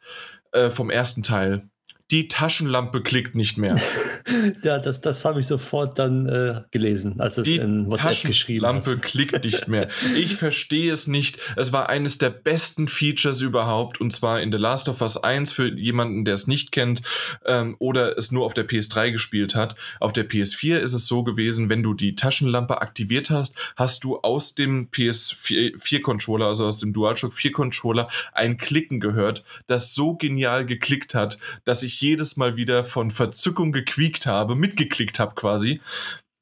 äh, vom ersten Teil die Taschenlampe klickt nicht mehr. (laughs) ja, das, das habe ich sofort dann äh, gelesen, als es die in WhatsApp geschrieben hast. Die Lampe klickt nicht mehr. Ich verstehe es nicht. Es war eines der besten Features überhaupt und zwar in The Last of Us 1 für jemanden, der es nicht kennt ähm, oder es nur auf der PS3 gespielt hat. Auf der PS4 ist es so gewesen, wenn du die Taschenlampe aktiviert hast, hast du aus dem PS4 Controller, also aus dem DualShock 4 Controller, ein Klicken gehört, das so genial geklickt hat, dass ich jedes Mal wieder von Verzückung gequiekt habe, mitgeklickt habe quasi,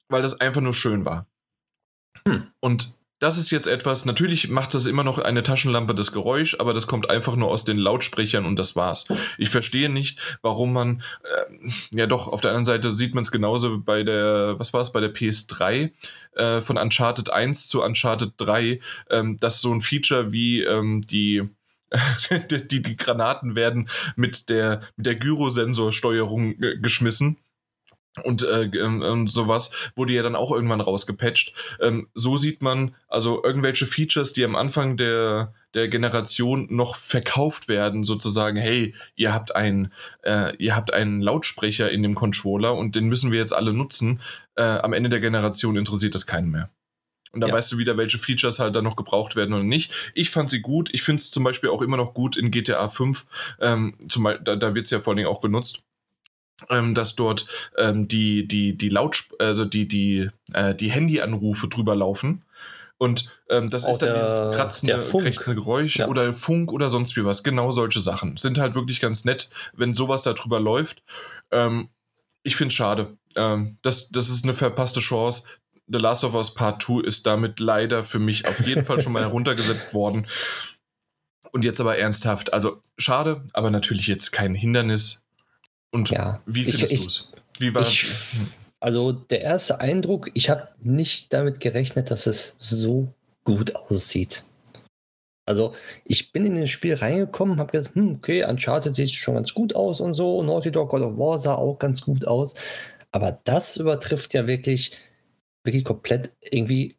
weil das einfach nur schön war. Hm. Und das ist jetzt etwas, natürlich macht das immer noch eine Taschenlampe das Geräusch, aber das kommt einfach nur aus den Lautsprechern und das war's. Ich verstehe nicht, warum man, äh, ja doch, auf der anderen Seite sieht man es genauso bei der, was war es, bei der PS3, äh, von Uncharted 1 zu Uncharted 3, ähm, dass so ein Feature wie ähm, die, (laughs) die, die Granaten werden mit der, mit der Gyrosensorsteuerung äh, geschmissen. Und, äh, ähm, sowas wurde ja dann auch irgendwann rausgepatcht. Ähm, so sieht man also irgendwelche Features, die am Anfang der, der Generation noch verkauft werden, sozusagen, hey, ihr habt einen, äh, ihr habt einen Lautsprecher in dem Controller und den müssen wir jetzt alle nutzen. Äh, am Ende der Generation interessiert das keinen mehr. Und da ja. weißt du wieder, welche Features halt dann noch gebraucht werden oder nicht. Ich fand sie gut. Ich finde es zum Beispiel auch immer noch gut in GTA 5. Ähm, zum, da da wird es ja vor allen Dingen auch genutzt. Ähm, dass dort ähm, die, die, die Lautsp also die, die, äh, die Handyanrufe drüber laufen. Und ähm, das auch ist dann der, dieses kratzende, krächzende Geräusch ja. oder Funk oder sonst wie was. Genau solche Sachen. Sind halt wirklich ganz nett, wenn sowas da drüber läuft. Ähm, ich finde es schade. Ähm, das, das ist eine verpasste Chance. The Last of Us Part 2 ist damit leider für mich auf jeden Fall schon mal (laughs) heruntergesetzt worden. Und jetzt aber ernsthaft, also schade, aber natürlich jetzt kein Hindernis. Und ja, wie findest du es? Wie war ich, Also der erste Eindruck, ich habe nicht damit gerechnet, dass es so gut aussieht. Also ich bin in das Spiel reingekommen, habe gesagt, hm, okay, Uncharted sieht schon ganz gut aus und so, Naughty Dog God of War sah auch ganz gut aus, aber das übertrifft ja wirklich wirklich komplett irgendwie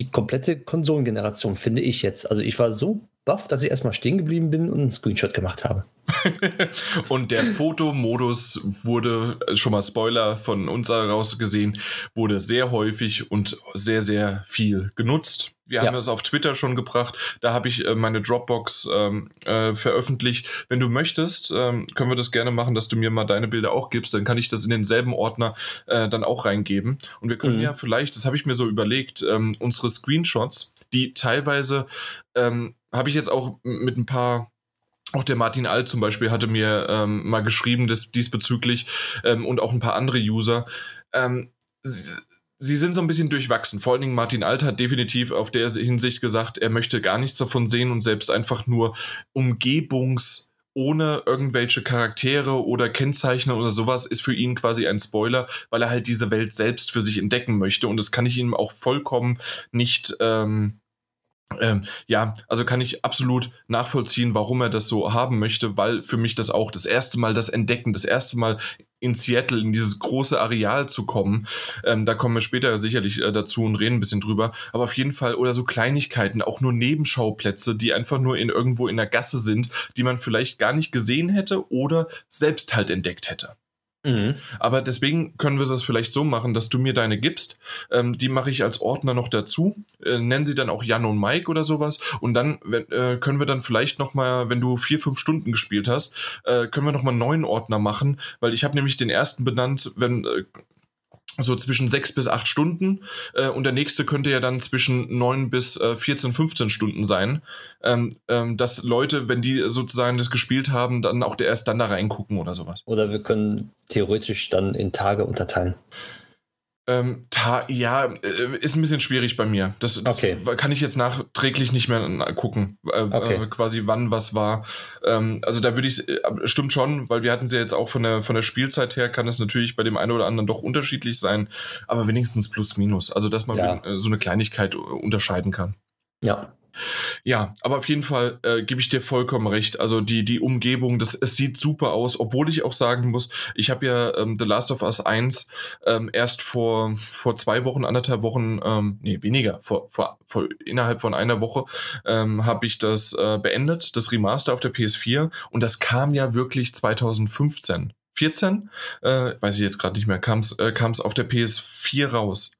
die komplette Konsolengeneration, finde ich jetzt. Also ich war so baff, dass ich erstmal stehen geblieben bin und einen Screenshot gemacht habe. (laughs) und der Fotomodus wurde, äh, schon mal Spoiler von uns heraus gesehen, wurde sehr häufig und sehr, sehr viel genutzt. Wir ja. haben das auf Twitter schon gebracht. Da habe ich äh, meine Dropbox ähm, äh, veröffentlicht. Wenn du möchtest, ähm, können wir das gerne machen, dass du mir mal deine Bilder auch gibst. Dann kann ich das in denselben Ordner äh, dann auch reingeben. Und wir können mhm. ja vielleicht, das habe ich mir so überlegt, ähm, unsere Screenshots, die teilweise ähm, habe ich jetzt auch mit ein paar auch der Martin Alt zum Beispiel hatte mir ähm, mal geschrieben des, diesbezüglich ähm, und auch ein paar andere User. Ähm, sie, sie, sind so ein bisschen durchwachsen. Vor allen Dingen Martin Alt hat definitiv auf der Hinsicht gesagt, er möchte gar nichts davon sehen und selbst einfach nur Umgebungs- ohne irgendwelche Charaktere oder Kennzeichen oder sowas ist für ihn quasi ein Spoiler, weil er halt diese Welt selbst für sich entdecken möchte. Und das kann ich ihm auch vollkommen nicht ähm, ähm, ja, also kann ich absolut nachvollziehen, warum er das so haben möchte, weil für mich das auch das erste Mal das Entdecken, das erste Mal in Seattle, in dieses große Areal zu kommen. Ähm, da kommen wir später sicherlich äh, dazu und reden ein bisschen drüber. Aber auf jeden Fall, oder so Kleinigkeiten, auch nur Nebenschauplätze, die einfach nur in irgendwo in der Gasse sind, die man vielleicht gar nicht gesehen hätte oder selbst halt entdeckt hätte. Mhm. Aber deswegen können wir das vielleicht so machen, dass du mir deine gibst. Ähm, die mache ich als Ordner noch dazu. Äh, nennen sie dann auch Jan und Mike oder sowas. Und dann äh, können wir dann vielleicht nochmal, wenn du vier, fünf Stunden gespielt hast, äh, können wir nochmal einen neuen Ordner machen. Weil ich habe nämlich den ersten benannt, wenn äh, so zwischen sechs bis acht Stunden äh, und der nächste könnte ja dann zwischen neun bis äh, 14, 15 Stunden sein. Ähm, ähm, dass Leute, wenn die sozusagen das gespielt haben, dann auch erst dann da reingucken oder sowas. Oder wir können theoretisch dann in Tage unterteilen. Ähm, ja, äh, ist ein bisschen schwierig bei mir. Das, das okay. kann ich jetzt nachträglich nicht mehr gucken, äh, okay. äh, quasi wann was war. Ähm, also da würde ich äh, stimmt schon, weil wir hatten sie ja jetzt auch von der von der Spielzeit her, kann es natürlich bei dem einen oder anderen doch unterschiedlich sein, aber wenigstens plus minus. Also dass man ja. so eine Kleinigkeit unterscheiden kann. Ja. Ja, aber auf jeden Fall äh, gebe ich dir vollkommen recht. Also die, die Umgebung, das, es sieht super aus, obwohl ich auch sagen muss, ich habe ja ähm, The Last of Us 1 ähm, erst vor, vor zwei Wochen, anderthalb Wochen, ähm, nee, weniger, vor, vor, vor innerhalb von einer Woche ähm, habe ich das äh, beendet, das Remaster auf der PS4 und das kam ja wirklich 2015. 14, äh, weiß ich jetzt gerade nicht mehr, kam es äh, auf der PS4 raus.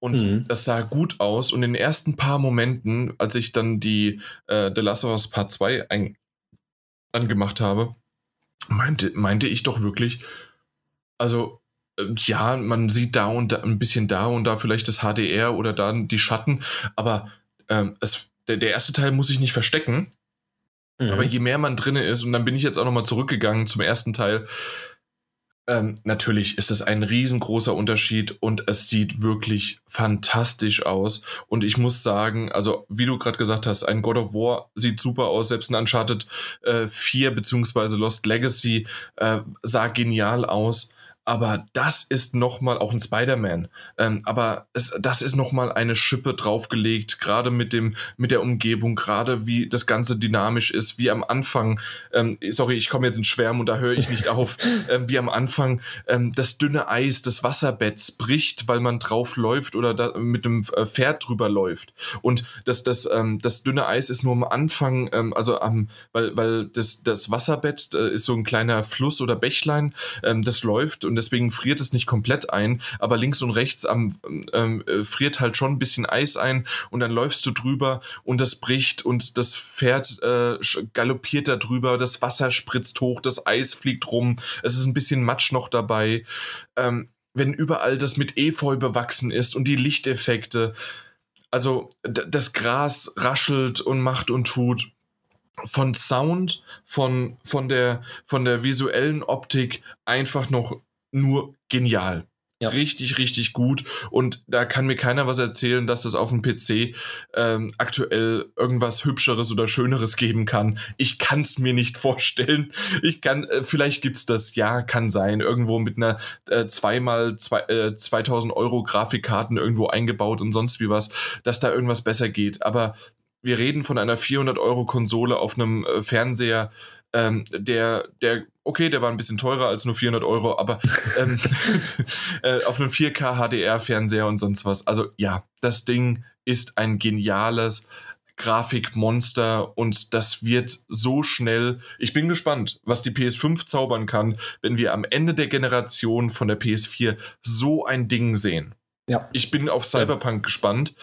Und mhm. das sah gut aus. Und in den ersten paar Momenten, als ich dann die äh, The Last of Us Part 2 ein angemacht habe, meinte, meinte ich doch wirklich, also äh, ja, man sieht da und da ein bisschen da und da vielleicht das HDR oder da die Schatten, aber ähm, es, der, der erste Teil muss sich nicht verstecken. Mhm. Aber je mehr man drinne ist, und dann bin ich jetzt auch nochmal zurückgegangen zum ersten Teil, ähm, natürlich ist es ein riesengroßer Unterschied und es sieht wirklich fantastisch aus. Und ich muss sagen, also wie du gerade gesagt hast, ein God of War sieht super aus. Selbst ein Uncharted äh, 4 bzw. Lost Legacy äh, sah genial aus aber das ist nochmal auch ein Spider-Man. Ähm, aber es, das ist nochmal eine Schippe draufgelegt, gerade mit dem, mit der Umgebung, gerade wie das Ganze dynamisch ist, wie am Anfang, ähm, sorry, ich komme jetzt in Schwärmen und da höre ich nicht (laughs) auf, ähm, wie am Anfang ähm, das dünne Eis des Wasserbetts bricht, weil man drauf läuft oder da, mit dem äh, Pferd drüber läuft. Und das, das, ähm, das dünne Eis ist nur am Anfang, ähm, also am, weil, weil das, das Wasserbett äh, ist so ein kleiner Fluss oder Bächlein, das läuft und deswegen friert es nicht komplett ein, aber links und rechts am, ähm, äh, friert halt schon ein bisschen Eis ein und dann läufst du drüber und das bricht und das Pferd äh, galoppiert da drüber, das Wasser spritzt hoch, das Eis fliegt rum, es ist ein bisschen Matsch noch dabei. Ähm, wenn überall das mit Efeu bewachsen ist und die Lichteffekte, also das Gras raschelt und macht und tut von Sound, von, von, der, von der visuellen Optik einfach noch nur genial. Ja. Richtig, richtig gut. Und da kann mir keiner was erzählen, dass es auf dem PC ähm, aktuell irgendwas Hübscheres oder Schöneres geben kann. Ich kann es mir nicht (laughs) vorstellen. Ich kann, äh, vielleicht gibt's das, ja, kann sein. Irgendwo mit einer äh, zweimal zwei, äh, 2000 Euro Grafikkarten irgendwo eingebaut und sonst wie was, dass da irgendwas besser geht. Aber wir reden von einer 400 Euro Konsole auf einem äh, Fernseher, ähm, der, der, okay, der war ein bisschen teurer als nur 400 Euro, aber (laughs) ähm, (laughs) äh, auf einem 4K HDR-Fernseher und sonst was. Also ja, das Ding ist ein geniales Grafikmonster und das wird so schnell. Ich bin gespannt, was die PS5 zaubern kann, wenn wir am Ende der Generation von der PS4 so ein Ding sehen. Ja. Ich bin auf Cyberpunk ja. gespannt.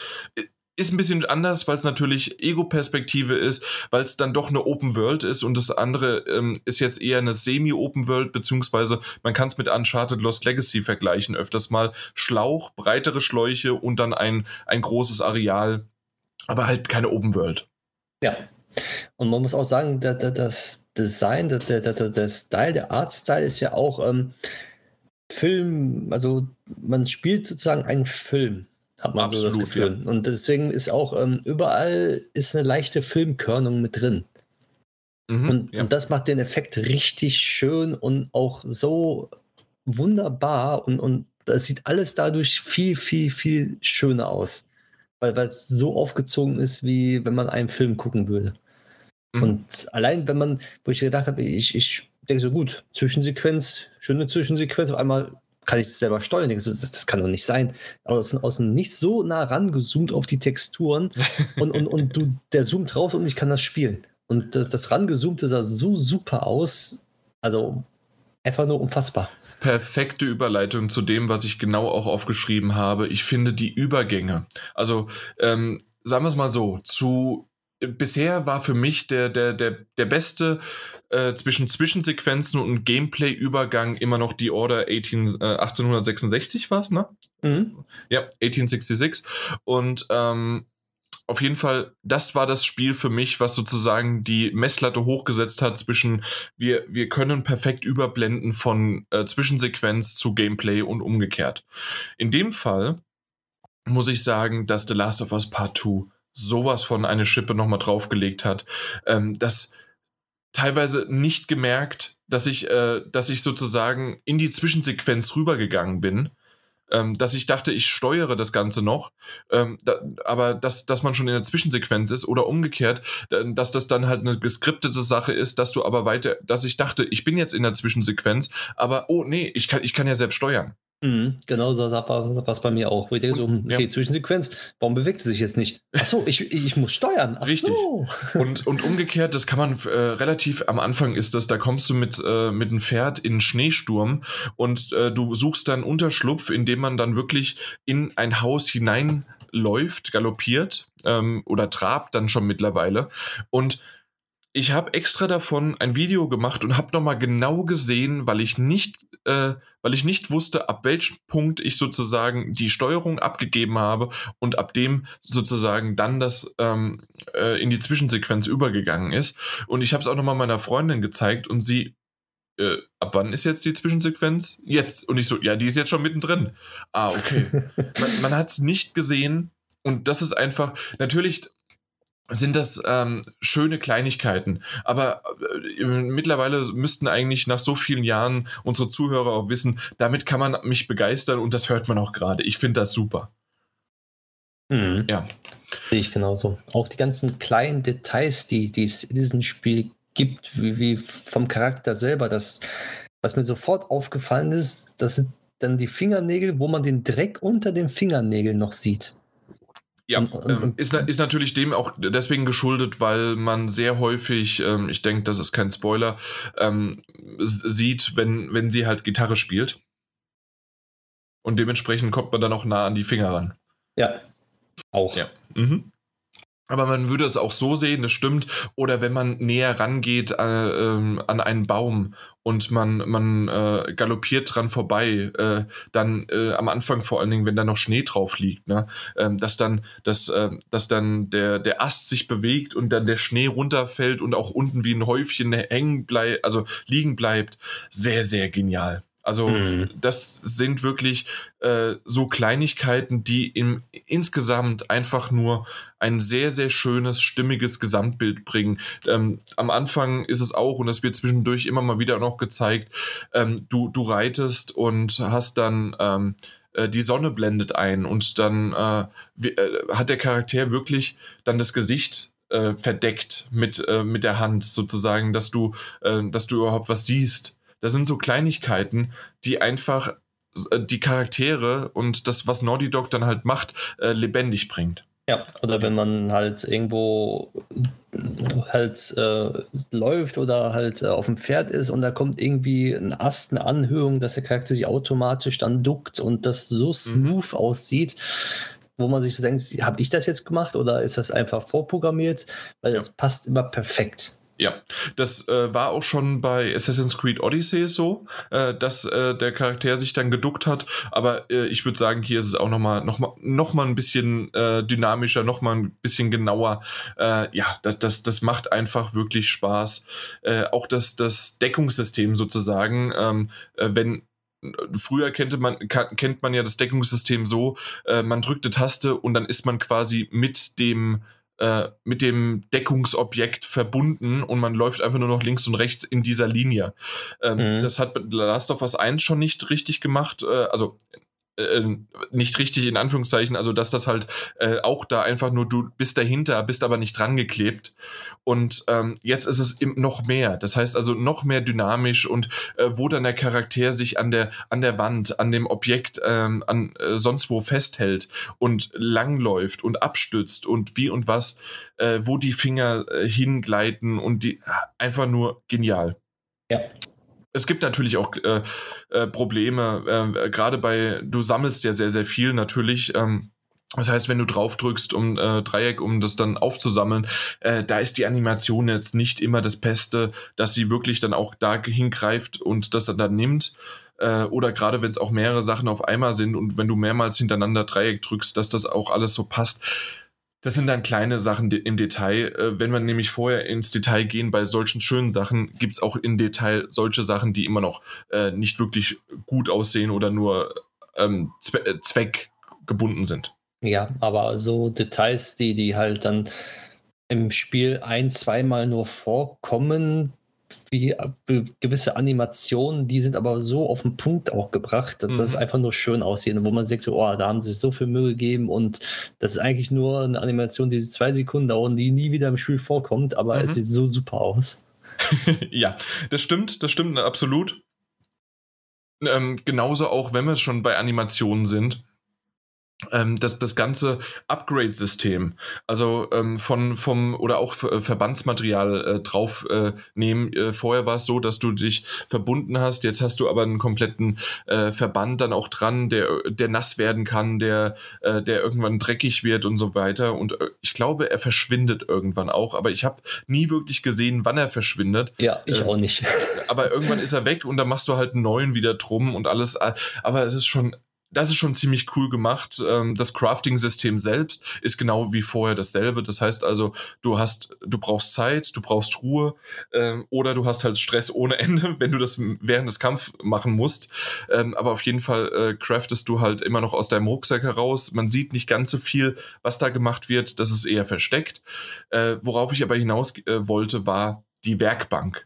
Ist ein bisschen anders, weil es natürlich Ego-Perspektive ist, weil es dann doch eine Open World ist und das andere ähm, ist jetzt eher eine Semi-Open World, beziehungsweise man kann es mit Uncharted Lost Legacy vergleichen, öfters mal Schlauch, breitere Schläuche und dann ein, ein großes Areal, aber halt keine Open World. Ja. Und man muss auch sagen, der, der, das Design, der, der, der, der Style, der Art-Style ist ja auch ähm, Film, also man spielt sozusagen einen Film hat man Absolut, so das Gefühl. Ja. Und deswegen ist auch ähm, überall ist eine leichte Filmkörnung mit drin. Mhm, und, ja. und, das macht den Effekt richtig schön und auch so wunderbar und, und das sieht alles dadurch viel, viel, viel schöner aus. Weil es so aufgezogen ist, wie wenn man einen Film gucken würde. Mhm. Und allein, wenn man, wo ich gedacht habe, ich, ich denke so, gut, Zwischensequenz, schöne Zwischensequenz, auf einmal kann ich das selber steuern. Denke so, das, das kann doch nicht sein. Aus, aus nicht so nah rangezoomt auf die Texturen (laughs) und, und, und du, der zoomt raus und ich kann das spielen. Und das, das rangezoomte sah so super aus. Also einfach nur unfassbar. Perfekte Überleitung zu dem, was ich genau auch aufgeschrieben habe. Ich finde die Übergänge. Also, ähm, sagen wir es mal so, zu bisher war für mich der, der, der, der beste äh, zwischen Zwischensequenzen und Gameplay-Übergang immer noch die Order 18, äh, 1866 war es, ne? Mhm. Ja, 1866. Und ähm, auf jeden Fall, das war das Spiel für mich, was sozusagen die Messlatte hochgesetzt hat zwischen wir, wir können perfekt überblenden von äh, Zwischensequenz zu Gameplay und umgekehrt. In dem Fall muss ich sagen, dass The Last of Us Part 2 sowas von eine Schippe nochmal draufgelegt hat, ähm, das teilweise nicht gemerkt, dass ich, äh, dass ich sozusagen in die Zwischensequenz rübergegangen bin. Ähm, dass ich dachte, ich steuere das Ganze noch, ähm, da, aber dass, dass man schon in der Zwischensequenz ist oder umgekehrt, dass das dann halt eine geskriptete Sache ist, dass du aber weiter, dass ich dachte, ich bin jetzt in der Zwischensequenz, aber oh nee, ich kann, ich kann ja selbst steuern. Mhm, genau so war es bei mir auch. Wo ich denke so, hm, okay, ja. Zwischensequenz, warum bewegt sie sich jetzt nicht? Achso, ich, ich muss steuern. Ach Richtig. So. Und, und umgekehrt, das kann man äh, relativ am Anfang ist das, da kommst du mit, äh, mit einem Pferd in Schneesturm und äh, du suchst dann Unterschlupf, indem man dann wirklich in ein Haus hineinläuft, galoppiert ähm, oder trabt dann schon mittlerweile. Und ich habe extra davon ein Video gemacht und habe nochmal genau gesehen, weil ich nicht, äh, weil ich nicht wusste, ab welchem Punkt ich sozusagen die Steuerung abgegeben habe und ab dem sozusagen dann das ähm, äh, in die Zwischensequenz übergegangen ist. Und ich habe es auch nochmal meiner Freundin gezeigt und sie, äh, ab wann ist jetzt die Zwischensequenz? Jetzt. Und ich so, ja, die ist jetzt schon mittendrin. Ah, okay. (laughs) man man hat es nicht gesehen. Und das ist einfach, natürlich, sind das ähm, schöne Kleinigkeiten. Aber äh, mittlerweile müssten eigentlich nach so vielen Jahren unsere Zuhörer auch wissen, damit kann man mich begeistern und das hört man auch gerade. Ich finde das super. Mhm. Ja. Sehe ich genauso. Auch die ganzen kleinen Details, die, die es in diesem Spiel gibt, wie, wie vom Charakter selber, das, was mir sofort aufgefallen ist, das sind dann die Fingernägel, wo man den Dreck unter den Fingernägeln noch sieht. Ja, ähm, ist, ist natürlich dem auch deswegen geschuldet, weil man sehr häufig, ähm, ich denke, das ist kein Spoiler, ähm, sieht, wenn, wenn sie halt Gitarre spielt. Und dementsprechend kommt man dann auch nah an die Finger ran. Ja, auch. Ja. Mhm. Aber man würde es auch so sehen, das stimmt. Oder wenn man näher rangeht äh, äh, an einen Baum und man, man äh, galoppiert dran vorbei, äh, dann äh, am Anfang vor allen Dingen, wenn da noch Schnee drauf liegt, ne, ähm, dass dann, dass, äh, dass dann der, der Ast sich bewegt und dann der Schnee runterfällt und auch unten wie ein Häufchen hängen bleibt, also liegen bleibt. Sehr, sehr genial. Also mhm. das sind wirklich äh, so Kleinigkeiten, die im, insgesamt einfach nur ein sehr, sehr schönes, stimmiges Gesamtbild bringen. Ähm, am Anfang ist es auch, und das wird zwischendurch immer mal wieder noch gezeigt, ähm, du, du reitest und hast dann ähm, äh, die Sonne blendet ein und dann äh, äh, hat der Charakter wirklich dann das Gesicht äh, verdeckt mit, äh, mit der Hand sozusagen, dass du, äh, dass du überhaupt was siehst. Das sind so Kleinigkeiten, die einfach äh, die Charaktere und das, was Naughty Dog dann halt macht, äh, lebendig bringt. Ja, oder wenn man halt irgendwo halt äh, läuft oder halt äh, auf dem Pferd ist und da kommt irgendwie ein Ast, eine Anhöhung, dass der Charakter sich automatisch dann duckt und das so mhm. smooth mhm. aussieht, wo man sich so denkt, habe ich das jetzt gemacht oder ist das einfach vorprogrammiert? Weil ja. das passt immer perfekt. Ja, das äh, war auch schon bei Assassin's Creed Odyssey so, äh, dass äh, der Charakter sich dann geduckt hat. Aber äh, ich würde sagen, hier ist es auch nochmal noch mal, noch mal ein bisschen äh, dynamischer, nochmal ein bisschen genauer. Äh, ja, das, das, das macht einfach wirklich Spaß. auch das, das Deckungssystem sozusagen, ähm, wenn früher kennt man, kennt man ja das Deckungssystem so, man drückt eine Taste und dann ist man quasi mit dem äh, mit dem Deckungsobjekt verbunden und man läuft einfach nur noch links und rechts in dieser Linie. Ähm, mhm. Das hat Last of Us 1 schon nicht richtig gemacht. Äh, also äh, nicht richtig in Anführungszeichen, also dass das halt äh, auch da einfach nur du bist dahinter, bist aber nicht dran geklebt. Und ähm, jetzt ist es noch mehr. Das heißt also noch mehr dynamisch und äh, wo dann der Charakter sich an der an der Wand, an dem Objekt, ähm, an äh, sonst wo festhält und langläuft und abstützt und wie und was, äh, wo die Finger äh, hingleiten und die einfach nur genial. Ja. Es gibt natürlich auch äh, äh, Probleme, äh, gerade bei, du sammelst ja sehr, sehr viel natürlich. Ähm, das heißt, wenn du drauf drückst, um äh, Dreieck, um das dann aufzusammeln, äh, da ist die Animation jetzt nicht immer das Beste, dass sie wirklich dann auch da hingreift und das dann, dann nimmt. Äh, oder gerade wenn es auch mehrere Sachen auf einmal sind und wenn du mehrmals hintereinander Dreieck drückst, dass das auch alles so passt. Das sind dann kleine Sachen im Detail. Äh, wenn wir nämlich vorher ins Detail gehen bei solchen schönen Sachen, gibt es auch im Detail solche Sachen, die immer noch äh, nicht wirklich gut aussehen oder nur ähm, zwe äh, zweckgebunden sind. Ja, aber so Details, die, die halt dann im Spiel ein, zweimal nur vorkommen, wie äh, gewisse Animationen, die sind aber so auf den Punkt auch gebracht, dass mhm. das einfach nur schön aussieht und wo man sagt, oh, da haben sie sich so viel Mühe gegeben und das ist eigentlich nur eine Animation, die zwei Sekunden dauern, die nie wieder im Spiel vorkommt, aber mhm. es sieht so super aus. (laughs) ja, das stimmt, das stimmt absolut. Ähm, genauso auch, wenn wir schon bei Animationen sind ähm, das, das ganze Upgrade-System, also ähm, von vom oder auch äh, Verbandsmaterial äh, drauf äh, nehmen. Äh, vorher war es so, dass du dich verbunden hast, jetzt hast du aber einen kompletten äh, Verband dann auch dran, der, der nass werden kann, der, äh, der irgendwann dreckig wird und so weiter. Und ich glaube, er verschwindet irgendwann auch, aber ich habe nie wirklich gesehen, wann er verschwindet. Ja, ich auch nicht. Aber irgendwann ist er weg und dann machst du halt einen neuen wieder drum und alles. Aber es ist schon das ist schon ziemlich cool gemacht. Ähm, das Crafting-System selbst ist genau wie vorher dasselbe. Das heißt also, du hast, du brauchst Zeit, du brauchst Ruhe ähm, oder du hast halt Stress ohne (laughs) Ende, wenn du das während des Kampfs machen musst. Ähm, aber auf jeden Fall äh, craftest du halt immer noch aus deinem Rucksack heraus. Man sieht nicht ganz so viel, was da gemacht wird. Das ist eher versteckt. Äh, worauf ich aber hinaus äh, wollte, war die Werkbank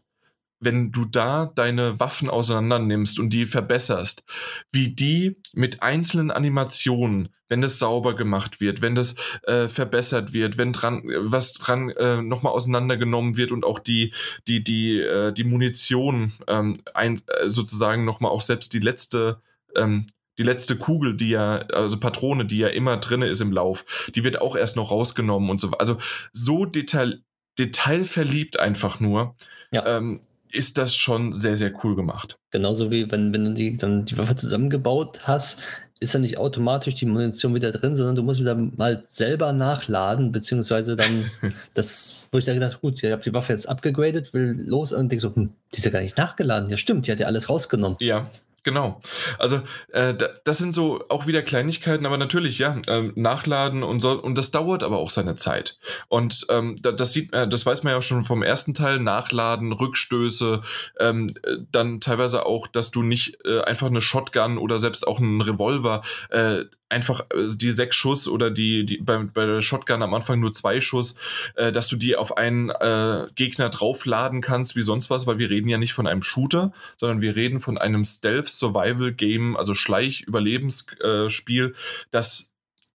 wenn du da deine Waffen auseinander nimmst und die verbesserst, wie die mit einzelnen Animationen, wenn das sauber gemacht wird, wenn das äh, verbessert wird, wenn dran was dran äh, nochmal auseinandergenommen wird und auch die die die äh, die Munition ähm, ein, äh, sozusagen nochmal auch selbst die letzte ähm, die letzte Kugel, die ja, also Patrone, die ja immer drinne ist im Lauf, die wird auch erst noch rausgenommen und so. Also so detail, detailverliebt einfach nur. Ja. Ähm, ist das schon sehr, sehr cool gemacht. Genauso wie wenn, wenn du die, dann die Waffe zusammengebaut hast, ist ja nicht automatisch die Munition wieder drin, sondern du musst wieder mal selber nachladen, beziehungsweise dann (laughs) das, wo ich da gedacht, gut, ich habe die Waffe jetzt abgegradet, will los und denke so, hm, die ist ja gar nicht nachgeladen. Ja, stimmt, die hat ja alles rausgenommen. Ja, Genau. Also äh, das sind so auch wieder Kleinigkeiten, aber natürlich, ja, ähm, nachladen und so, und das dauert aber auch seine Zeit. Und ähm, das sieht, äh, das weiß man ja schon vom ersten Teil, Nachladen, Rückstöße, ähm, dann teilweise auch, dass du nicht äh, einfach eine Shotgun oder selbst auch einen Revolver äh, einfach äh, die sechs Schuss oder die, die bei, bei der Shotgun am Anfang nur zwei Schuss, äh, dass du die auf einen äh, Gegner draufladen kannst, wie sonst was, weil wir reden ja nicht von einem Shooter, sondern wir reden von einem Stealth-Survival-Game, also Schleich-Überlebensspiel, äh, das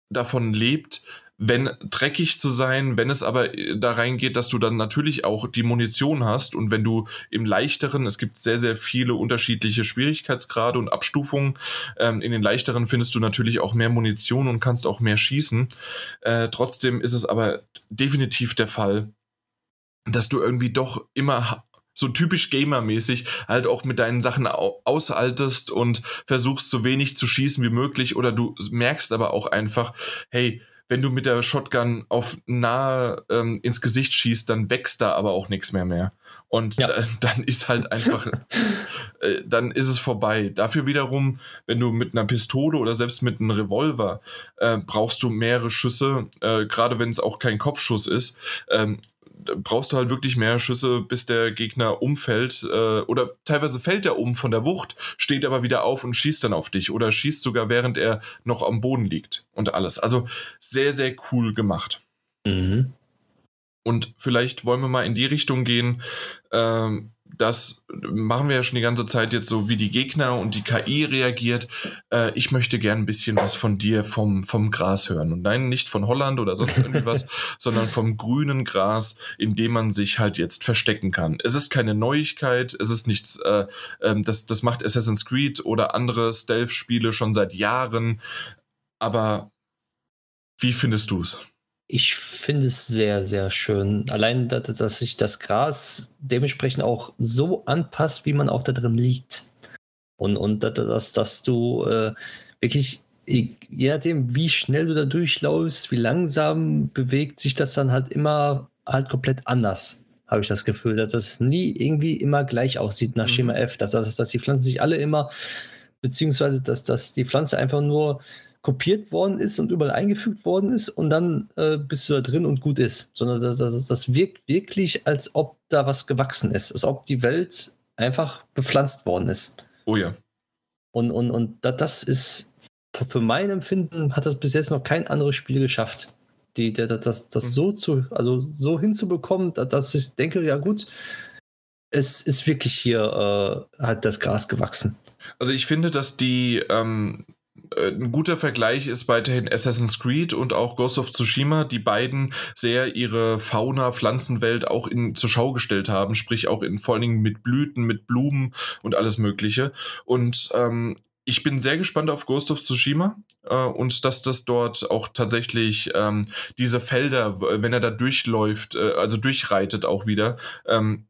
davon lebt, wenn dreckig zu sein, wenn es aber äh, da reingeht, dass du dann natürlich auch die Munition hast und wenn du im leichteren, es gibt sehr, sehr viele unterschiedliche Schwierigkeitsgrade und Abstufungen, ähm, in den leichteren findest du natürlich auch mehr Munition und kannst auch mehr schießen. Äh, trotzdem ist es aber definitiv der Fall, dass du irgendwie doch immer so typisch gamermäßig halt auch mit deinen Sachen aushaltest und versuchst so wenig zu schießen wie möglich oder du merkst aber auch einfach, hey, wenn du mit der Shotgun auf nahe ähm, ins Gesicht schießt, dann wächst da aber auch nichts mehr mehr. Und ja. da, (laughs) dann ist halt einfach, äh, dann ist es vorbei. Dafür wiederum, wenn du mit einer Pistole oder selbst mit einem Revolver äh, brauchst du mehrere Schüsse, äh, gerade wenn es auch kein Kopfschuss ist. Ähm, brauchst du halt wirklich mehr Schüsse, bis der Gegner umfällt. Äh, oder teilweise fällt er um von der Wucht, steht aber wieder auf und schießt dann auf dich. Oder schießt sogar, während er noch am Boden liegt und alles. Also sehr, sehr cool gemacht. Mhm. Und vielleicht wollen wir mal in die Richtung gehen. Ähm, das machen wir ja schon die ganze Zeit jetzt so, wie die Gegner und die KI reagiert. Äh, ich möchte gern ein bisschen was von dir vom, vom Gras hören. Und nein, nicht von Holland oder sonst irgendwie was, (laughs) sondern vom grünen Gras, in dem man sich halt jetzt verstecken kann. Es ist keine Neuigkeit, es ist nichts, äh, äh, das, das macht Assassin's Creed oder andere Stealth-Spiele schon seit Jahren. Aber wie findest du es? Ich finde es sehr, sehr schön. Allein, dass, dass sich das Gras dementsprechend auch so anpasst, wie man auch da drin liegt. Und, und dass, dass du äh, wirklich, je nachdem, wie schnell du da durchläufst, wie langsam bewegt sich das dann halt immer halt komplett anders, habe ich das Gefühl, dass das nie irgendwie immer gleich aussieht nach mhm. Schema F, dass, dass, dass die Pflanzen sich alle immer, beziehungsweise dass, dass die Pflanze einfach nur kopiert worden ist und überall eingefügt worden ist und dann äh, bist du da drin und gut ist. Sondern das, das, das wirkt wirklich, als ob da was gewachsen ist, als ob die Welt einfach bepflanzt worden ist. Oh ja. Und, und, und das ist, für mein Empfinden, hat das bis jetzt noch kein anderes Spiel geschafft. Die, das, das, das mhm. so zu, also so hinzubekommen, dass ich denke, ja gut, es ist wirklich hier äh, halt das Gras gewachsen. Also ich finde, dass die ähm, äh, ein guter Vergleich ist weiterhin Assassin's Creed und auch Ghost of Tsushima, die beiden sehr ihre Fauna-Pflanzenwelt auch in, zur Schau gestellt haben, sprich auch in vor allen Dingen mit Blüten, mit Blumen und alles Mögliche. Und ähm, ich bin sehr gespannt auf Ghost of Tsushima äh, und dass das dort auch tatsächlich ähm, diese Felder, wenn er da durchläuft, äh, also durchreitet auch wieder, ähm,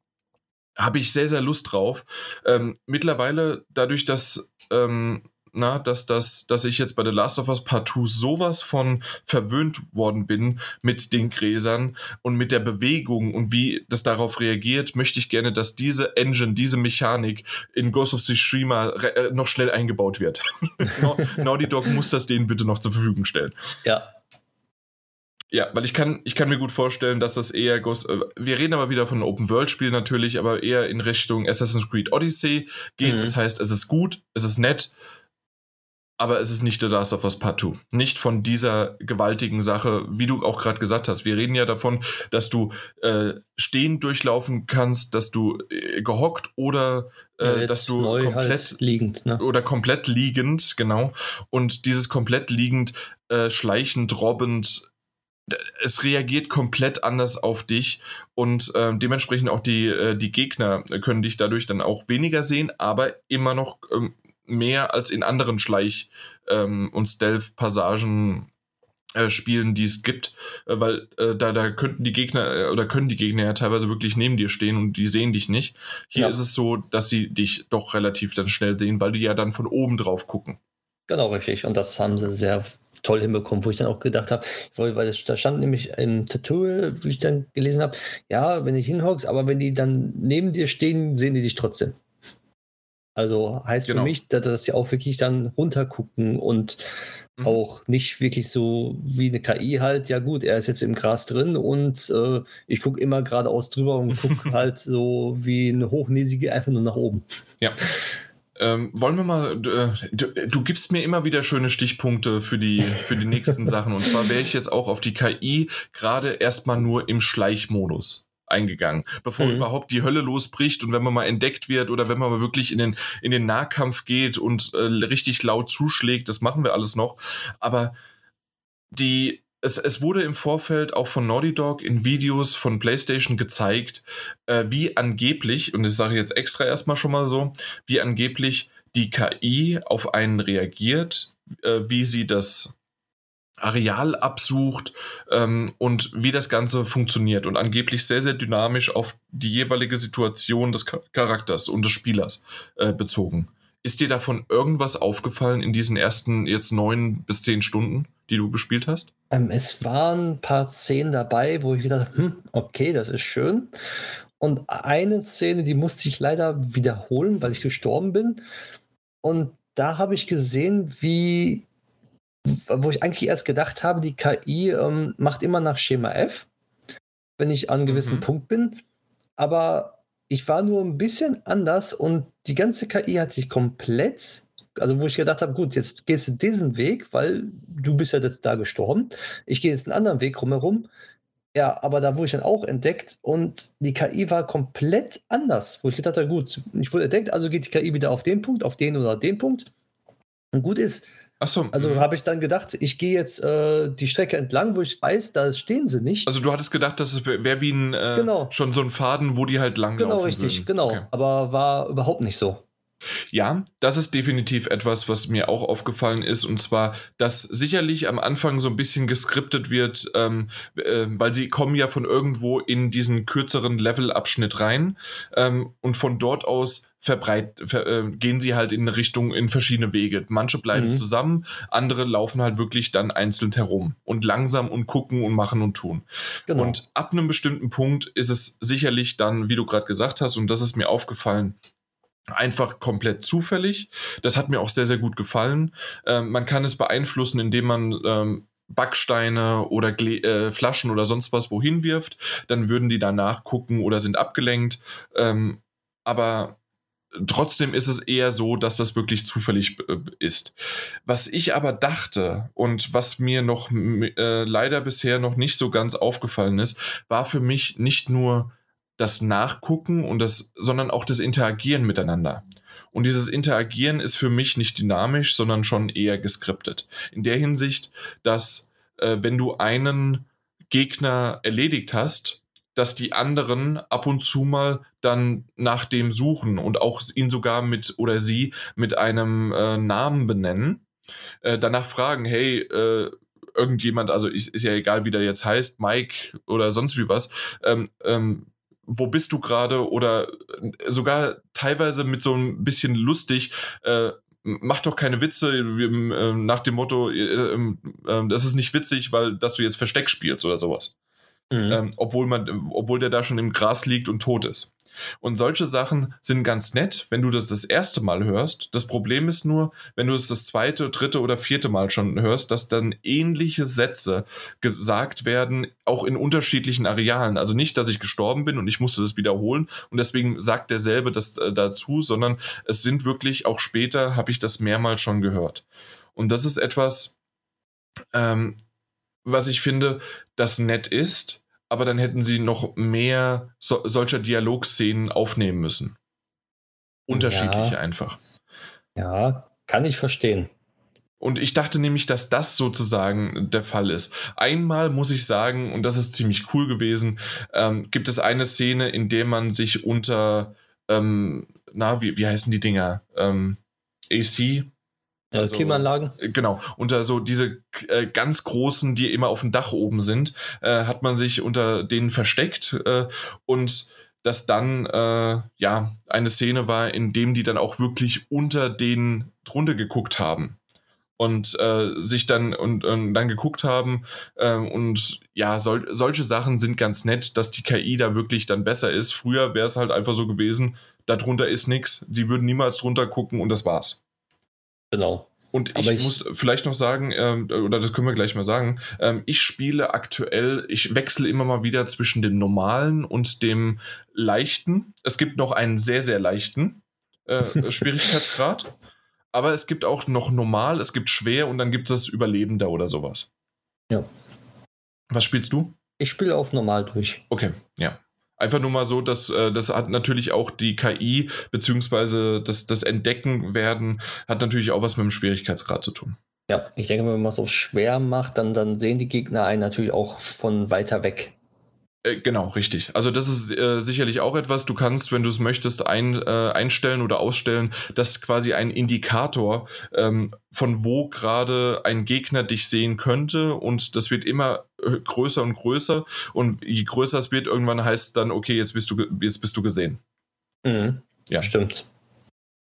habe ich sehr, sehr Lust drauf. Ähm, mittlerweile, dadurch, dass ähm, na, dass, das, dass ich jetzt bei The Last of Us Part 2 sowas von verwöhnt worden bin mit den Gräsern und mit der Bewegung und wie das darauf reagiert, möchte ich gerne, dass diese Engine, diese Mechanik in Ghost of Tsushima äh, noch schnell eingebaut wird. (laughs) Naughty Dog muss das denen bitte noch zur Verfügung stellen. Ja, ja, weil ich kann, ich kann mir gut vorstellen, dass das eher Ghost, äh, wir reden aber wieder von einem Open-World-Spiel natürlich, aber eher in Richtung Assassin's Creed Odyssey geht. Mhm. Das heißt, es ist gut, es ist nett, aber es ist nicht The Last of Us Part 2. Nicht von dieser gewaltigen Sache, wie du auch gerade gesagt hast. Wir reden ja davon, dass du äh, stehend durchlaufen kannst, dass du äh, gehockt oder äh, ja, dass du komplett halt liegend ne? oder komplett liegend, genau. Und dieses komplett liegend, äh, schleichend, robbend, es reagiert komplett anders auf dich und äh, dementsprechend auch die, äh, die Gegner können dich dadurch dann auch weniger sehen, aber immer noch ähm, mehr als in anderen Schleich- ähm, und Stealth-Passagen äh, Spielen, die es gibt, äh, weil äh, da, da könnten die Gegner äh, oder können die Gegner ja teilweise wirklich neben dir stehen und die sehen dich nicht. Hier ja. ist es so, dass sie dich doch relativ dann schnell sehen, weil die ja dann von oben drauf gucken. Genau, richtig. Und das haben sie sehr toll hinbekommen, wo ich dann auch gedacht habe, weil das, da stand nämlich im Tutorial, wie ich dann gelesen habe, ja, wenn ich hinhockst, aber wenn die dann neben dir stehen, sehen die dich trotzdem. Also heißt genau. für mich, dass sie auch wirklich dann runtergucken und mhm. auch nicht wirklich so wie eine KI halt, ja gut, er ist jetzt im Gras drin und äh, ich gucke immer geradeaus drüber und gucke (laughs) halt so wie eine Hochnäsige einfach nur nach oben. Ja. Ähm, wollen wir mal, äh, du, du, gibst mir immer wieder schöne Stichpunkte für die, für die nächsten (laughs) Sachen. Und zwar wäre ich jetzt auch auf die KI gerade erstmal nur im Schleichmodus eingegangen, bevor mhm. überhaupt die Hölle losbricht und wenn man mal entdeckt wird oder wenn man mal wirklich in den, in den Nahkampf geht und äh, richtig laut zuschlägt, das machen wir alles noch. Aber die, es, es wurde im Vorfeld auch von Naughty Dog in Videos von PlayStation gezeigt, äh, wie angeblich, und das sage ich jetzt extra erstmal schon mal so, wie angeblich die KI auf einen reagiert, äh, wie sie das Areal absucht ähm, und wie das Ganze funktioniert und angeblich sehr, sehr dynamisch auf die jeweilige Situation des Charakters und des Spielers äh, bezogen. Ist dir davon irgendwas aufgefallen in diesen ersten jetzt neun bis zehn Stunden, die du gespielt hast? Ähm, es waren ein paar Szenen dabei, wo ich gedacht hm, okay, das ist schön. Und eine Szene, die musste ich leider wiederholen, weil ich gestorben bin. Und da habe ich gesehen, wie wo ich eigentlich erst gedacht habe, die KI ähm, macht immer nach Schema F, wenn ich an einem gewissen mhm. Punkt bin. Aber ich war nur ein bisschen anders und die ganze KI hat sich komplett, also wo ich gedacht habe, gut, jetzt gehst du diesen Weg, weil du bist ja jetzt da gestorben. Ich gehe jetzt einen anderen Weg rumherum. Ja, aber da wurde ich dann auch entdeckt und die KI war komplett anders, wo ich gedacht habe, gut, ich wurde entdeckt, also geht die KI wieder auf den Punkt, auf den oder den Punkt. Und gut ist, Ach so. also mhm. habe ich dann gedacht, ich gehe jetzt äh, die Strecke entlang, wo ich weiß, da stehen sie nicht. Also du hattest gedacht, dass es wäre wie ein äh, Genau. schon so ein Faden, wo die halt lang genau, richtig, würden. genau. Okay. Aber war überhaupt nicht so. Ja, das ist definitiv etwas, was mir auch aufgefallen ist, und zwar, dass sicherlich am Anfang so ein bisschen geskriptet wird, ähm, äh, weil sie kommen ja von irgendwo in diesen kürzeren Levelabschnitt rein ähm, und von dort aus verbreit, ver, äh, gehen sie halt in eine Richtung in verschiedene Wege. Manche bleiben Mhm. zusammen, andere laufen halt wirklich dann einzeln herum und langsam und gucken und machen und tun. Genau. Und ab einem bestimmten Punkt ist es sicherlich dann, wie du gerade gesagt hast, und das ist mir aufgefallen, einfach komplett zufällig. Das hat mir auch sehr, sehr gut gefallen. Ähm, man kann es beeinflussen, indem man ähm, Backsteine oder Gle äh, Flaschen oder sonst was wohin wirft. Dann würden die danach gucken oder sind abgelenkt. Ähm, aber trotzdem ist es eher so, dass das wirklich zufällig äh, ist. Was ich aber dachte und was mir noch äh, leider bisher noch nicht so ganz aufgefallen ist, war für mich nicht nur das Nachgucken und das, sondern auch das Interagieren miteinander. Und dieses Interagieren ist für mich nicht dynamisch, sondern schon eher geskriptet. In der Hinsicht, dass äh, wenn du einen Gegner erledigt hast, dass die anderen ab und zu mal dann nach dem suchen und auch ihn sogar mit oder sie mit einem äh, Namen benennen, äh, danach fragen, hey, äh, irgendjemand, also ist, ist ja egal, wie der jetzt heißt, Mike oder sonst wie was, ähm, ähm, wo bist du gerade? Oder äh, sogar teilweise mit so ein bisschen lustig, äh, mach doch keine Witze wir, ähm, nach dem Motto, äh, ähm, ähm, das ist nicht witzig, weil dass du jetzt Versteck spielst oder sowas Mhm. ähm, obwohl, man, obwohl der da schon im Gras liegt und tot ist. Und solche Sachen sind ganz nett, wenn du das das erste Mal hörst. Das Problem ist nur, wenn du es das zweite, dritte oder vierte Mal schon hörst, dass dann ähnliche Sätze gesagt werden, auch in unterschiedlichen Arealen. Also nicht, dass ich gestorben bin und ich musste das wiederholen und deswegen sagt derselbe das äh, dazu, sondern es sind wirklich, auch später habe ich das mehrmals schon gehört. Und das ist etwas, ähm, was ich finde, das nett ist, aber dann hätten sie noch mehr so, solcher Dialogszenen aufnehmen müssen. Unterschiedliche Ja. einfach. Ja, kann ich verstehen. Und ich dachte nämlich, dass das sozusagen der Fall ist. Einmal muss ich sagen, und das ist ziemlich cool gewesen, ähm, gibt es eine Szene, in der man sich unter, ähm, na, wie, wie heißen die Dinger? Ähm, AC, Also- Klimaanlagen. Genau, unter so diese äh, ganz großen, die immer auf dem Dach oben sind, äh, hat man sich unter denen versteckt äh, und dass dann äh, ja eine Szene war, in dem die dann auch wirklich unter denen drunter geguckt haben und äh, sich dann und, und dann geguckt haben äh, und ja sol solche Sachen sind ganz nett, dass die KI da wirklich dann besser ist. Früher wäre es halt einfach so gewesen, darunter ist nichts, die würden niemals drunter gucken und das war's. Genau. Und ich, ich- muss vielleicht noch sagen, ähm, oder das können wir gleich mal sagen, ähm, ich spiele aktuell, ich wechsle immer mal wieder zwischen dem normalen und dem leichten. Es gibt noch einen sehr, sehr leichten äh, (laughs) Schwierigkeitsgrad. Aber es gibt auch noch normal, es gibt schwer und dann gibt es Überlebender oder sowas. Ja. Was spielst du? Ich spiele auf normal durch. Okay, ja. Einfach nur mal so, dass äh, das hat natürlich auch die KI, beziehungsweise das, das Entdecken werden, hat natürlich auch was mit dem Schwierigkeitsgrad zu tun. Ja, ich denke, wenn man es so schwer macht, dann, dann sehen die Gegner einen natürlich auch von weiter weg. Äh, genau, richtig. Also das ist äh, sicherlich auch etwas, du kannst, wenn du es möchtest, ein, äh, einstellen oder ausstellen, dass quasi ein Indikator, ähm, von wo gerade ein Gegner dich sehen könnte und das wird immer äh, größer und größer und je größer es wird, irgendwann heißt es dann, okay, jetzt bist du, jetzt bist du gesehen. Mhm. Ja. Stimmt.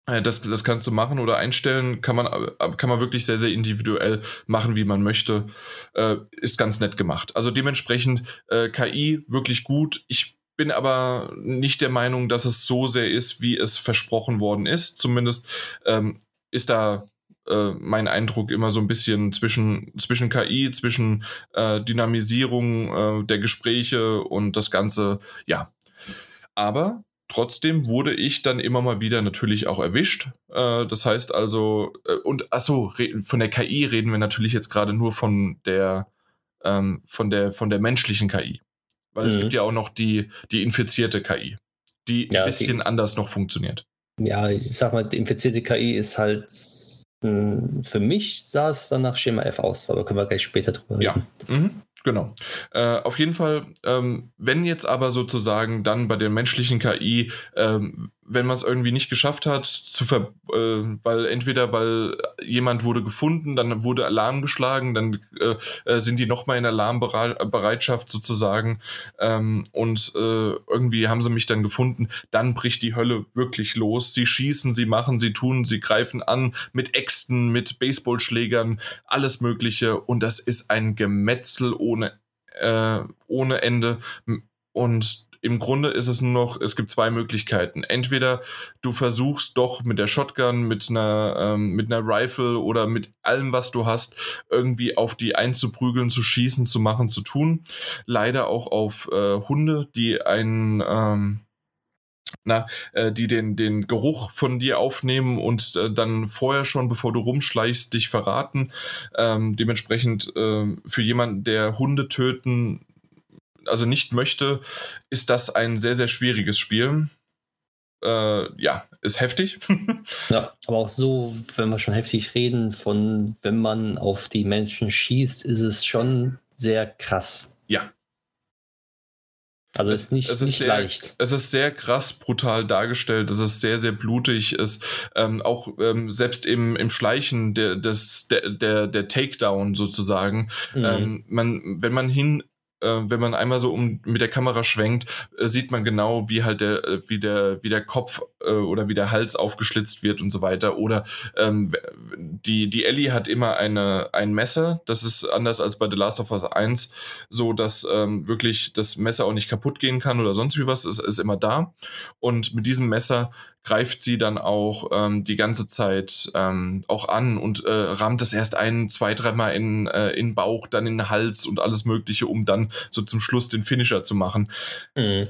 Äh, Das, das kannst du machen oder einstellen, kann man, äh, kann man wirklich sehr, sehr individuell machen, wie man möchte. Äh, ist ganz nett gemacht. Also dementsprechend äh, KI wirklich gut. Ich bin aber nicht der Meinung, dass es so sehr ist, wie es versprochen worden ist. Zumindest ähm, ist da äh, mein Eindruck immer so ein bisschen zwischen, zwischen KI, zwischen äh, Dynamisierung äh, der Gespräche und das Ganze, ja. Aber trotzdem wurde ich dann immer mal wieder natürlich auch erwischt. Äh, das heißt also, äh, und achso, von der KI reden wir natürlich jetzt gerade nur von der, ähm, von der, von der menschlichen KI. Weil mhm. es gibt ja auch noch die, die infizierte KI, die ja, ein bisschen die, anders noch funktioniert. Ja, ich sag mal, die infizierte KI ist halt hm, für mich sah es dann nach Schema F aus, aber können wir gleich später drüber reden. Ja. Mhm. Genau. Äh, auf jeden Fall, ähm, wenn jetzt aber sozusagen dann bei der menschlichen KI, ähm, wenn man es irgendwie nicht geschafft hat, zu ver äh, weil entweder weil jemand wurde gefunden, dann wurde Alarm geschlagen, dann äh, äh sind die nochmal in Alarmbereitschaft sozusagen ähm, und äh, irgendwie haben sie mich dann gefunden, dann bricht die Hölle wirklich los. Sie schießen, sie machen, sie tun, sie greifen an mit Äxten, mit Baseballschlägern, alles Mögliche und das ist ein Gemetzel ohne ohne, äh, ohne Ende. Und im Grunde ist es nur noch, es gibt zwei Möglichkeiten. Entweder du versuchst doch mit der Shotgun, mit einer, ähm, mit einer Rifle oder mit allem, was du hast, irgendwie auf die einzuprügeln, zu schießen, zu machen, zu tun. Leider auch auf äh, Hunde, die einen, ähm, na, äh, die den, den Geruch von dir aufnehmen und äh, dann vorher schon, bevor du rumschleichst, dich verraten. Ähm, dementsprechend äh, für jemanden, der Hunde töten, also nicht möchte, ist das ein sehr, sehr schwieriges Spiel. Äh, ja, ist heftig. (laughs) ja, aber auch so, wenn wir schon heftig reden, von wenn man auf die Menschen schießt, ist es schon sehr krass. Ja, also es ist nicht, es ist nicht sehr, leicht. Es ist sehr krass brutal dargestellt, es ist sehr, sehr blutig, es ähm, auch ähm, selbst im, im Schleichen der, des, der, der, der Takedown sozusagen. Mhm. Ähm, man, wenn man hin wenn man einmal so um, mit der Kamera schwenkt, äh, sieht man genau, wie halt der, äh, wie der, wie der Kopf äh, oder wie der Hals aufgeschlitzt wird und so weiter. Oder ähm, die, die Ellie hat immer eine, ein Messer. Das ist anders als bei The Last of Us 1, so dass ähm, wirklich das Messer auch nicht kaputt gehen kann oder sonst wie was. Es ist immer da. Und mit diesem Messer greift sie dann auch ähm, die ganze Zeit ähm, auch an und äh, rammt es erst ein, zwei, dreimal in, äh, in Bauch, dann in den Hals und alles Mögliche, um dann so zum Schluss den Finisher zu machen. Mhm.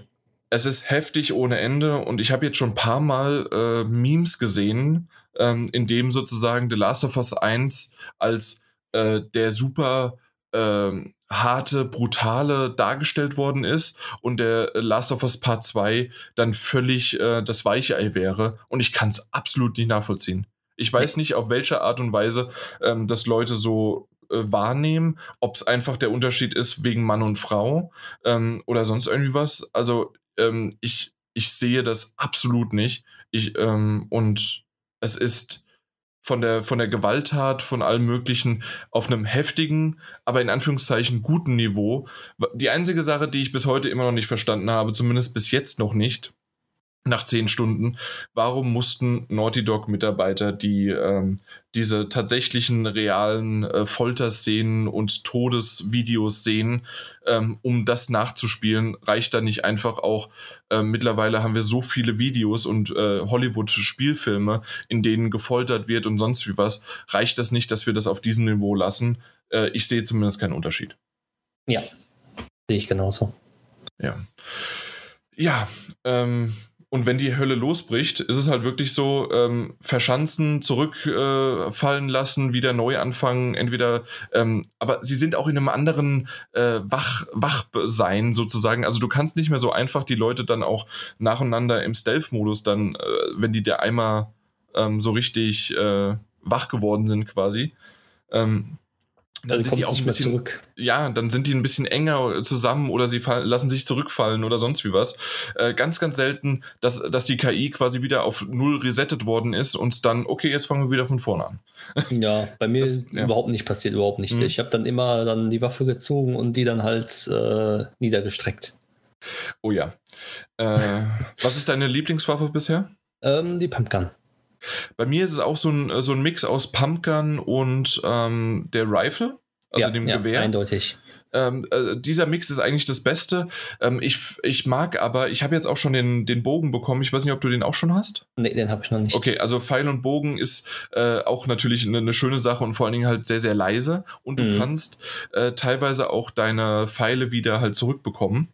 Es ist heftig ohne Ende und ich habe jetzt schon ein paar Mal äh, Memes gesehen, ähm, in dem sozusagen The Last of Us 1 als äh, der super ähm, harte, brutale dargestellt worden ist und der Last of Us Part 2 dann völlig äh, das weiche Ei wäre. Und ich kann es absolut nicht nachvollziehen. Ich weiß nicht, auf welche Art und Weise ähm, das Leute so äh, wahrnehmen, ob es einfach der Unterschied ist wegen Mann und Frau ähm, oder sonst irgendwie was. Also ähm, ich, ich sehe das absolut nicht. Ich, ähm, und es ist von der, von der Gewalttat, von allem Möglichen auf einem heftigen, aber in Anführungszeichen guten Niveau. Die einzige Sache, die ich bis heute immer noch nicht verstanden habe, zumindest bis jetzt noch nicht, nach zehn Stunden, warum mussten Naughty Dog-Mitarbeiter, die ähm, diese tatsächlichen realen äh, Folterszenen und Todesvideos sehen, ähm, um das nachzuspielen, reicht da nicht einfach auch, äh, mittlerweile haben wir so viele Videos und äh, Hollywood-Spielfilme, in denen gefoltert wird und sonst wie was, reicht das nicht, dass wir das auf diesem Niveau lassen? Äh, ich sehe zumindest keinen Unterschied. Ja, sehe ich genauso. Ja. Ja, ähm, und wenn die Hölle losbricht, ist es halt wirklich so, ähm, verschanzen, zurückfallen äh, lassen, wieder neu anfangen, entweder, ähm, aber sie sind auch in einem anderen äh, Wach, Wachsein sozusagen. Also du kannst nicht mehr so einfach die Leute dann auch nacheinander im Stealth-Modus dann, äh, wenn die da einmal ähm, so richtig äh, wach geworden sind quasi, ähm, dann, dann sind die auch ein bisschen zurück. Ja, dann sind die ein bisschen enger zusammen oder sie fallen, lassen sich zurückfallen oder sonst wie was. Äh, ganz, ganz selten, dass, dass die KI quasi wieder auf null resettet worden ist und dann, okay, jetzt fangen wir wieder von vorne an. (laughs) Ja, bei mir das, ja. überhaupt nicht passiert, überhaupt nicht. Mhm. Ich habe dann immer dann die Waffe gezogen und die dann halt äh, niedergestreckt. Oh ja. Äh, was ist deine Lieblingswaffe bisher? Ähm, die Pumpgun. Bei mir ist es auch so ein, so ein Mix aus Pumpgun und ähm, der Rifle, also ja, dem ja, Gewehr. Eindeutig. Ähm, äh, dieser Mix ist eigentlich das Beste. Ähm, ich, ich mag aber, ich habe jetzt auch schon den, den Bogen bekommen. Ich weiß nicht, ob du den auch schon hast. Nee, den habe ich noch nicht. Okay, also Pfeil und Bogen ist äh, auch natürlich eine, eine, schöne Sache und vor allen Dingen halt sehr, sehr leise. Und du mhm. kannst äh, teilweise auch deine Pfeile wieder halt zurückbekommen.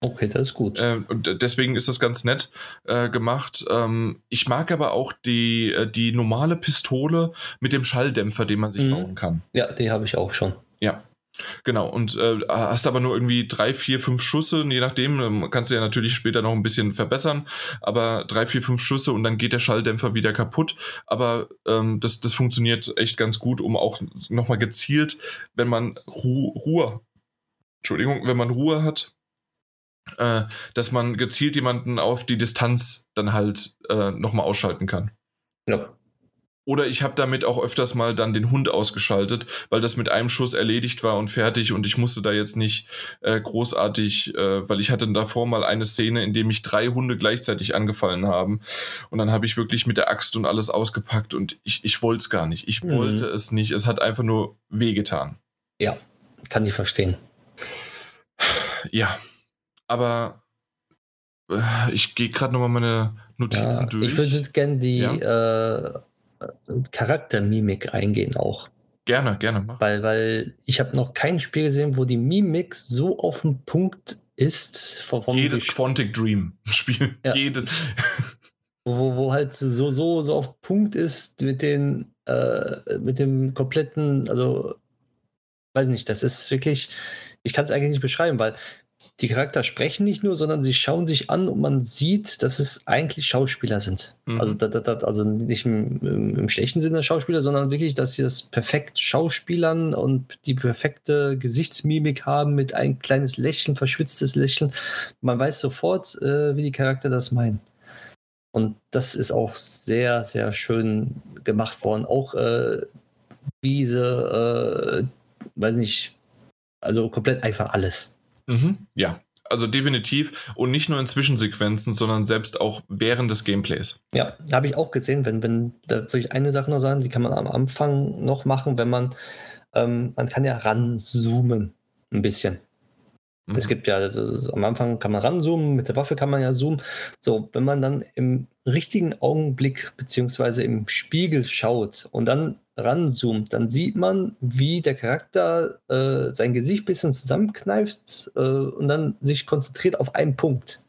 Okay, das ist gut. Äh, und deswegen ist das ganz nett äh, gemacht. Ähm, ich mag aber auch die, äh, die normale Pistole mit dem Schalldämpfer, den man sich mhm. bauen kann. Ja, die habe ich auch schon. Ja. Genau, und äh, hast aber nur irgendwie drei, vier, fünf Schüsse, je nachdem, ähm, kannst du ja natürlich später noch ein bisschen verbessern, aber drei, vier, fünf Schüsse und dann geht der Schalldämpfer wieder kaputt. Aber ähm, das, das funktioniert echt ganz gut, um auch nochmal gezielt, wenn man Ru Ruhe, Entschuldigung, wenn man Ruhe hat, äh, dass man gezielt jemanden auf die Distanz dann halt äh, nochmal ausschalten kann. Ja. Oder ich habe damit auch öfters mal dann den Hund ausgeschaltet, weil das mit einem Schuss erledigt war und fertig und ich musste da jetzt nicht äh, großartig, äh, weil ich hatte davor mal eine Szene, in dem mich drei Hunde gleichzeitig angefallen haben und dann habe ich wirklich mit der Axt und alles ausgepackt und ich, ich wollte es gar nicht. Ich mhm. wollte es nicht. Es hat einfach nur wehgetan. Ja, kann ich verstehen. Ja, aber äh, ich gehe gerade nochmal meine Notizen ja, durch. Ich würde gerne die ja? äh, Charaktermimik eingehen auch. Gerne, gerne. Mach. Weil, weil ich habe noch kein Spiel gesehen, wo die Mimik so auf dem Punkt ist. Vom, vom Jedes Gesch Quantic Dream (laughs) Spiel. Ja. Jede. Wo, wo halt so, so, so auf Punkt ist mit den, äh, mit dem kompletten, also weiß nicht, das ist wirklich, ich kann es eigentlich nicht beschreiben, weil die Charakter sprechen nicht nur, sondern sie schauen sich an und man sieht, dass es eigentlich Schauspieler sind. Mhm. Also, da, da, also nicht im, im, im, schlechten Sinne Schauspieler, sondern wirklich, dass sie das perfekt Schauspielern und die perfekte Gesichtsmimik haben mit ein kleines Lächeln, verschwitztes Lächeln. Man weiß sofort, äh, wie die Charakter das meinen. Und das ist auch sehr, sehr schön gemacht worden. Auch äh, diese, äh, weiß nicht, also komplett einfach alles. Mhm. Ja, also definitiv und nicht nur in Zwischensequenzen, sondern selbst auch während des Gameplays. Ja, habe ich auch gesehen, wenn, wenn, da würde ich eine Sache noch sagen, die kann man am Anfang noch machen, wenn man, ähm, man kann ja ranzoomen, ein bisschen. Mhm. Es gibt ja, also, so am Anfang kann man ranzoomen, mit der Waffe kann man ja zoomen. So, wenn man dann im richtigen Augenblick beziehungsweise im Spiegel schaut und dann ranzoomt, dann sieht man, wie der Charakter äh, sein Gesicht ein bisschen zusammenkneift äh, und dann sich konzentriert auf einen Punkt.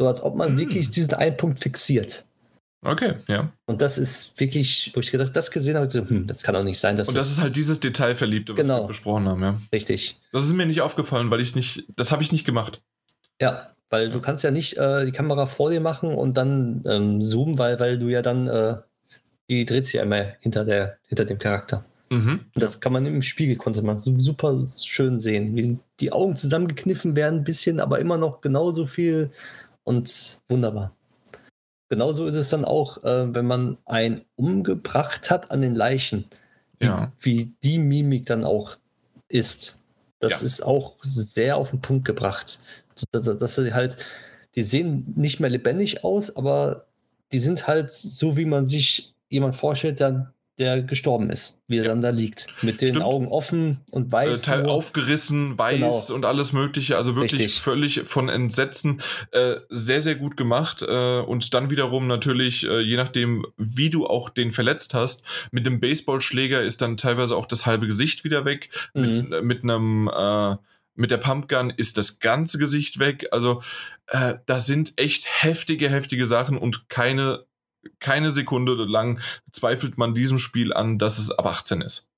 So als ob man mm. wirklich diesen einen Punkt fixiert. Okay, ja. Und das ist wirklich, wo ich gedacht, das gesehen habe, so, hm, das kann doch nicht sein. und das ist halt dieses Detailverliebte, was genau. wir besprochen haben, ja. Richtig. Das ist mir nicht aufgefallen, weil ich es nicht, das habe ich nicht gemacht. Ja, weil du kannst ja nicht äh, die Kamera vor dir machen und dann ähm, zoomen, weil, weil du ja dann äh, die dreht sich einmal hinter, der, hinter dem Charakter. Mhm. Und das kann man im Spiegel, konnte man super schön sehen, wie die Augen zusammengekniffen werden, ein bisschen, aber immer noch genauso viel und wunderbar. Genauso ist es dann auch, äh, wenn man einen umgebracht hat an den Leichen, ja. wie, die Mimik dann auch ist. Das ja. ist auch sehr auf den Punkt gebracht. Dass, dass sie halt, die sehen nicht mehr lebendig aus, aber die sind halt so, wie man sich jemand vorstellt, der, der gestorben ist, wie er ja. dann da liegt. Mit den Stimmt. Augen offen und weiß. Äh, Teil nur. aufgerissen, weiß genau. und alles Mögliche. Also wirklich Richtig. völlig von Entsetzen. Äh, sehr, sehr gut gemacht. Äh, und dann wiederum natürlich, äh, je nachdem, wie du auch den verletzt hast, mit dem Baseballschläger ist dann teilweise auch das halbe Gesicht wieder weg. Mhm. Mit, äh, mit einem äh, mit der Pumpgun ist das ganze Gesicht weg. Also äh, da sind echt heftige, heftige Sachen und keine keine Sekunde lang zweifelt man diesem Spiel an, dass es ab 18 ist.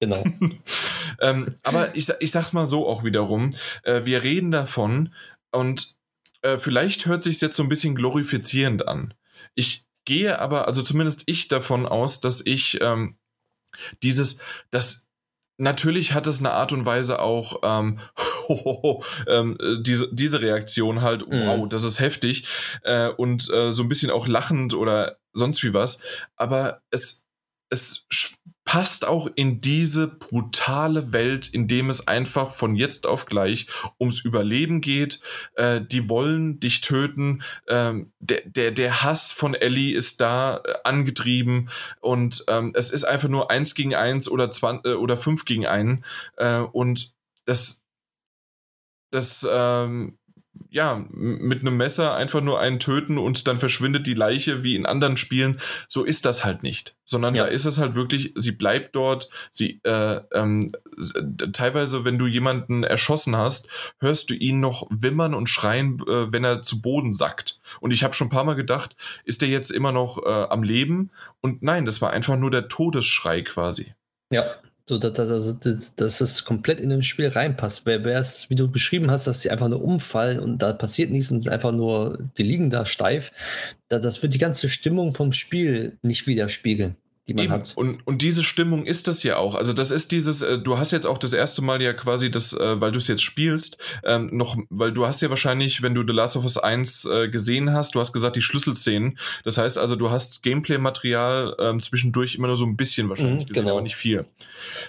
Genau. (laughs) ähm, aber ich, ich sag's mal so auch wiederum, äh, wir reden davon und äh, vielleicht hört sich jetzt so ein bisschen glorifizierend an. Ich gehe aber, also zumindest ich davon aus, dass ich ähm, dieses, das natürlich hat es eine Art und Weise auch ähm, (laughs) ähm, diese, diese Reaktion halt, mhm. wow, das ist heftig äh, und äh, so ein bisschen auch lachend oder sonst wie was. Aber es, es passt auch in diese brutale Welt, in dem es einfach von jetzt auf gleich ums Überleben geht. Äh, die wollen dich töten. Ähm, der, der, der Hass von Ellie ist da äh, angetrieben und ähm, es ist einfach nur eins gegen eins oder, 20, äh, oder fünf gegen einen. Äh, und das, das ähm, ja, mit einem Messer einfach nur einen töten und dann verschwindet die Leiche wie in anderen Spielen. So ist das halt nicht. Sondern ja. da ist es halt wirklich, sie bleibt dort, sie, äh, ähm, teilweise, wenn du jemanden erschossen hast, hörst du ihn noch wimmern und schreien, äh, wenn er zu Boden sackt. Und ich habe schon ein paar Mal gedacht, ist der jetzt immer noch äh, am Leben? Und nein, das war einfach nur der Todesschrei quasi. Ja, So, dass, dass, dass es komplett in das Spiel reinpasst. Wäre es, wie du beschrieben hast, dass sie einfach nur umfallen und da passiert nichts und einfach nur, die liegen da steif, das, das wird die ganze Stimmung vom Spiel nicht widerspiegeln die man Eben. hat. Und, und diese Stimmung ist das ja auch. Also das ist dieses, äh, du hast jetzt auch das erste Mal ja quasi das, äh, weil du es jetzt spielst, ähm, noch, weil du hast ja wahrscheinlich, wenn du The Last of Us 1 äh, gesehen hast, du hast gesagt, die Schlüsselszenen. Das heißt also, du hast Gameplay-Material ähm, zwischendurch immer nur so ein bisschen wahrscheinlich Mhm, gesehen, genau. aber nicht viel.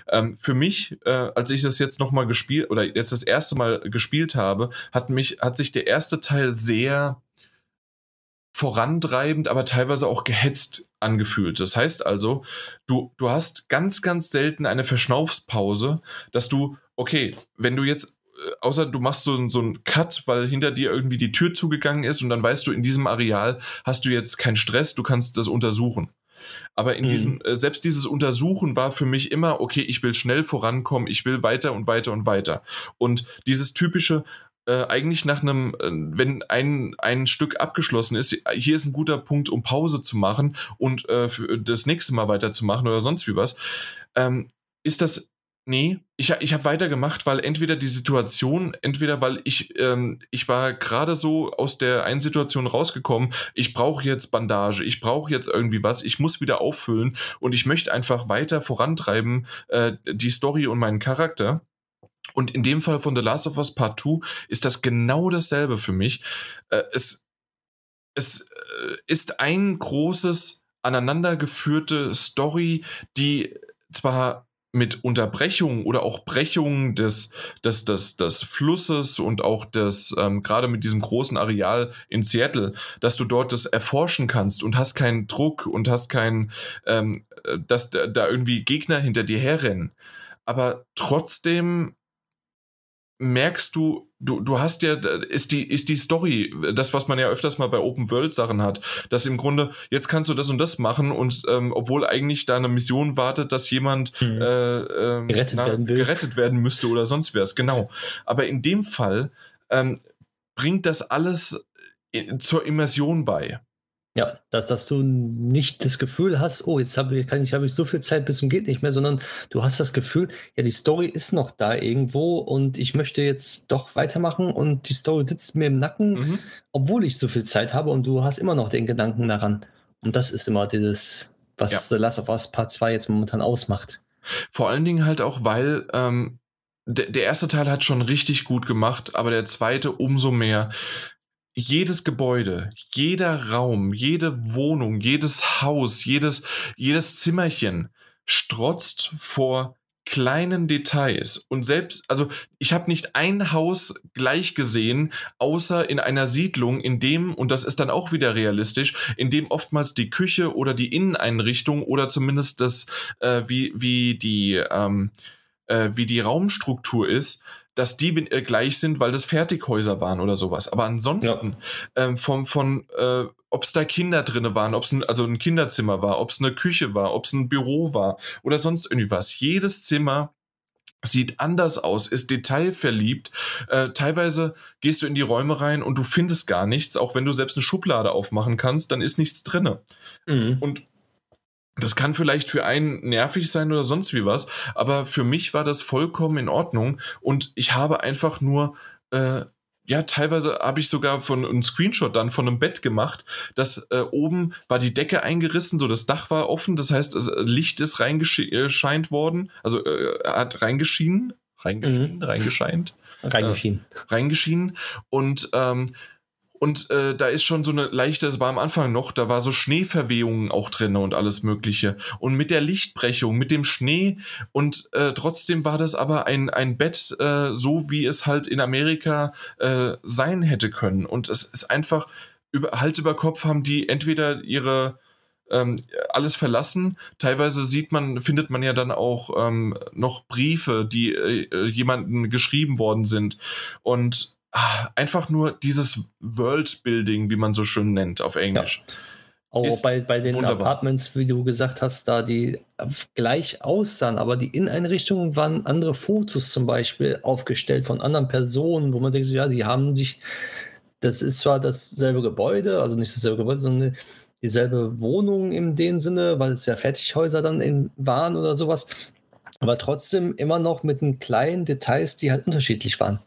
Ähm, für mich, äh, als ich das jetzt nochmal gespielt, oder jetzt das erste Mal gespielt habe, hat mich, hat sich der erste Teil sehr vorantreibend, aber teilweise auch gehetzt angefühlt. Das heißt also, du, du hast ganz, ganz selten eine Verschnaufspause, dass du, okay, wenn du jetzt, äh, außer du machst so, so einen Cut, weil hinter dir irgendwie die Tür zugegangen ist und dann weißt du, in diesem Areal hast du jetzt keinen Stress, du kannst das untersuchen. Aber in Mhm. diesem, äh, selbst dieses Untersuchen war für mich immer, okay, ich will schnell vorankommen, ich will weiter und weiter und weiter. Und dieses typische, äh, eigentlich nach einem, äh, wenn ein, ein Stück abgeschlossen ist, hier ist ein guter Punkt, um Pause zu machen und äh, das nächste Mal weiterzumachen oder sonst wie was, ähm, ist das. Nee, ich, ich habe weitergemacht, weil entweder die Situation, entweder weil ich, ähm, ich war gerade so aus der einen Situation rausgekommen, ich brauche jetzt Bandage, ich brauche jetzt irgendwie was, ich muss wieder auffüllen und ich möchte einfach weiter vorantreiben, äh, die Story und meinen Charakter. Und in dem Fall von The Last of Us Part 2 ist das genau dasselbe für mich. Äh, es es äh, ist ein großes, aneinandergeführte Story, die zwar mit Unterbrechungen oder auch Brechungen des, des, des, des Flusses und auch des, ähm, gerade mit diesem großen Areal in Seattle, dass du dort das erforschen kannst und hast keinen Druck und hast keinen, ähm, äh, dass da, da irgendwie Gegner hinter dir herrennen. Aber trotzdem merkst du, du, du hast ja, ist die, ist die Story, das, was man ja öfters mal bei Open-World-Sachen hat, dass im Grunde, jetzt kannst du das und das machen und ähm, obwohl eigentlich da eine Mission wartet, dass jemand Mhm. äh, ähm, Gerettet werden will. gerettet werden müsste oder sonst was, genau. Aber in dem Fall ähm, bringt das alles in, zur Immersion bei. Ja, dass, dass du nicht das Gefühl hast, oh, jetzt habe ich, kann ich, so viel Zeit bis zum geht nicht mehr, sondern du hast das Gefühl, ja, die Story ist noch da irgendwo und ich möchte jetzt doch weitermachen und die Story sitzt mir im Nacken, Mhm. obwohl ich so viel Zeit habe und du hast immer noch den Gedanken daran. Und das ist immer dieses, was Ja. The Last of Us Part 2 jetzt momentan ausmacht. Vor allen Dingen halt auch, weil ähm, der, der erste Teil hat schon richtig gut gemacht, aber der zweite umso mehr. Jedes Gebäude, jeder Raum, jede Wohnung, jedes Haus, jedes, jedes Zimmerchen strotzt vor kleinen Details. Und selbst, also ich habe nicht ein Haus gleich gesehen, außer in einer Siedlung, in dem, und das ist dann auch wieder realistisch, in dem oftmals die Küche oder die Inneneinrichtung oder zumindest das, äh, wie, wie die, ähm, äh, wie die Raumstruktur ist, dass die äh, gleich sind, weil das Fertighäuser waren oder sowas. Aber ansonsten, ähm, vom, von, äh, ob es da Kinder drin waren, ob es ein, also ein Kinderzimmer war, ob es eine Küche war, ob es ein Büro war oder sonst irgendwie was. Jedes Zimmer sieht anders aus, ist detailverliebt. Äh, teilweise gehst du in die Räume rein und du findest gar nichts. Auch wenn du selbst eine Schublade aufmachen kannst, dann ist nichts drinne. Und das kann vielleicht für einen nervig sein oder sonst wie was, aber für mich war das vollkommen in Ordnung und ich habe einfach nur, äh, ja, teilweise habe ich sogar von einem Screenshot dann von einem Bett gemacht, das äh, oben war die Decke eingerissen, so das Dach war offen, das heißt, das Licht ist reingescheint worden, also äh, hat reingeschienen, reingeschienen, reingescheint Reingeschienen. reingeschienen und ähm, und äh, da ist schon so eine leichte, es war am Anfang noch, da war so Schneeverwehungen auch drin und alles Mögliche. Und mit der Lichtbrechung, mit dem Schnee und äh, trotzdem war das aber ein, ein Bett, äh, so wie es halt in Amerika äh, sein hätte können. Und es ist einfach, über, Hals über Kopf haben die entweder ihre ähm, alles verlassen. Teilweise sieht man, findet man ja dann auch ähm, noch Briefe, die äh, jemanden geschrieben worden sind. Und einfach nur dieses Worldbuilding, wie man so schön nennt auf Englisch. Auch Ist bei, bei den wunderbar. Apartments, wie du gesagt hast, da die gleich aussahen, aber die Inneneinrichtungen waren andere Fotos zum Beispiel aufgestellt von anderen Personen, wo man denkt, ja, die haben sich, das ist zwar dasselbe Gebäude, also nicht dasselbe Gebäude, sondern dieselbe Wohnung in dem Sinne, weil es ja Fertighäuser dann in, waren oder sowas. Aber trotzdem immer noch mit den kleinen Details, die halt unterschiedlich waren.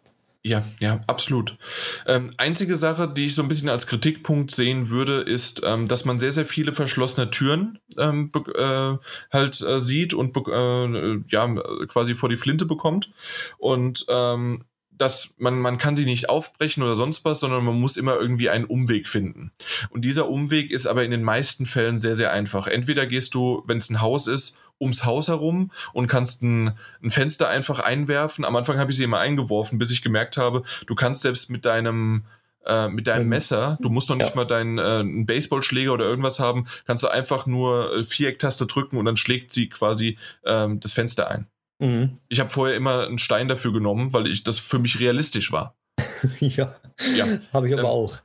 Ja, ja, absolut. Ähm, einzige Sache, die ich so ein bisschen als Kritikpunkt sehen würde, ist, ähm, dass man sehr, sehr viele verschlossene Türen ähm, äh, halt äh, sieht und äh, ja, quasi vor die Flinte bekommt. Und ähm, dass man, man kann sie nicht aufbrechen oder sonst was, sondern man muss immer irgendwie einen Umweg finden. Und dieser Umweg ist aber in den meisten Fällen sehr, sehr einfach. Entweder gehst du, wenn es ein Haus ist, ums Haus herum und kannst ein, ein Fenster einfach einwerfen. Am Anfang habe ich sie immer eingeworfen, bis ich gemerkt habe, du kannst selbst mit deinem äh, mit deinem Messer, du musst noch nicht ja. mal deinen äh, Baseballschläger oder irgendwas haben, kannst du einfach nur äh, Vierecktaste drücken und dann schlägt sie quasi ähm, das Fenster ein. Mhm. Ich habe vorher immer einen Stein dafür genommen, weil ich das für mich realistisch war. (laughs) ja, ja. habe ich aber ähm, auch.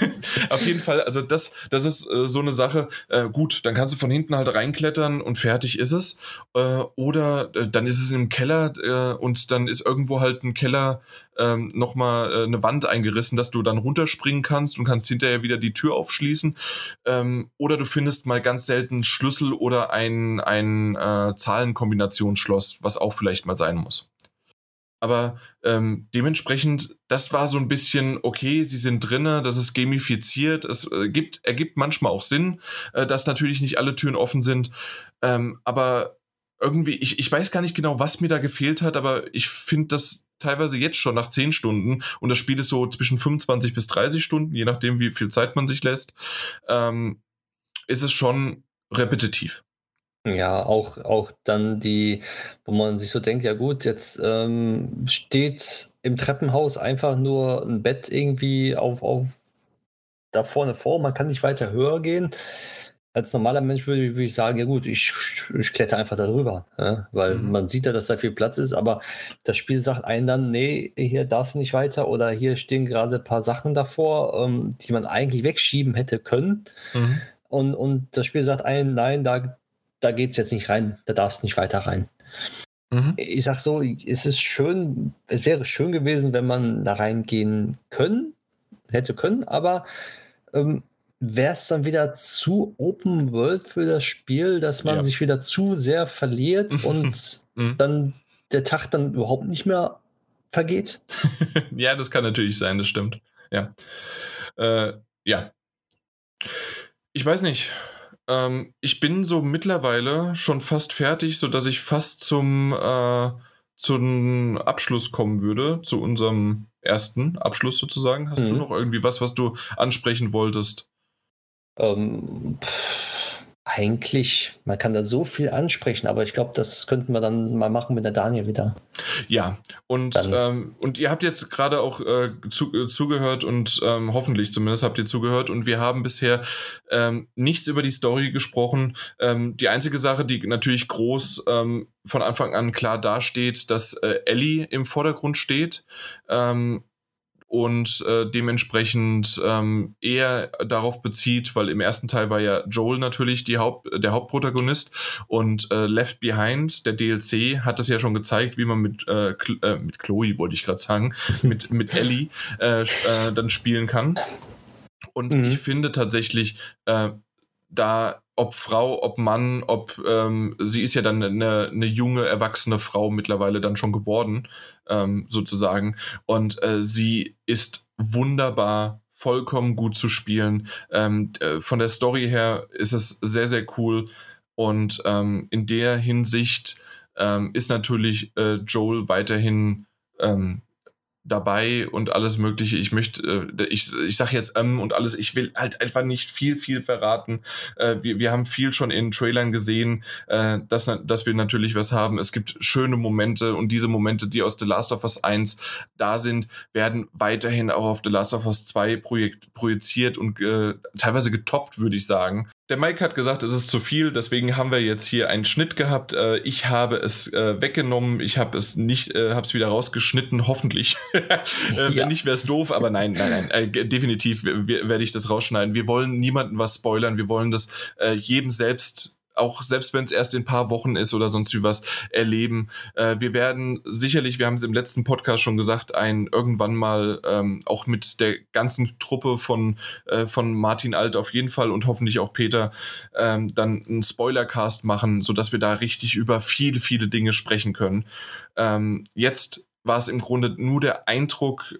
(laughs) auf jeden Fall, also das, das ist äh, so eine Sache. Äh, gut, dann kannst du von hinten halt reinklettern und fertig ist es. Äh, oder äh, dann ist es im Keller äh, und dann ist irgendwo halt ein Keller ähm, nochmal äh, eine Wand eingerissen, dass du dann runterspringen kannst und kannst hinterher wieder die Tür aufschließen. Ähm, oder du findest mal ganz selten Schlüssel oder ein, ein äh, Zahlenkombinationsschloss, was auch vielleicht mal sein muss. Aber ähm, dementsprechend, das war so ein bisschen, okay, sie sind drinne, das ist gamifiziert, es äh, gibt, ergibt manchmal auch Sinn, äh, dass natürlich nicht alle Türen offen sind. Ähm, aber irgendwie, ich, ich weiß gar nicht genau, was mir da gefehlt hat, aber ich finde das teilweise jetzt schon nach 10 Stunden und das Spiel ist so zwischen 25 bis 30 Stunden, je nachdem, wie viel Zeit man sich lässt, ähm, ist es schon repetitiv. Ja, auch, auch dann die, wo man sich so denkt, ja gut, jetzt ähm, steht im Treppenhaus einfach nur ein Bett irgendwie auf, auf da vorne vor, man kann nicht weiter höher gehen. Als normaler Mensch würde, würde ich sagen, ja gut, ich, ich kletter einfach darüber, ja, weil mhm. man sieht ja, dass da viel Platz ist, aber das Spiel sagt einen dann, nee, hier darfst du nicht weiter oder hier stehen gerade ein paar Sachen davor, ähm, die man eigentlich wegschieben hätte können. Mhm. Und, und das Spiel sagt einen, nein, da, da geht es jetzt nicht rein, da darfst du nicht weiter rein. Mhm. Ich sag so, es ist schön, es wäre schön gewesen, wenn man da reingehen können, hätte können, aber ähm, wäre es dann wieder zu Open World für das Spiel, dass man ja. sich wieder zu sehr verliert (laughs) und mhm. dann der Tag dann überhaupt nicht mehr vergeht? (laughs) ja, das kann natürlich sein, das stimmt. Ja. Äh, ja. Ich weiß nicht. Ähm, ich bin so mittlerweile schon fast fertig, sodass ich fast zum, äh, zum Abschluss kommen würde, zu unserem ersten Abschluss sozusagen. Hast mhm. du noch irgendwie was, was du ansprechen wolltest? Ähm, eigentlich, man kann da so viel ansprechen, aber ich glaube, das könnten wir dann mal machen mit der Daniel wieder. Ja, und, ähm, und ihr habt jetzt gerade auch äh, zu, äh, zugehört und ähm, hoffentlich zumindest habt ihr zugehört und wir haben bisher ähm, nichts über die Story gesprochen. Ähm, die einzige Sache, die natürlich groß ähm, von Anfang an klar dasteht, dass äh, Ellie im Vordergrund steht. Ähm, und äh, dementsprechend ähm, eher darauf bezieht, weil im ersten Teil war ja Joel natürlich die Haupt, der Hauptprotagonist und äh, Left Behind, der DLC, hat es ja schon gezeigt, wie man mit, äh, äh mit Chloe, wollte ich gerade sagen, (laughs) mit, mit Ellie äh, äh, dann spielen kann. Und mhm. ich finde tatsächlich, äh, da ob Frau, ob Mann, ob ähm, sie ist ja dann eine, eine junge, erwachsene Frau mittlerweile dann schon geworden, ähm, sozusagen. Und äh, sie ist wunderbar, vollkommen gut zu spielen. Ähm, äh, von der Story her ist es sehr, sehr cool. Und ähm, in der Hinsicht ähm, ist natürlich äh, Joel weiterhin ähm, dabei und alles Mögliche. Ich möchte, äh, ich, ich sage jetzt ähm und alles, ich will halt einfach nicht viel, viel verraten. Äh, wir, wir haben viel schon in Trailern gesehen, äh, dass, dass wir natürlich was haben. Es gibt schöne Momente und diese Momente, die aus The Last of Us 1 da sind, werden weiterhin auch auf The Last of Us 2 projekt, projiziert und äh, teilweise getoppt, würde ich sagen. Der Mike hat gesagt, es ist zu viel, deswegen haben wir jetzt hier einen Schnitt gehabt. Äh, ich habe es äh, weggenommen, ich habe es nicht, äh, habe es wieder rausgeschnitten, hoffentlich. (laughs) Wenn ja. nicht, wäre es doof, aber nein, nein, nein, definitiv werde ich das rausschneiden. Wir wollen niemandem was spoilern, wir wollen das jedem selbst auch selbst wenn es erst in ein paar Wochen ist oder sonst wie was, erleben. Äh, wir werden sicherlich, wir haben es im letzten Podcast schon gesagt, ein irgendwann mal ähm, auch mit der ganzen Truppe von, äh, von Martin Alt auf jeden Fall und hoffentlich auch Peter ähm, dann einen Spoilercast machen, sodass wir da richtig über viele, viele Dinge sprechen können. Ähm, jetzt war es im Grunde nur der Eindruck,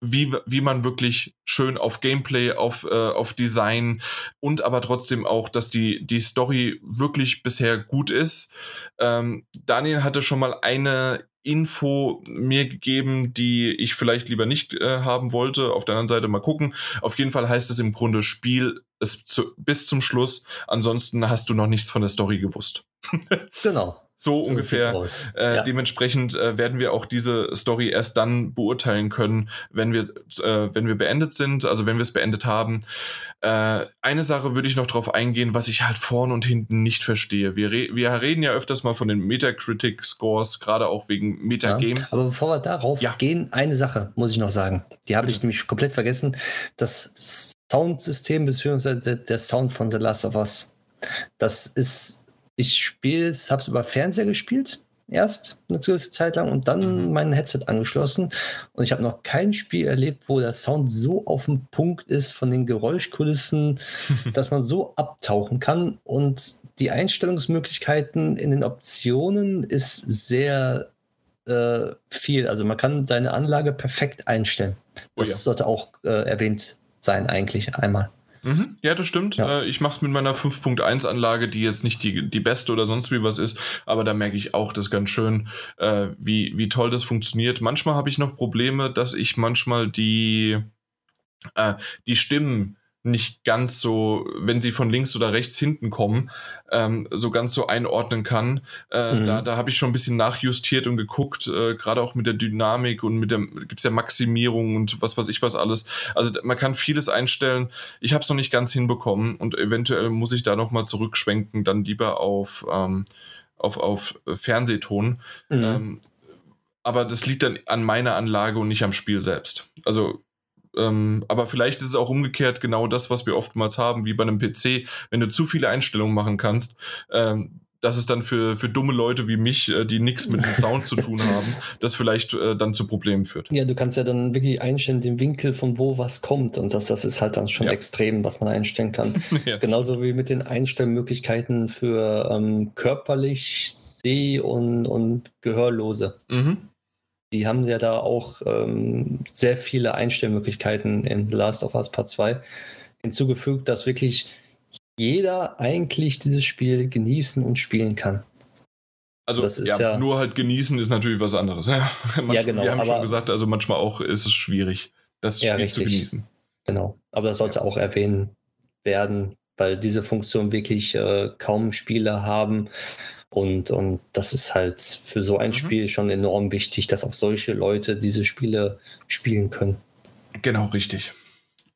wie, wie man wirklich schön auf Gameplay, auf, äh, auf Design und aber trotzdem auch, dass die, die Story wirklich bisher gut ist. Ähm, Daniel hatte schon mal eine Info mir gegeben, die ich vielleicht lieber nicht äh, haben wollte. Auf der anderen Seite mal gucken. Auf jeden Fall heißt es im Grunde, Spiel zu, bis zum Schluss. Ansonsten hast du noch nichts von der Story gewusst. (laughs) genau. So, so ungefähr. Äh, ja. Dementsprechend äh, werden wir auch diese Story erst dann beurteilen können, wenn wir, äh, wenn wir beendet sind, also wenn wir es beendet haben. Äh, eine Sache würde ich noch drauf eingehen, was ich halt vorn und hinten nicht verstehe. Wir, re wir reden ja öfters mal von den Metacritic-Scores, gerade auch wegen Metagames. Ja, aber bevor wir darauf ja. gehen, eine Sache muss ich noch sagen. Die habe ich nämlich komplett vergessen. Das Soundsystem bzw. der Sound von The Last of Us. Das ist ich spiele es, habe es über Fernseher gespielt, erst eine zusätzliche Zeit lang und dann mhm. mein Headset angeschlossen. Und ich habe noch kein Spiel erlebt, wo der Sound so auf dem Punkt ist von den Geräuschkulissen, (laughs) dass man so abtauchen kann. Und die Einstellungsmöglichkeiten in den Optionen ist sehr äh, viel. Also man kann seine Anlage perfekt einstellen. Das oh ja. sollte auch äh, erwähnt sein, eigentlich einmal. Mhm, ja, das stimmt. Ja. Äh, ich mache es mit meiner 5.1-Anlage, die jetzt nicht die, die beste oder sonst wie was ist, aber da merke ich auch das ganz schön, äh, wie, wie toll das funktioniert. Manchmal habe ich noch Probleme, dass ich manchmal die, äh, die Stimmen nicht ganz so, wenn sie von links oder rechts hinten kommen, ähm, so ganz so einordnen kann. Äh, mhm. Da, da habe ich schon ein bisschen nachjustiert und geguckt, äh, gerade auch mit der Dynamik und mit der gibt's ja Maximierung und was weiß ich was alles. Also man kann vieles einstellen. Ich habe es noch nicht ganz hinbekommen und eventuell muss ich da nochmal zurückschwenken, dann lieber auf, ähm, auf, auf Fernsehton. Mhm. Ähm, aber das liegt dann an meiner Anlage und nicht am Spiel selbst. Also ähm, aber vielleicht ist es auch umgekehrt genau das, was wir oftmals haben, wie bei einem PC, wenn du zu viele Einstellungen machen kannst. Ähm, dass es dann für, für dumme Leute wie mich, äh, die nichts mit dem Sound zu tun haben, (laughs) das vielleicht äh, dann zu Problemen führt. Ja, du kannst ja dann wirklich einstellen, den Winkel, von wo was kommt. Und das, das ist halt dann schon ja. extrem, was man einstellen kann. (laughs) ja. Genauso wie mit den Einstellmöglichkeiten für ähm, körperlich Seh- und, und Gehörlose. Mhm. Die haben ja da auch ähm, sehr viele Einstellmöglichkeiten in The Last of Us Part 2 hinzugefügt, dass wirklich jeder eigentlich dieses Spiel genießen und spielen kann. Also ja, ja, nur halt genießen ist natürlich was anderes. Ja, (laughs) manchmal, ja genau. Wir haben schon gesagt, also manchmal auch ist es schwierig, das Spiel ja, zu genießen. Genau, aber das sollte auch erwähnt werden, weil diese Funktion wirklich äh, kaum Spieler haben und, und das ist halt für so ein mhm. Spiel schon enorm wichtig, dass auch solche Leute diese Spiele spielen können. Genau, richtig.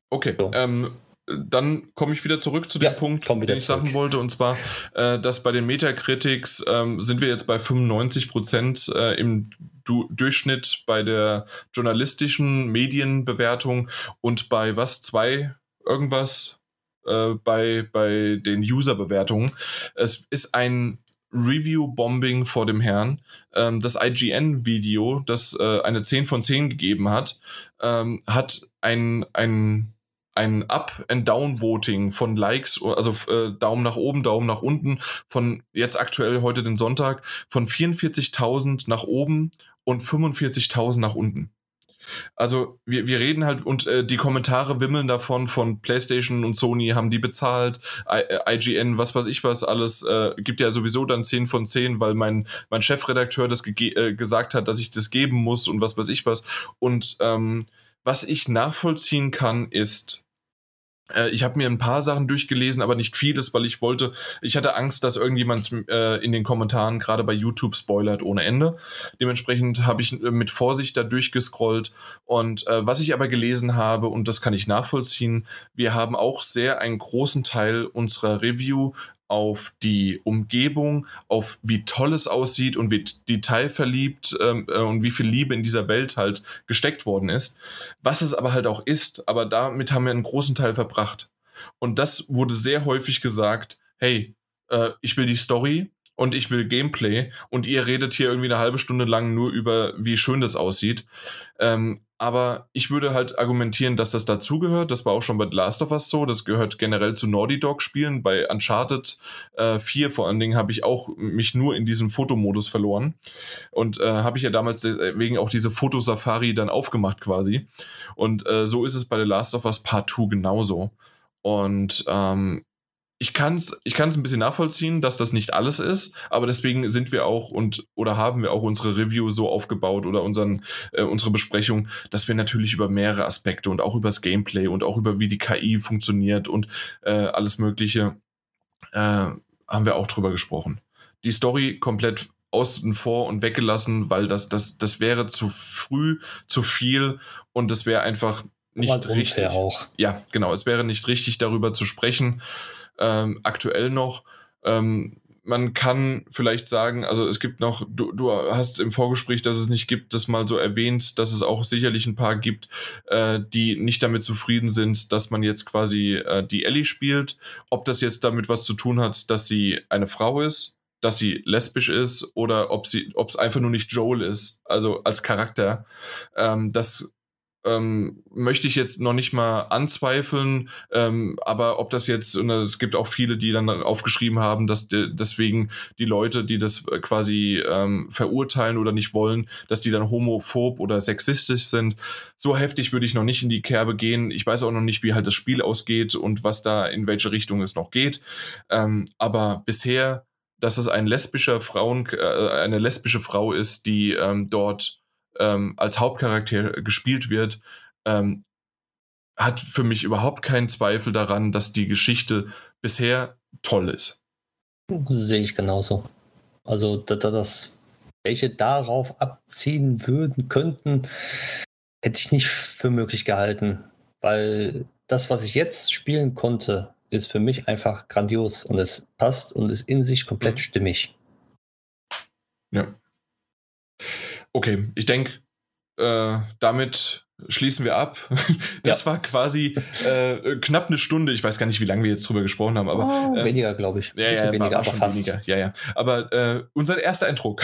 Okay. So. Ähm, dann komme ich wieder zurück zu dem ja, Punkt, den ich zurück. sagen wollte, und zwar, äh, dass bei den Metacritics ähm, sind wir jetzt bei 95 Prozent äh, im du Durchschnitt bei der journalistischen Medienbewertung und bei was zwei irgendwas äh, bei bei den User-Bewertungen. Es ist ein Review-Bombing vor dem Herrn. Ähm, das IGN-Video, das äh, eine 10 von 10 gegeben hat, ähm, hat ein, ein, ein Up-and-Down-Voting von Likes, also äh, Daumen nach oben, Daumen nach unten, von jetzt aktuell heute den Sonntag, von 44.000 nach oben und 45.000 nach unten. Also wir, wir reden halt und äh, die Kommentare wimmeln davon von PlayStation und Sony haben die bezahlt, I, äh, IGN, was weiß ich was alles, äh, gibt ja sowieso dann 10 von 10, weil mein, mein Chefredakteur das äh, gesagt hat, dass ich das geben muss und was weiß ich was. Und ähm, was ich nachvollziehen kann, ist, äh, ich habe mir ein paar Sachen durchgelesen, aber nicht vieles, weil ich wollte, ich hatte Angst, dass irgendjemand äh, in den Kommentaren gerade bei YouTube spoilert ohne Ende. Dementsprechend habe ich äh, mit Vorsicht da durchgescrollt und äh, was ich aber gelesen habe, und das kann ich nachvollziehen, wir haben auch sehr einen großen Teil unserer Review auf die Umgebung, auf wie toll es aussieht und wie detailverliebt ähm, äh, und wie viel Liebe in dieser Welt halt gesteckt worden ist. Was es aber halt auch ist, aber damit haben wir einen großen Teil verbracht. Und das wurde sehr häufig gesagt, hey, äh, ich will die Story und ich will Gameplay und ihr redet hier irgendwie eine halbe Stunde lang nur über, wie schön das aussieht. Ähm, aber ich würde halt argumentieren, dass das dazugehört. Das war auch schon bei The Last of Us so. Das gehört generell zu Naughty Dog Spielen. Bei Uncharted äh, 4 vor allen Dingen habe ich auch mich nur in diesem Fotomodus verloren. Und äh, habe ich ja damals deswegen auch diese Fotosafari dann aufgemacht quasi. Und äh, so ist es bei The Last of Us Part 2 genauso. Und ähm, ich kann es ich kann's ein bisschen nachvollziehen, dass das nicht alles ist, aber deswegen sind wir auch und oder haben wir auch unsere Review so aufgebaut oder unseren, äh, unsere Besprechung, dass wir natürlich über mehrere Aspekte und auch über das Gameplay und auch über wie die KI funktioniert und äh, alles Mögliche äh, haben wir auch drüber gesprochen. Die Story komplett außen vor und weggelassen, weil das, das, das wäre zu früh, zu viel und das wäre einfach nicht richtig. Auch. Ja, genau. Es wäre nicht richtig, darüber zu sprechen ähm, aktuell noch. Ähm, man kann vielleicht sagen, also es gibt noch, du, du hast im Vorgespräch, dass es nicht gibt, das mal so erwähnt, dass es auch sicherlich ein paar gibt, äh, die nicht damit zufrieden sind, dass man jetzt quasi äh, die Ellie spielt. Ob das jetzt damit was zu tun hat, dass sie eine Frau ist, dass sie lesbisch ist oder ob sie, ob es einfach nur nicht Joel ist, also als Charakter. Ähm, das ähm, möchte ich jetzt noch nicht mal anzweifeln, ähm, aber ob das jetzt, und es gibt auch viele, die dann aufgeschrieben haben, dass de, deswegen die Leute, die das quasi ähm, verurteilen oder nicht wollen, dass die dann homophob oder sexistisch sind. So heftig würde ich noch nicht in die Kerbe gehen. Ich weiß auch noch nicht, wie halt das Spiel ausgeht und was da in welche Richtung es noch geht. Ähm, aber bisher, dass es ein lesbischer Frauen, äh, eine lesbische Frau ist, die ähm, dort ähm, als Hauptcharakter gespielt wird, ähm, hat für mich überhaupt keinen Zweifel daran, dass die Geschichte bisher toll ist. Sehe ich genauso. Also, das, welche darauf abziehen würden, könnten, hätte ich nicht für möglich gehalten. Weil das, was ich jetzt spielen konnte, ist für mich einfach grandios und es passt und ist in sich komplett mhm. stimmig. Ja. Okay, ich denke, äh, damit schließen wir ab. (laughs) Das ja. war quasi äh, knapp eine Stunde. Ich weiß gar nicht, wie lange wir jetzt drüber gesprochen haben, aber oh, äh, weniger, glaube ich. Ja, ja, weniger, war, war aber fast. Weniger. Ja, ja. Aber äh, unser erster Eindruck.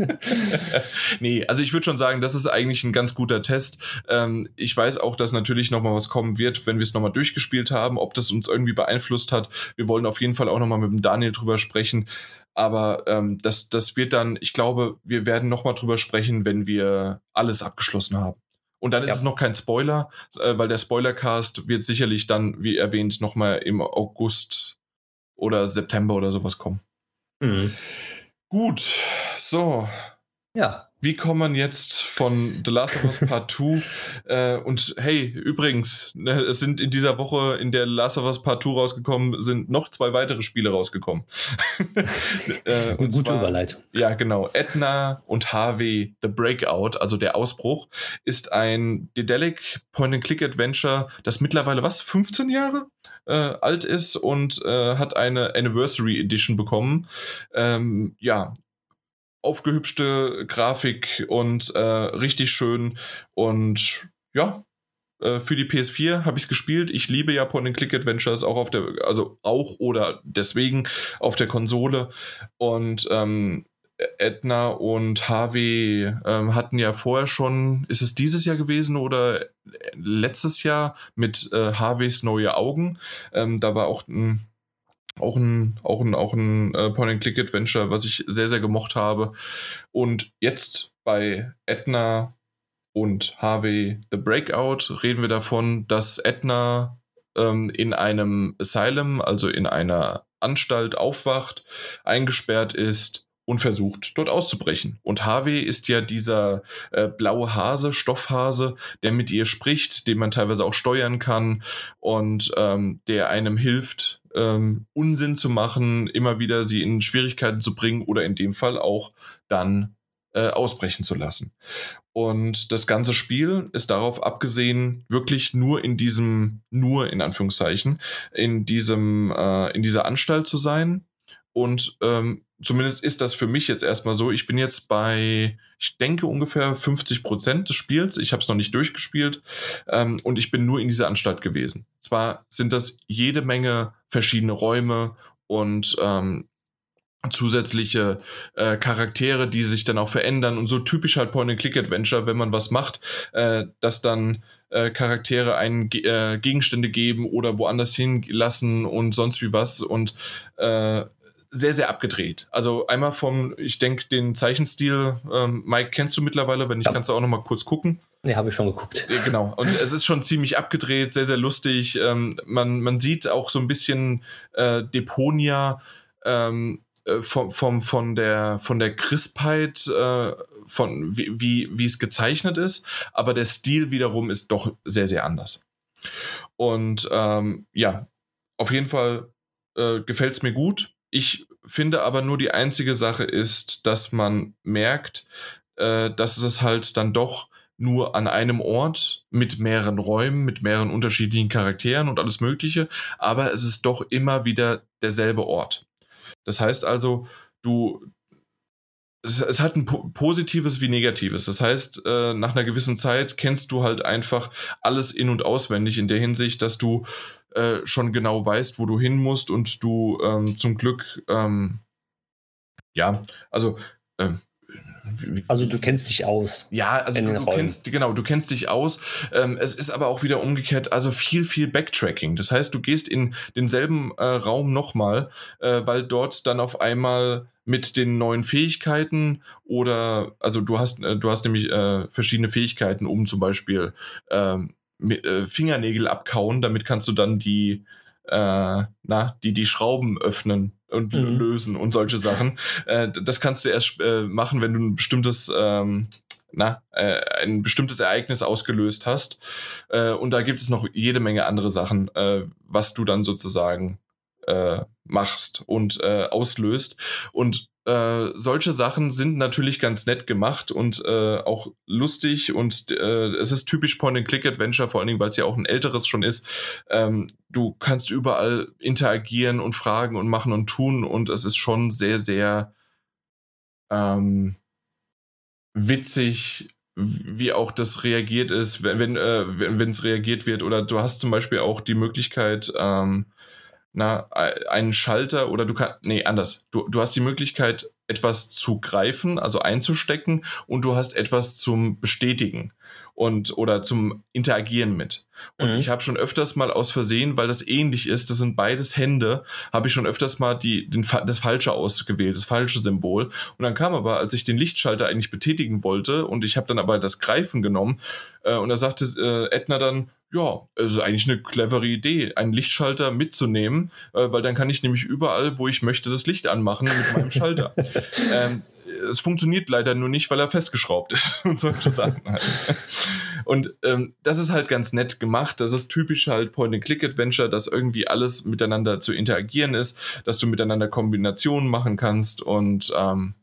(laughs) nee, also ich würde schon sagen, das ist eigentlich ein ganz guter Test. Ähm, ich weiß auch, dass natürlich noch mal was kommen wird, wenn wir es noch mal durchgespielt haben, ob das uns irgendwie beeinflusst hat. Wir wollen auf jeden Fall auch noch mal mit dem Daniel drüber sprechen. Aber ähm, das, das wird dann, ich glaube, wir werden nochmal drüber sprechen, wenn wir alles abgeschlossen haben. Und dann ist ja. es noch kein Spoiler, äh, weil der Spoilercast wird sicherlich dann, wie erwähnt, nochmal im August oder September oder sowas kommen. Mhm. Gut, so. Ja. Wie kommt man jetzt von The Last of Us (laughs) Part 2? äh, und hey, übrigens, ne, es sind in dieser Woche, in der The Last of Us Part 2 rausgekommen, sind noch zwei weitere Spiele rausgekommen. (laughs) äh, und Gute zwar, Überleitung. Ja, genau. Edna und HW The Breakout, also der Ausbruch, ist ein Dedelic Point-and-Click-Adventure, das mittlerweile was, 15 Jahre äh, alt ist und äh, hat eine Anniversary Edition bekommen. Ähm, ja, aufgehübschte Grafik und äh, richtig schön. Und ja, äh, für die PS4 habe ich es gespielt. Ich liebe ja Point-and-Click-Adventures auch auf der, also auch oder deswegen auf der Konsole. Und ähm, Edna und Harvey ähm, hatten ja vorher schon, ist es dieses Jahr gewesen oder letztes Jahr mit äh, Harveys neue Augen? Ähm, da war auch ein auch ein, auch ein, auch ein äh, Point-and-Click-Adventure, was ich sehr, sehr gemocht habe. Und jetzt bei Edna und Harvey The Breakout reden wir davon, dass Edna ähm, in einem Asylum, also in einer Anstalt aufwacht, eingesperrt ist und versucht, dort auszubrechen. Und Harvey ist ja dieser äh, blaue Hase, Stoffhase, der mit ihr spricht, den man teilweise auch steuern kann und ähm, der einem hilft, ähm, Unsinn zu machen, immer wieder sie in Schwierigkeiten zu bringen oder in dem Fall auch dann äh, ausbrechen zu lassen. Und das ganze Spiel ist darauf abgesehen, wirklich nur in diesem, nur in Anführungszeichen, in diesem, äh, in dieser Anstalt zu sein. Und ähm, zumindest ist das für mich jetzt erstmal so. Ich bin jetzt bei, ich denke, ungefähr 50 Prozent des Spiels. Ich habe es noch nicht durchgespielt ähm, und ich bin nur in dieser Anstalt gewesen. Zwar sind das jede Menge verschiedene Räume und ähm, zusätzliche äh, Charaktere, die sich dann auch verändern und so typisch halt Point-and-Click-Adventure, wenn man was macht, äh, dass dann äh, Charaktere einen äh, Gegenstände geben oder woanders hinlassen und sonst wie was und äh, sehr, sehr abgedreht. Also einmal vom, ich denke, den Zeichenstil, ähm, Mike, kennst du mittlerweile, wenn nicht, ja. kannst du auch noch mal kurz gucken. Nee, habe ich schon geguckt. Genau. Und es ist schon ziemlich abgedreht, sehr, sehr lustig. Ähm, man, man sieht auch so ein bisschen äh, Deponia ähm, äh, vom, vom, von, der, von der Crispheit, äh, von wie, wie, wie es gezeichnet ist, aber der Stil wiederum ist doch sehr, sehr anders. Und ähm, ja, auf jeden Fall äh, gefällt es mir gut. Ich finde aber nur die einzige Sache ist, dass man merkt, äh, dass es halt dann doch nur an einem Ort mit mehreren Räumen, mit mehreren unterschiedlichen Charakteren und alles Mögliche, aber es ist doch immer wieder derselbe Ort. Das heißt also, du, es, es hat ein positives wie negatives. Das heißt, äh, nach einer gewissen Zeit kennst du halt einfach alles in und auswendig in der Hinsicht, dass du äh, schon genau weißt, wo du hin musst und du ähm, zum Glück, ähm, ja, also ähm, also du kennst dich aus. Ja, also du, du kennst, genau, du kennst dich aus. Ähm, es ist aber auch wieder umgekehrt, also viel, viel Backtracking. Das heißt, du gehst in denselben äh, Raum nochmal, äh, weil dort dann auf einmal mit den neuen Fähigkeiten oder, also du hast, äh, du hast nämlich äh, verschiedene Fähigkeiten, um zum Beispiel ähm, mit, äh, Fingernägel abkauen, damit kannst du dann die, äh, na, die, die Schrauben öffnen und mhm. lösen und solche Sachen. Äh, das kannst du erst äh, machen, wenn du ein bestimmtes, ähm, na, äh, ein bestimmtes Ereignis ausgelöst hast. Äh, und da gibt es noch jede Menge andere Sachen, äh, was du dann sozusagen äh, machst und auslöst. Und äh, solche Sachen sind natürlich ganz nett gemacht und äh, auch lustig und äh, es ist typisch Point-and-Click-Adventure, vor allen Dingen, weil es ja auch ein älteres schon ist. Ähm, du kannst überall interagieren und fragen und machen und tun und es ist schon sehr, sehr ähm, witzig, wie auch das reagiert ist, wenn äh, wenn es reagiert wird oder du hast zum Beispiel auch die Möglichkeit ähm, na, einen Schalter oder du kannst, nee, anders. Du, du hast die Möglichkeit, etwas zu greifen, also einzustecken und du hast etwas zum Bestätigen und oder zum Interagieren mit. Und mhm. ich habe schon öfters mal aus Versehen, weil das ähnlich ist, das sind beides Hände, habe ich schon öfters mal die, den, das Falsche ausgewählt, das falsche Symbol. Und dann kam aber, als ich den Lichtschalter eigentlich betätigen wollte und ich habe dann aber das Greifen genommen äh, und da sagte äh, Edna dann, ja, es ist eigentlich eine clevere Idee, einen Lichtschalter mitzunehmen, äh, weil dann kann ich nämlich überall, wo ich möchte, das Licht anmachen mit meinem Schalter. (laughs) ähm, es funktioniert leider nur nicht, weil er festgeschraubt ist (laughs) und solche Sachen halt. Und ähm, das ist halt ganz nett gemacht. Das ist typisch halt Point-and-Click-Adventure, dass irgendwie alles miteinander zu interagieren ist, dass du miteinander Kombinationen machen kannst und ähm,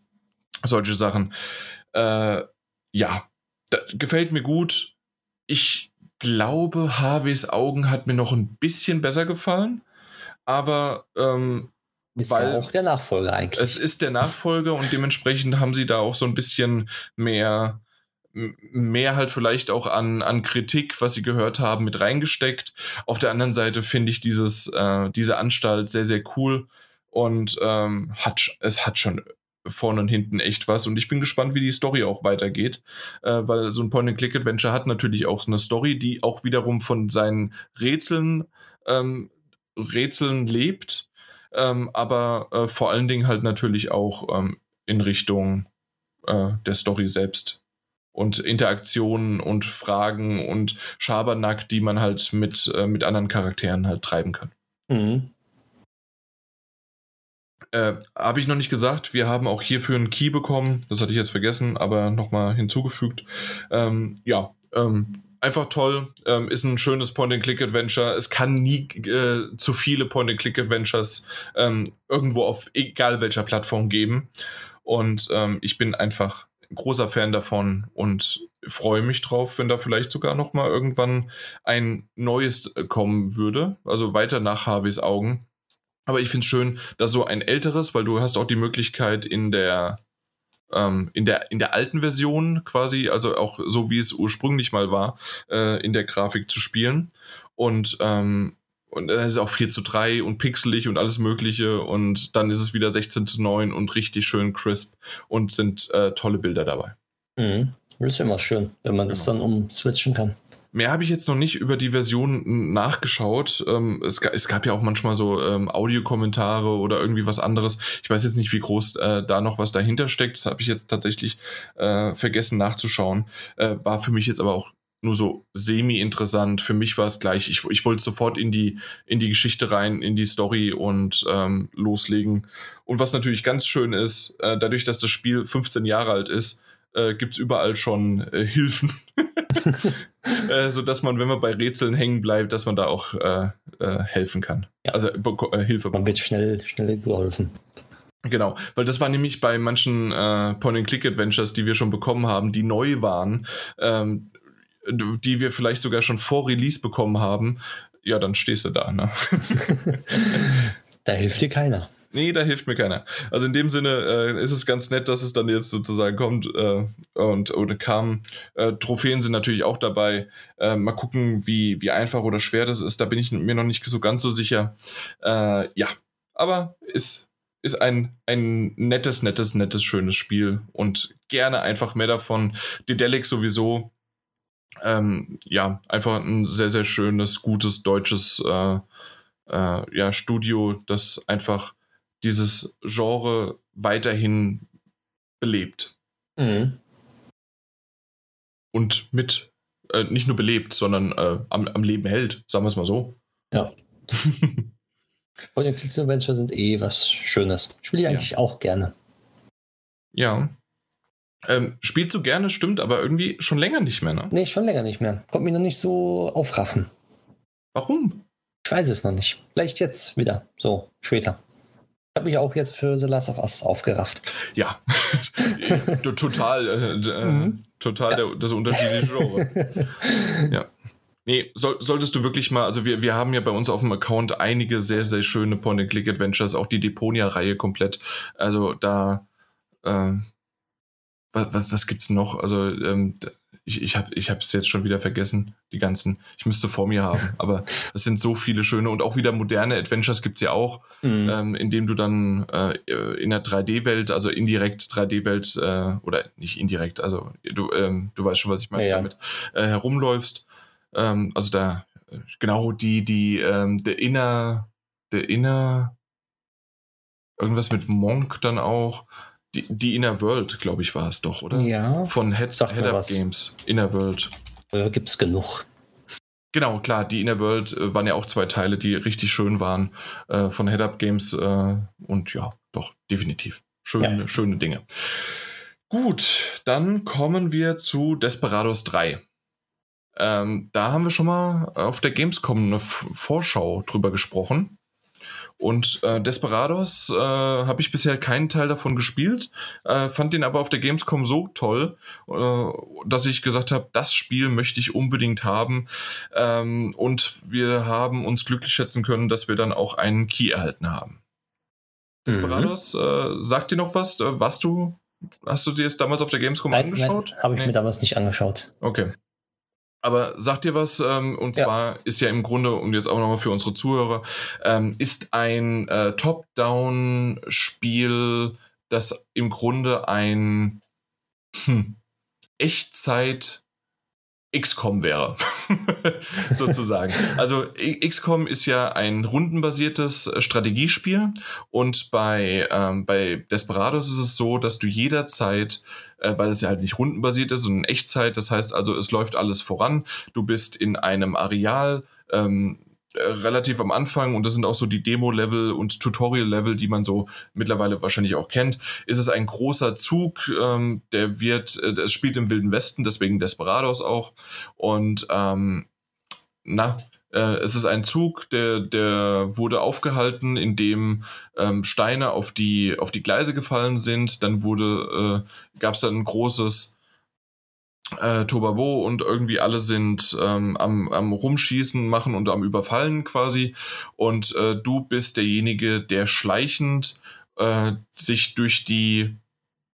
solche Sachen. Äh, ja, gefällt mir gut. Ich glaube, Harveys Augen hat mir noch ein bisschen besser gefallen, aber ähm, ist weil ja auch der Nachfolger eigentlich. Es ist der Nachfolger und dementsprechend haben sie da auch so ein bisschen mehr mehr halt vielleicht auch an, an Kritik, was sie gehört haben, mit reingesteckt. Auf der anderen Seite finde ich dieses, äh, diese Anstalt sehr, sehr cool und ähm, hat, es hat schon vorne und hinten echt was. Und ich bin gespannt, wie die Story auch weitergeht, äh, weil so ein Point-and-Click-Adventure hat natürlich auch so eine Story, die auch wiederum von seinen Rätseln, ähm, Rätseln lebt, ähm, aber äh, vor allen Dingen halt natürlich auch ähm, in Richtung äh, der Story selbst und Interaktionen und Fragen und Schabernack, die man halt mit, äh, mit anderen Charakteren halt treiben kann. Mhm. Äh, Habe ich noch nicht gesagt, wir haben auch hierfür einen Key bekommen. Das hatte ich jetzt vergessen, aber nochmal hinzugefügt. Ähm, ja, ähm, einfach toll. Ähm, ist ein schönes Point-and-Click-Adventure. Es kann nie äh, zu viele Point-and-Click-Adventures ähm, irgendwo auf egal welcher Plattform geben. Und ähm, ich bin einfach großer Fan davon und freue mich drauf, wenn da vielleicht sogar noch mal irgendwann ein neues äh, kommen würde. Also weiter nach Harveys Augen. Aber ich finde es schön, dass so ein älteres, weil du hast auch die Möglichkeit in der ähm, in der in der alten Version quasi, also auch so wie es ursprünglich mal war, äh, in der Grafik zu spielen. Und ähm, und dann ist es auch 4 zu 3 und pixelig und alles Mögliche. Und dann ist es wieder 16 zu 9 und richtig schön crisp und sind äh, tolle Bilder dabei. Mhm. Das ist immer schön, wenn man genau. das dann umswitchen kann. Mehr habe ich jetzt noch nicht über die Version nachgeschaut. Ähm, es, es, gab ja auch manchmal so ähm, Audiokommentare oder irgendwie was anderes. Ich weiß jetzt nicht, wie groß äh, da noch was dahinter steckt. Das habe ich jetzt tatsächlich äh, vergessen nachzuschauen. Äh, war für mich jetzt aber auch nur so semi-interessant. Für mich war es gleich. Ich, ich wollte sofort in die, in die Geschichte rein, in die Story und ähm, loslegen. Und was natürlich ganz schön ist, äh, dadurch, dass das Spiel 15 Jahre alt ist, äh, gibt es überall schon äh, Hilfen. (laughs) (laughs) äh, so dass man, wenn man bei Rätseln hängen bleibt, dass man da auch äh, äh, helfen kann. Ja. Also äh, Hilfe. Man wird schnell, schnell geholfen. Genau, weil das war nämlich bei manchen äh, Point-and-Click-Adventures, die wir schon bekommen haben, die neu waren, ähm, die wir vielleicht sogar schon vor Release bekommen haben, ja, dann stehst du da. Ne? (laughs) da hilft dir keiner. Nee, da hilft mir keiner. Also in dem Sinne äh, ist es ganz nett, dass es dann jetzt sozusagen kommt äh, und oder kam. Äh, Trophäen sind natürlich auch dabei. Äh, mal gucken, wie, wie einfach oder schwer das ist. Da bin ich mir noch nicht so ganz so sicher. Äh, ja, aber ist, ist ein, ein nettes, nettes, nettes, schönes Spiel und gerne einfach mehr davon. Dedelic sowieso. Ähm, ja, einfach ein sehr, sehr schönes, gutes deutsches äh, ja, Studio, das einfach dieses Genre weiterhin belebt. Mhm. Und mit, äh, nicht nur belebt, sondern äh, am, am, Leben hält, sagen wir es mal so. Ja. (laughs) Und die Click Adventure sind eh was Schönes. Spiele ich eigentlich ja. auch gerne. Ja. Ähm, spielst du gerne, stimmt, aber irgendwie schon länger nicht mehr, ne? Nee, schon länger nicht mehr. Kommt mir noch nicht so aufraffen. Warum? Ich weiß es noch nicht. Vielleicht jetzt wieder, so später habe mich auch jetzt für The Last of Us aufgerafft. Ja, (laughs) total, äh, äh, mhm. total ja. der, das unterschiedliche Genre. (laughs) ja. Nee, soll, solltest du wirklich mal, also wir, wir haben ja bei uns auf dem Account einige sehr, sehr schöne Point-and-Click-Adventures, auch die Deponia-Reihe komplett. Also da, äh, was, was, was gibt's noch? Also ähm, ich, ich habe ich es jetzt schon wieder vergessen, die ganzen. Ich müsste vor mir haben, (laughs) aber es sind so viele schöne und auch wieder moderne Adventures gibt es ja auch, mhm. ähm, in dem du dann äh, in der 3D-Welt, also indirekt 3D-Welt äh, oder nicht indirekt, also du, ähm, du weißt schon, was ich meine, ja, damit äh, herumläufst. Ähm, also da genau die, die, ähm, der Inner, der Inner, irgendwas mit Monk dann auch. Die, die Inner World, glaube ich, war es doch, oder? Ja. Von Head, Head Up Games. Inner World. Ja, Gibt es genug. Genau, klar, die Inner World äh, waren ja auch zwei Teile, die richtig schön waren äh, von Head Up Games. Äh, und ja, doch, definitiv. Schöne, ja. schöne Dinge. Gut, dann kommen wir zu Desperados 3. Ähm, da haben wir schon mal auf der Gamescom eine Vorschau drüber gesprochen. Und äh, Desperados äh, habe ich bisher keinen Teil davon gespielt, äh, fand den aber auf der Gamescom so toll, äh, dass ich gesagt habe, das Spiel möchte ich unbedingt haben. Ähm, und wir haben uns glücklich schätzen können, dass wir dann auch einen Key erhalten haben. Desperados, mhm. Äh, sagt dir noch was? Äh, warst du, hast du dir es damals auf der Gamescom nein, angeschaut? Habe ich nee. mir damals nicht angeschaut. Okay. Aber sagt dir was, ähm, und ja. zwar ist ja im Grunde, und jetzt auch nochmal für unsere Zuhörer, ähm, ist ein äh, Top-Down-Spiel, das im Grunde ein hm, Echtzeit XCOM wäre, (laughs) sozusagen. Also XCOM ist ja ein rundenbasiertes äh, Strategiespiel und bei, ähm, bei Desperados ist es so, dass du jederzeit, äh, weil es ja halt nicht rundenbasiert ist, sondern Echtzeit, das heißt also, es läuft alles voran, du bist in einem Areal, ähm, äh, relativ am Anfang und das sind auch so die Demo-Level und Tutorial-Level, die man so mittlerweile wahrscheinlich auch kennt, ist es ein großer Zug, ähm, der wird, äh, es spielt im Wilden Westen, deswegen Desperados auch. Und ähm, na, äh, es ist ein Zug, der, der wurde aufgehalten, indem ähm, Steine auf die, auf die Gleise gefallen sind, dann wurde, äh, gab es dann ein großes äh, Tobabo und irgendwie alle sind ähm, am, am Rumschießen machen und am Überfallen quasi. Und äh, du bist derjenige, der schleichend äh, sich durch die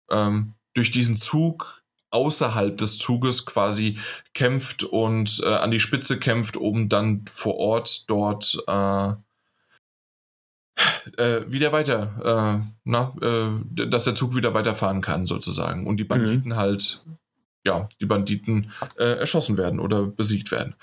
ähm, durch diesen Zug außerhalb des Zuges quasi kämpft und äh, an die Spitze kämpft, um dann vor Ort dort äh, äh, wieder weiter, äh, na, äh, dass der Zug wieder weiterfahren kann, sozusagen. Und die Banditen mhm. halt ja, die Banditen äh, erschossen werden oder besiegt werden.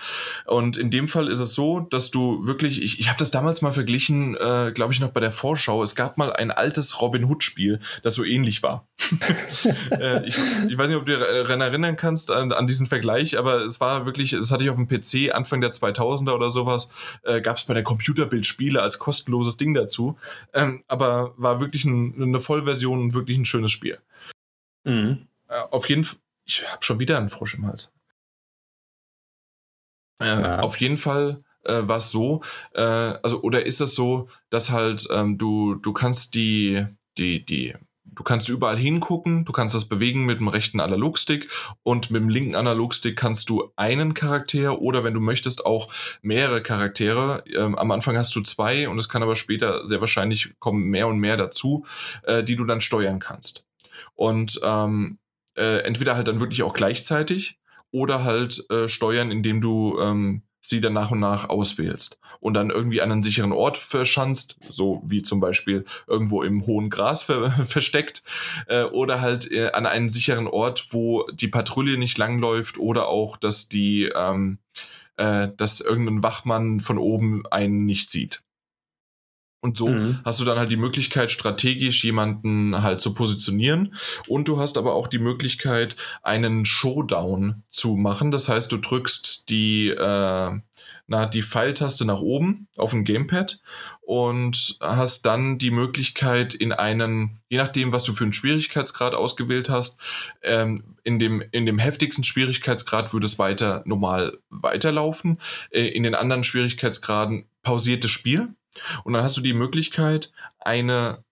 Und in dem Fall ist es so, dass du wirklich, ich, ich habe das damals mal verglichen, äh, glaube ich, noch bei der Vorschau. Es gab mal ein altes Robin Hood-Spiel, das so ähnlich war. (laughs) äh, ich, ich, weiß nicht, ob du dich daran erinnern kannst an, an, diesen Vergleich, aber es war wirklich, es hatte ich auf dem PC Anfang der 2000er oder sowas, äh, gab es bei der Computerbild-Spiele als kostenloses Ding dazu. Ähm, aber war wirklich ein, eine Vollversion und wirklich ein schönes Spiel. Mhm. Äh, auf jeden Fall ich habe schon wieder einen Frosch im Hals. Äh, ja. Auf jeden Fall äh, war es so, äh, also oder ist es so, dass halt ähm, du du kannst die die die du kannst überall hingucken, du kannst das bewegen mit dem rechten Analogstick und mit dem linken Analogstick kannst du einen Charakter oder wenn du möchtest auch mehrere Charaktere. Ähm, am Anfang hast du zwei und es kann aber später sehr wahrscheinlich kommen mehr und mehr dazu, äh, die du dann steuern kannst. Und ähm, äh, entweder halt dann wirklich auch gleichzeitig oder halt äh, steuern, indem du ähm, sie dann nach und nach auswählst und dann irgendwie an einen sicheren Ort verschanzt, so wie zum Beispiel irgendwo im hohen Gras ver (laughs) versteckt, äh, oder halt äh, an einen sicheren Ort, wo die Patrouille nicht langläuft oder auch, dass die, ähm, äh, dass irgendein Wachmann von oben einen nicht sieht. Und so mhm. hast du dann halt die Möglichkeit, strategisch jemanden halt zu positionieren. Und du hast aber auch die Möglichkeit, einen Showdown zu machen. Das heißt, du drückst die, äh, na, die Pfeiltaste nach oben auf dem Gamepad und hast dann die Möglichkeit in einen, je nachdem, was du für einen Schwierigkeitsgrad ausgewählt hast, ähm, in, dem, in dem heftigsten Schwierigkeitsgrad würde es weiter normal weiterlaufen. Äh, in den anderen Schwierigkeitsgraden pausiert das Spiel und dann hast du die Möglichkeit, eine,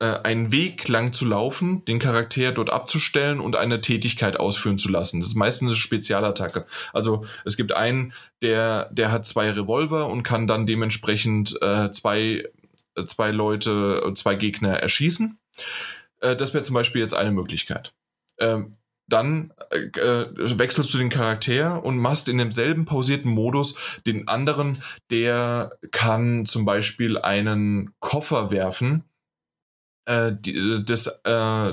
äh, einen Weg lang zu laufen, den Charakter dort abzustellen und eine Tätigkeit ausführen zu lassen. Das ist meistens eine Spezialattacke. Also es gibt einen, der, der hat zwei Revolver und kann dann dementsprechend äh, zwei, äh, zwei Leute, zwei Gegner erschießen. Äh, das wäre zum Beispiel jetzt eine Möglichkeit. Ähm, dann äh, äh, wechselst du den Charakter und machst in demselben pausierten Modus den anderen, der kann zum Beispiel einen Koffer werfen. Äh, die, das, äh,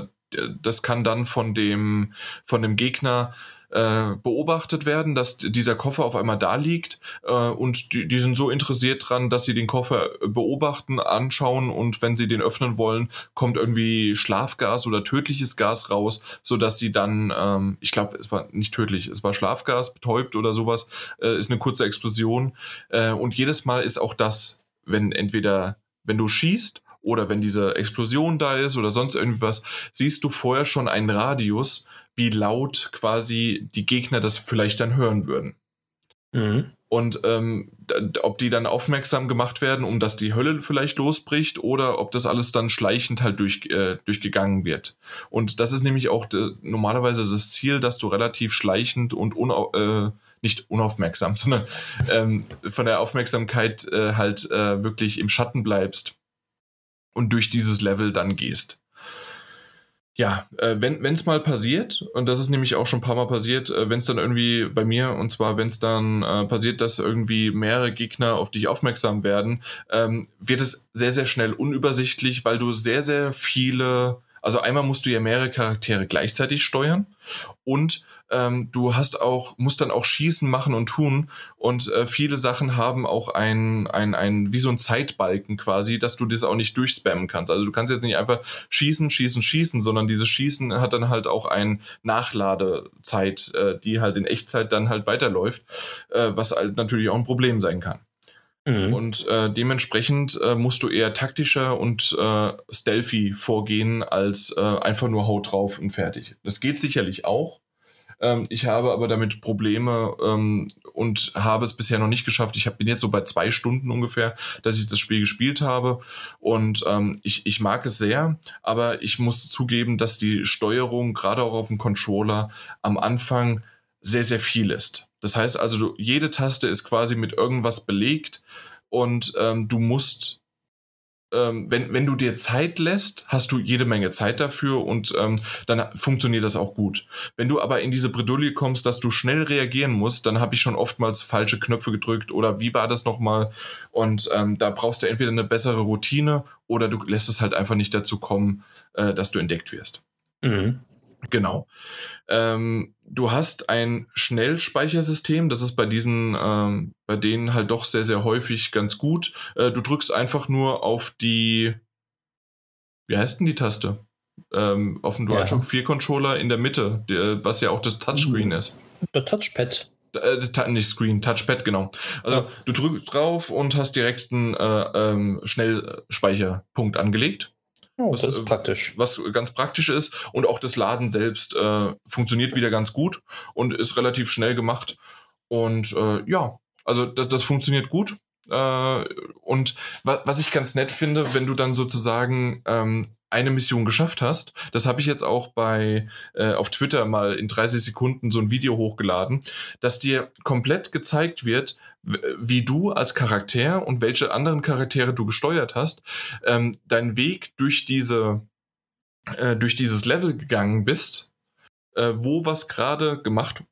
das kann dann von dem, von dem Gegner äh, beobachtet werden, dass dieser Koffer auf einmal da liegt äh, und die, die, sind so interessiert dran, dass sie den Koffer beobachten, anschauen und wenn sie den öffnen wollen, kommt irgendwie Schlafgas oder tödliches Gas raus, sodass sie dann, ähm, ich glaube, es war nicht tödlich, es war Schlafgas, betäubt oder sowas, äh, ist eine kurze Explosion äh, und jedes Mal ist auch das, wenn entweder, wenn du schießt oder wenn diese Explosion da ist oder sonst irgendwie was, siehst du vorher schon einen Radius, wie laut quasi die Gegner das vielleicht dann hören würden. Mhm. Und ähm, ob die dann aufmerksam gemacht werden, um dass die Hölle vielleicht losbricht, oder ob das alles dann schleichend halt durch, äh, durchgegangen wird. Und das ist nämlich auch normalerweise das Ziel, dass du relativ schleichend und unau äh, nicht unaufmerksam, (laughs) sondern ähm, von der Aufmerksamkeit äh, halt äh, wirklich im Schatten bleibst und durch dieses Level dann gehst ja, äh, wenn es mal passiert, und das ist nämlich auch schon ein paar Mal passiert, äh, wenn es dann irgendwie bei mir, und zwar wenn es dann äh, passiert, dass irgendwie mehrere Gegner auf dich aufmerksam werden, ähm, wird es sehr, sehr schnell unübersichtlich, weil du sehr, sehr viele, also einmal musst du ja mehrere Charaktere gleichzeitig steuern und ähm, du hast auch, musst dann auch schießen, machen und tun. Und äh, viele Sachen haben auch ein, ein, ein, wie so ein Zeitbalken quasi, dass du das auch nicht durchspammen kannst. Also du kannst jetzt nicht einfach schießen, schießen, schießen, sondern dieses Schießen hat dann halt auch ein Nachladezeit, äh, die halt in Echtzeit dann halt weiterläuft, äh, was halt natürlich auch ein Problem sein kann. Mhm. Und äh, dementsprechend äh, musst du eher taktischer und äh, stealthy vorgehen, als äh, einfach nur Haut drauf und fertig. Das geht sicherlich auch. Ähm, ich habe aber damit Probleme ähm, und habe es bisher noch nicht geschafft. Ich hab, bin jetzt so bei zwei Stunden ungefähr, dass ich das Spiel gespielt habe. Und ähm, ich, ich mag es sehr, aber ich muss zugeben, dass die Steuerung gerade auch auf dem Controller am Anfang sehr, sehr viel ist. Das heißt also, du, jede Taste ist quasi mit irgendwas belegt und ähm, du musst ähm, wenn, wenn du dir Zeit lässt, hast du jede Menge Zeit dafür und ähm, dann funktioniert das auch gut. Wenn du aber in diese Bredouille kommst, dass du schnell reagieren musst, dann habe ich schon oftmals falsche Knöpfe gedrückt oder wie war das nochmal? Und ähm, da brauchst du entweder eine bessere Routine oder du lässt es halt einfach nicht dazu kommen, äh, dass du entdeckt wirst. Mhm. Genau. Ähm, du hast ein Schnellspeichersystem, das ist bei diesen, ähm, bei denen halt doch sehr, sehr häufig ganz gut. Äh, du drückst einfach nur auf die, wie heißt denn die Taste? Ähm, auf dem DualShock ja. 4 Controller in der Mitte, der, was ja auch das Touchscreen mhm. ist. Der Touchpad. Äh, nicht Screen, Touchpad, genau. Also ja. du drückst drauf und hast direkt einen äh, ähm, Schnellspeicherpunkt angelegt. Oh, was, das ist praktisch. Was ganz praktisch ist. Und auch das Laden selbst äh, funktioniert wieder ganz gut und ist relativ schnell gemacht. Und äh, ja, also das, das funktioniert gut. Äh, und wa was ich ganz nett finde, wenn du dann sozusagen ähm, eine Mission geschafft hast. Das habe ich jetzt auch bei äh, auf Twitter mal in 30 Sekunden so ein Video hochgeladen, dass dir komplett gezeigt wird, wie du als Charakter und welche anderen Charaktere du gesteuert hast, ähm, dein Weg durch diese äh, durch dieses Level gegangen bist, äh, wo was gerade gemacht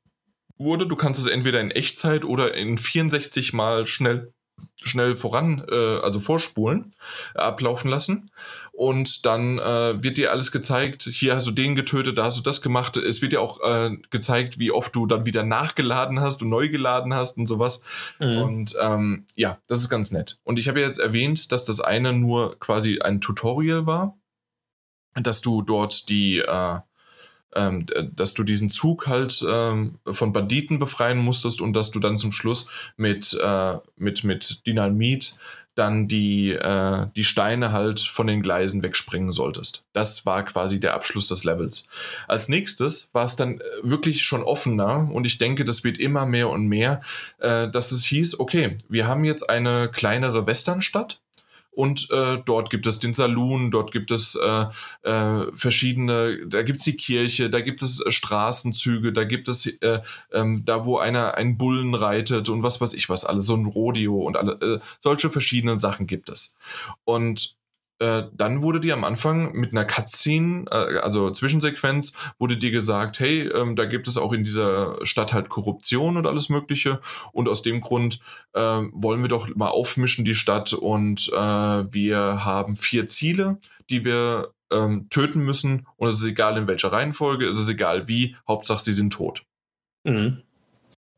wurde. Du kannst es entweder in Echtzeit oder in 64 mal schnell schnell voran, äh, also vorspulen, äh, ablaufen lassen. Und dann äh, wird dir alles gezeigt, hier hast du den getötet, da hast du das gemacht. Es wird dir auch äh, gezeigt, wie oft du dann wieder nachgeladen hast und neu geladen hast und sowas. Mhm. Und ähm, ja, das ist ganz nett. Und ich habe jetzt erwähnt, dass das eine nur quasi ein Tutorial war, dass du dort die äh, ähm, dass du diesen Zug halt ähm, von Banditen befreien musstest und dass du dann zum Schluss mit, äh, mit, mit Dynamit dann die, äh, die Steine halt von den Gleisen wegspringen solltest. Das war quasi der Abschluss des Levels. Als nächstes war es dann äh, wirklich schon offener und ich denke, das wird immer mehr und mehr, äh, dass es hieß, okay, wir haben jetzt eine kleinere Westernstadt und äh, dort gibt es den Saloon, dort gibt es äh, äh, verschiedene, da gibt es die Kirche, da gibt es äh, Straßenzüge, da gibt es äh, ähm, da, wo einer einen Bullen reitet und was weiß ich was alles, so ein Rodeo und alle, äh, solche verschiedenen Sachen gibt es. Und äh, dann wurde dir am Anfang mit einer Cutscene, äh, also Zwischensequenz, wurde dir gesagt, hey, ähm, da gibt es auch in dieser Stadt halt Korruption und alles Mögliche. Und aus dem Grund äh, wollen wir doch mal aufmischen die Stadt und äh, wir haben vier Ziele, die wir ähm, töten müssen. Und es ist egal in welcher Reihenfolge, es ist egal wie, Hauptsache sie sind tot. Mhm.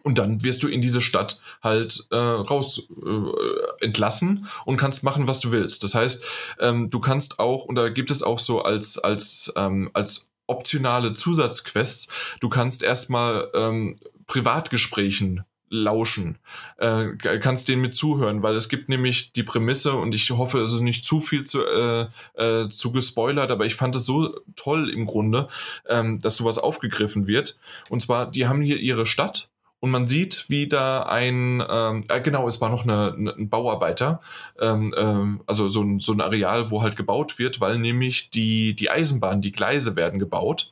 Und dann wirst du in diese Stadt halt äh, raus äh, entlassen und kannst machen, was du willst. Das heißt, ähm, du kannst auch, und da gibt es auch so als, als, ähm, als optionale Zusatzquests, du kannst erstmal ähm, Privatgesprächen lauschen, äh, kannst denen mit zuhören, weil es gibt nämlich die Prämisse und ich hoffe, es ist nicht zu viel zu, äh, äh, zu gespoilert, aber ich fand es so toll im Grunde, ähm, dass sowas aufgegriffen wird. Und zwar, die haben hier ihre Stadt und man sieht, wie da ein, ähm, äh, genau, es war noch eine, eine, ein Bauarbeiter, ähm, ähm, also so ein, so ein Areal, wo halt gebaut wird, weil nämlich die, die Eisenbahn, die Gleise werden gebaut.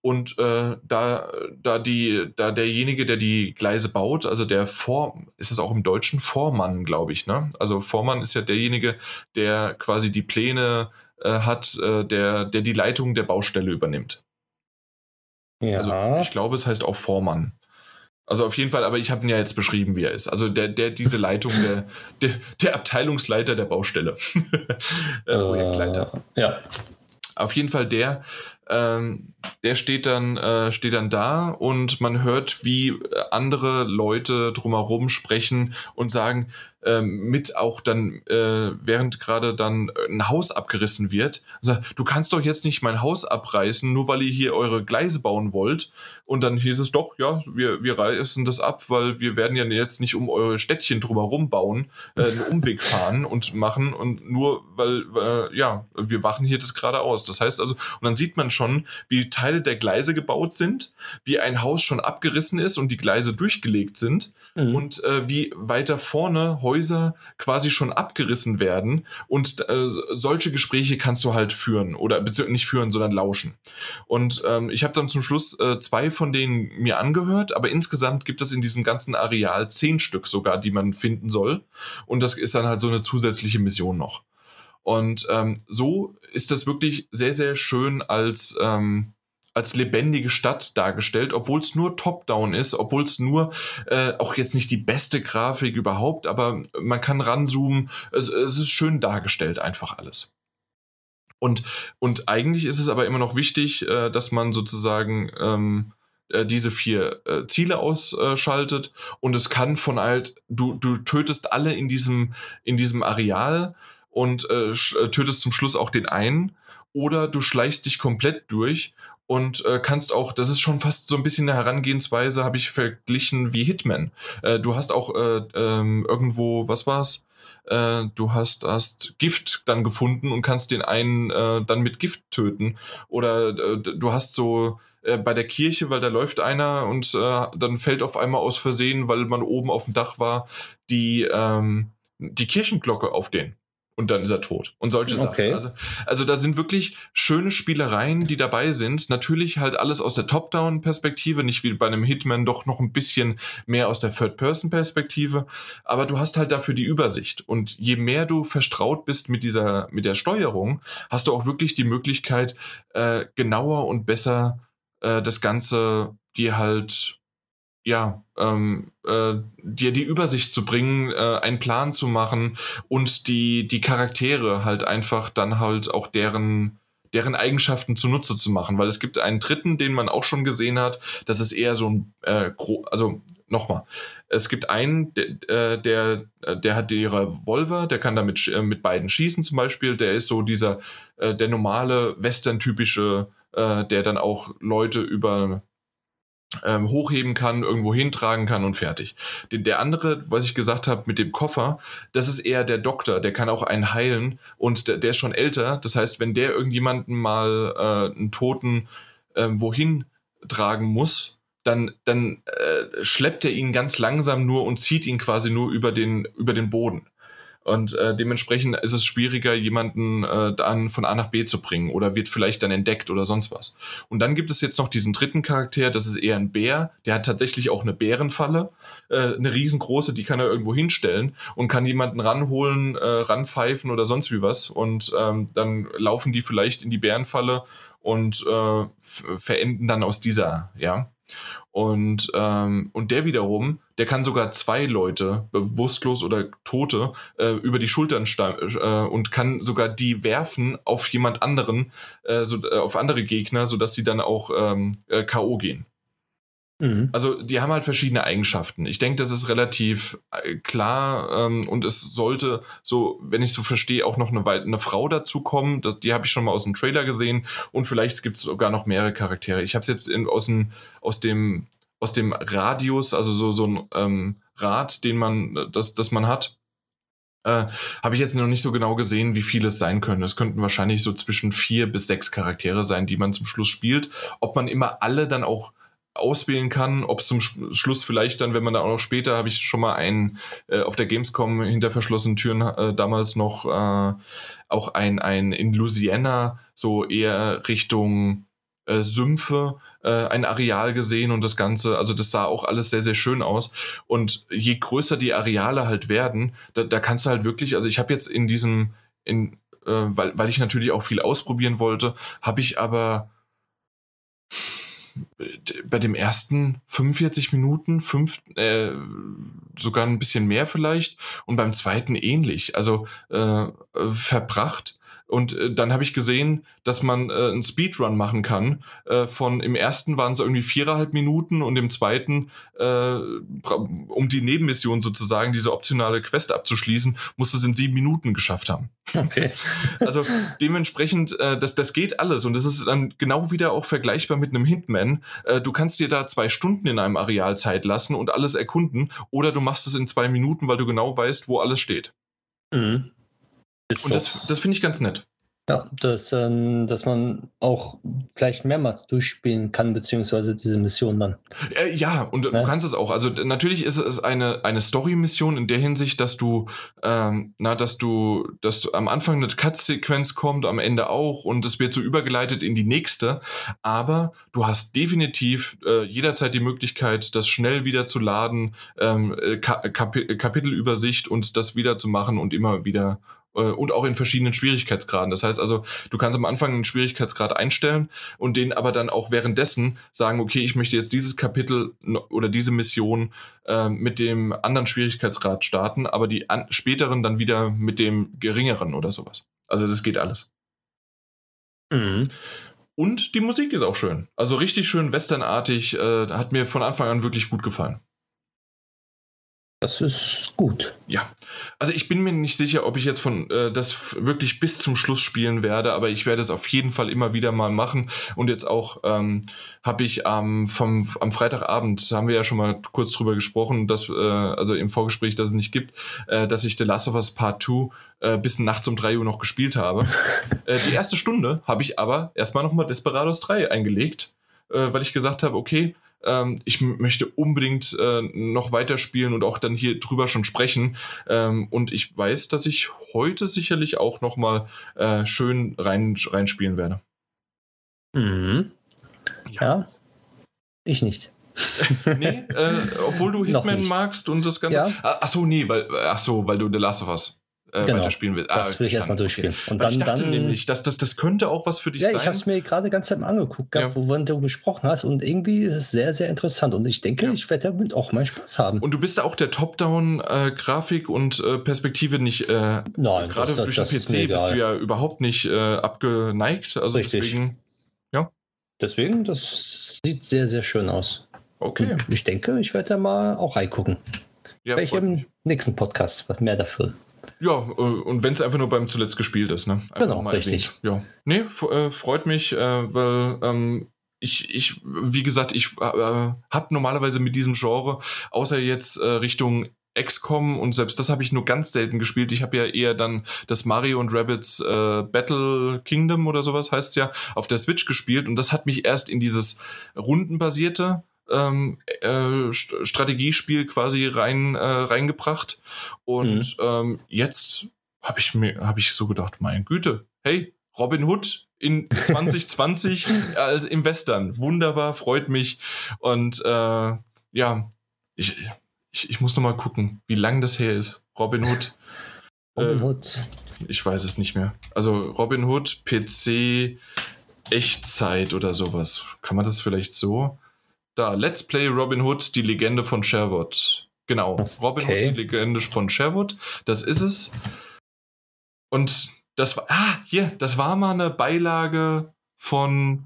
Und äh, da, da, die, da derjenige, der die Gleise baut, also der Vor, ist es auch im Deutschen Vormann, glaube ich, ne? Also Vormann ist ja derjenige, der quasi die Pläne äh, hat, äh, der, der die Leitung der Baustelle übernimmt. Ja. Also ich glaube, es heißt auch Vormann. Also auf jeden Fall, aber ich habe ihn ja jetzt beschrieben, wie er ist. Also der, der diese Leitung, der, der, der Abteilungsleiter der Baustelle. (laughs) äh, Projektleiter. ja. Auf jeden Fall der, ähm, der steht dann, äh, steht dann da und man hört, wie andere Leute drumherum sprechen und sagen, mit auch dann, äh, während gerade dann ein Haus abgerissen wird, sagt, du kannst doch jetzt nicht mein Haus abreißen, nur weil ihr hier eure Gleise bauen wollt. Und dann hieß es doch, ja, wir, wir reißen das ab, weil wir werden ja jetzt nicht um eure Städtchen drumherum bauen, äh, einen (laughs) Umweg fahren und machen und nur weil, äh, ja, wir machen hier das gerade aus. Das heißt also, und dann sieht man schon, wie Teile der Gleise gebaut sind, wie ein Haus schon abgerissen ist und die Gleise durchgelegt sind mhm. und äh, wie weiter vorne Häuser Häuser quasi schon abgerissen werden und äh, solche Gespräche kannst du halt führen oder beziehungsweise nicht führen, sondern lauschen. Und ähm, ich habe dann zum Schluss äh, zwei von denen mir angehört, aber insgesamt gibt es in diesem ganzen Areal zehn Stück sogar, die man finden soll. Und das ist dann halt so eine zusätzliche Mission noch. Und ähm, so ist das wirklich sehr, sehr schön als, ähm, als lebendige Stadt dargestellt, obwohl es nur Top-Down ist, obwohl es nur äh, auch jetzt nicht die beste Grafik überhaupt, aber man kann ranzoomen. Es, es ist schön dargestellt, einfach alles. Und, und eigentlich ist es aber immer noch wichtig, äh, dass man sozusagen ähm, äh, diese vier äh, Ziele ausschaltet und es kann von halt, du, du tötest alle in diesem, in diesem Areal und äh, tötest zum Schluss auch den einen oder du schleichst dich komplett durch und äh, kannst auch, das ist schon fast so ein bisschen eine Herangehensweise, habe ich verglichen wie Hitman. Äh, du hast auch äh, ähm, irgendwo, was war's? Äh, du hast, hast Gift dann gefunden und kannst den einen äh, dann mit Gift töten. Oder äh, du hast so äh, bei der Kirche, weil da läuft einer und äh, dann fällt auf einmal aus Versehen, weil man oben auf dem Dach war, die, ähm, die Kirchenglocke auf den und dann ist er tot und solche okay. Sachen. Also, also da sind wirklich schöne Spielereien, die dabei sind. Natürlich halt alles aus der Top-Down-Perspektive, nicht wie bei einem Hitman, doch noch ein bisschen mehr aus der Third-Person-Perspektive. Aber du hast halt dafür die Übersicht. Und je mehr du verstraut bist mit dieser, mit der Steuerung, hast du auch wirklich die Möglichkeit, äh, genauer und besser äh, das Ganze dir halt ja, ähm, äh, dir die Übersicht zu bringen, äh, einen Plan zu machen und die, die Charaktere halt einfach dann halt auch deren, deren Eigenschaften zunutze zu machen. Weil es gibt einen dritten, den man auch schon gesehen hat, das ist eher so ein, äh, also nochmal, es gibt einen, der, äh, der, der hat die Revolver, der kann damit äh, mit beiden schießen zum Beispiel, der ist so dieser, äh, der normale Western-typische, äh, der dann auch Leute über ähm, hochheben kann, irgendwo hintragen kann und fertig. Den, der andere, was ich gesagt habe mit dem Koffer, das ist eher der Doktor, der kann auch einen heilen und der, der ist schon älter. Das heißt, wenn der irgendjemanden mal äh, einen Toten äh, wohin tragen muss, dann, dann äh, schleppt er ihn ganz langsam nur und zieht ihn quasi nur über den, über den Boden. Und äh, dementsprechend ist es schwieriger, jemanden äh, dann von A nach B zu bringen oder wird vielleicht dann entdeckt oder sonst was. Und dann gibt es jetzt noch diesen dritten Charakter, das ist eher ein Bär. Der hat tatsächlich auch eine Bärenfalle, äh, eine riesengroße, die kann er irgendwo hinstellen und kann jemanden ranholen, äh, ranpfeifen oder sonst wie was. Und ähm, dann laufen die vielleicht in die Bärenfalle und äh, verenden dann aus dieser, ja. Und, ähm, und der wiederum, der kann sogar zwei Leute, bewusstlos oder Tote, äh, über die Schultern äh, und kann sogar die werfen auf jemand anderen, äh, so, äh, auf andere Gegner, sodass sie dann auch ähm, äh, K.O. gehen. Mhm. Also die haben halt verschiedene Eigenschaften. Ich denke, das ist relativ äh, klar ähm, und es sollte so, wenn ich so verstehe, auch noch eine, eine Frau dazu kommen. Das, die habe ich schon mal aus dem Trailer gesehen und vielleicht gibt es sogar noch mehrere Charaktere. Ich habe es jetzt in, aus, dem, aus, dem, aus dem Radius, also so, so ein ähm, Rad, den man, das, das man hat, äh, habe ich jetzt noch nicht so genau gesehen, wie viele es sein können. Es könnten wahrscheinlich so zwischen vier bis sechs Charaktere sein, die man zum Schluss spielt. Ob man immer alle dann auch auswählen kann, ob zum Schluss vielleicht dann, wenn man da auch noch später, habe ich schon mal einen äh, auf der Gamescom hinter verschlossenen Türen äh, damals noch äh, auch ein, ein in Louisiana, so eher Richtung äh, Sümpfe, äh, ein Areal gesehen und das Ganze, also das sah auch alles sehr, sehr schön aus. Und je größer die Areale halt werden, da, da kannst du halt wirklich, also ich habe jetzt in diesem, in, äh, weil, weil ich natürlich auch viel ausprobieren wollte, habe ich aber bei dem ersten 45 Minuten, fünf, äh, sogar ein bisschen mehr vielleicht und beim zweiten ähnlich. Also äh, verbracht und äh, dann habe ich gesehen, dass man äh, einen Speedrun machen kann. Äh, von im ersten waren es irgendwie viereinhalb Minuten und im zweiten, äh, um die Nebenmission sozusagen, diese optionale Quest abzuschließen, musst du es in sieben Minuten geschafft haben. Okay. (laughs) also dementsprechend, äh, das, das geht alles und das ist dann genau wieder auch vergleichbar mit einem Hitman. Äh, du kannst dir da zwei Stunden in einem Areal Zeit lassen und alles erkunden oder du machst es in zwei Minuten, weil du genau weißt, wo alles steht. Mhm. Und das, das finde ich ganz nett. Ja, dass, ähm, dass man auch vielleicht mehrmals durchspielen kann, beziehungsweise diese Mission dann. Äh, ja, und ja. du kannst es auch. Also natürlich ist es eine, eine Story-Mission in der Hinsicht, dass du, ähm, na, dass du, dass du am Anfang eine Cut-Sequenz kommt, am Ende auch und es wird so übergeleitet in die nächste. Aber du hast definitiv äh, jederzeit die Möglichkeit, das schnell wieder zu laden, ähm, äh, Kap Kapitelübersicht und das wieder zu machen und immer wieder Äh, und auch in verschiedenen Schwierigkeitsgraden. Das heißt also, du kannst am Anfang einen Schwierigkeitsgrad einstellen und den aber dann auch währenddessen sagen, okay, ich möchte jetzt dieses Kapitel oder diese Mission äh, mit dem anderen Schwierigkeitsgrad starten, aber die an späteren dann wieder mit dem geringeren oder sowas. Also das geht alles. Mhm. Und die Musik ist auch schön. Also richtig schön westernartig. Äh, hat mir von Anfang an wirklich gut gefallen. Das ist gut. Ja. Also ich bin mir nicht sicher, ob ich jetzt von äh, das wirklich bis zum Schluss spielen werde, aber ich werde es auf jeden Fall immer wieder mal machen. Und jetzt auch ähm, habe ich ähm, vom, am Freitagabend, haben wir ja schon mal kurz drüber gesprochen, dass, äh, also im Vorgespräch, dass es nicht gibt, äh, dass ich The Last of Us Part 2 äh, bis nachts um 3 Uhr noch gespielt habe. (laughs) äh, die erste Stunde habe ich aber erstmal nochmal Desperados 3 eingelegt, äh, weil ich gesagt habe, okay, ähm, ich möchte unbedingt äh, noch weiterspielen und auch dann hier drüber schon sprechen. Ähm, und ich weiß, dass ich heute sicherlich auch noch mal äh, schön rein, reinspielen werde. Mhm. Ja. ja. Ich nicht. (laughs) nee, äh, obwohl du Hitman magst und das Ganze. Ja. Achso, nee, weil, ach so, weil du The Last of Us äh, genau, weiterspielen will. Das ah, will ich erstmal durchspielen. Okay. Und dann, ich dachte dann, nämlich, dass das, das könnte auch was für dich ja, sein. Ja, ich habe es mir gerade ganz Zeit angeguckt, ja. wovon du gesprochen hast und irgendwie ist es sehr, sehr interessant und ich denke, ja. ich werde damit auch mal Spaß haben. Und du bist auch der Top-Down-Grafik und äh, Perspektive nicht, äh, Nein, gerade durch den PC bist du ja überhaupt nicht äh, abgeneigt. Also Richtig. deswegen, ja. Deswegen, das sieht sehr, sehr schön aus. Okay. Und ich denke, ich werde da mal auch reingucken. Ja, Welch im nächsten Podcast mehr dafür. Ja, äh, und wenn es einfach nur beim zuletzt gespielt ist, ne? Einfach genau, richtig. Ja. Nee, äh, freut mich, äh, weil ähm, ich, ich, wie gesagt, ich äh, habe normalerweise mit diesem Genre, außer jetzt äh, Richtung XCOM und selbst das habe ich nur ganz selten gespielt. Ich habe ja eher dann das Mario und Rabbits äh, Battle Kingdom oder sowas heißt es ja auf der Switch gespielt und das hat mich erst in dieses rundenbasierte ähm, äh, Strategiespiel quasi rein äh, reingebracht. Und mhm. ähm, jetzt habe ich mir habe ich so gedacht, mein Güte, hey, Robin Hood in 2020 äh, (laughs) im Western. Wunderbar, freut mich. Und äh, ja, ich, ich, ich muss noch mal gucken, wie lang das her ist. Robin Hood. Robin äh, Hood. Ich weiß es nicht mehr. Also Robin Hood, PC, Echtzeit oder sowas. Kann man das vielleicht so? Da, Let's Play Robin Hood, die Legende von Sherwood. Genau, Robin okay. Hood, die Legende von Sherwood. Das ist es. Und das war, ah, hier, das war mal eine Beilage von,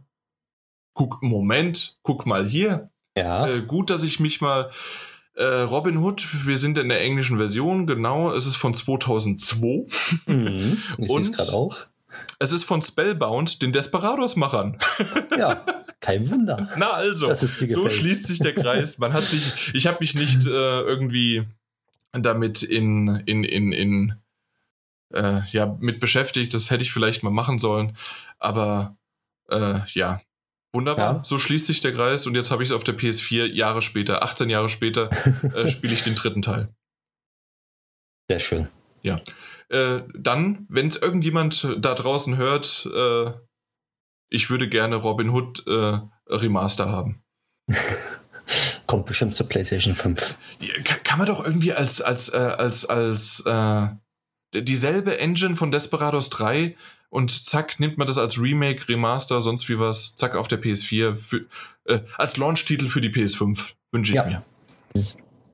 guck, Moment, guck mal hier. Ja. Äh, gut, dass ich mich mal, äh, Robin Hood, wir sind in der englischen Version, genau, es ist von 2002. Mhm, ich Und gerade auch. Es ist von Spellbound, den Desperados-Machern. Ja, kein Wunder. Na also, so schließt sich der Kreis. Man hat sich, ich habe mich nicht äh, irgendwie damit in, in, in, in äh, ja, mit beschäftigt. Das hätte ich vielleicht mal machen sollen. Aber äh, ja, wunderbar. Ja. So schließt sich der Kreis und jetzt habe ich es auf der PS4 Jahre später, 18 Jahre später, äh, spiele ich den dritten Teil. Sehr schön. Ja. Äh, dann, wenn es irgendjemand da draußen hört, äh, ich würde gerne Robin Hood äh, Remaster haben. (laughs) Kommt bestimmt zur PlayStation 5. Kann, man doch irgendwie als, als, äh, als, als äh, dieselbe Engine von Desperados 3 und zack, nimmt man das als Remake, Remaster, sonst wie was, zack, auf der PS4 für, äh, als Launch-Titel für die PS5, wünsche ich ja. mir.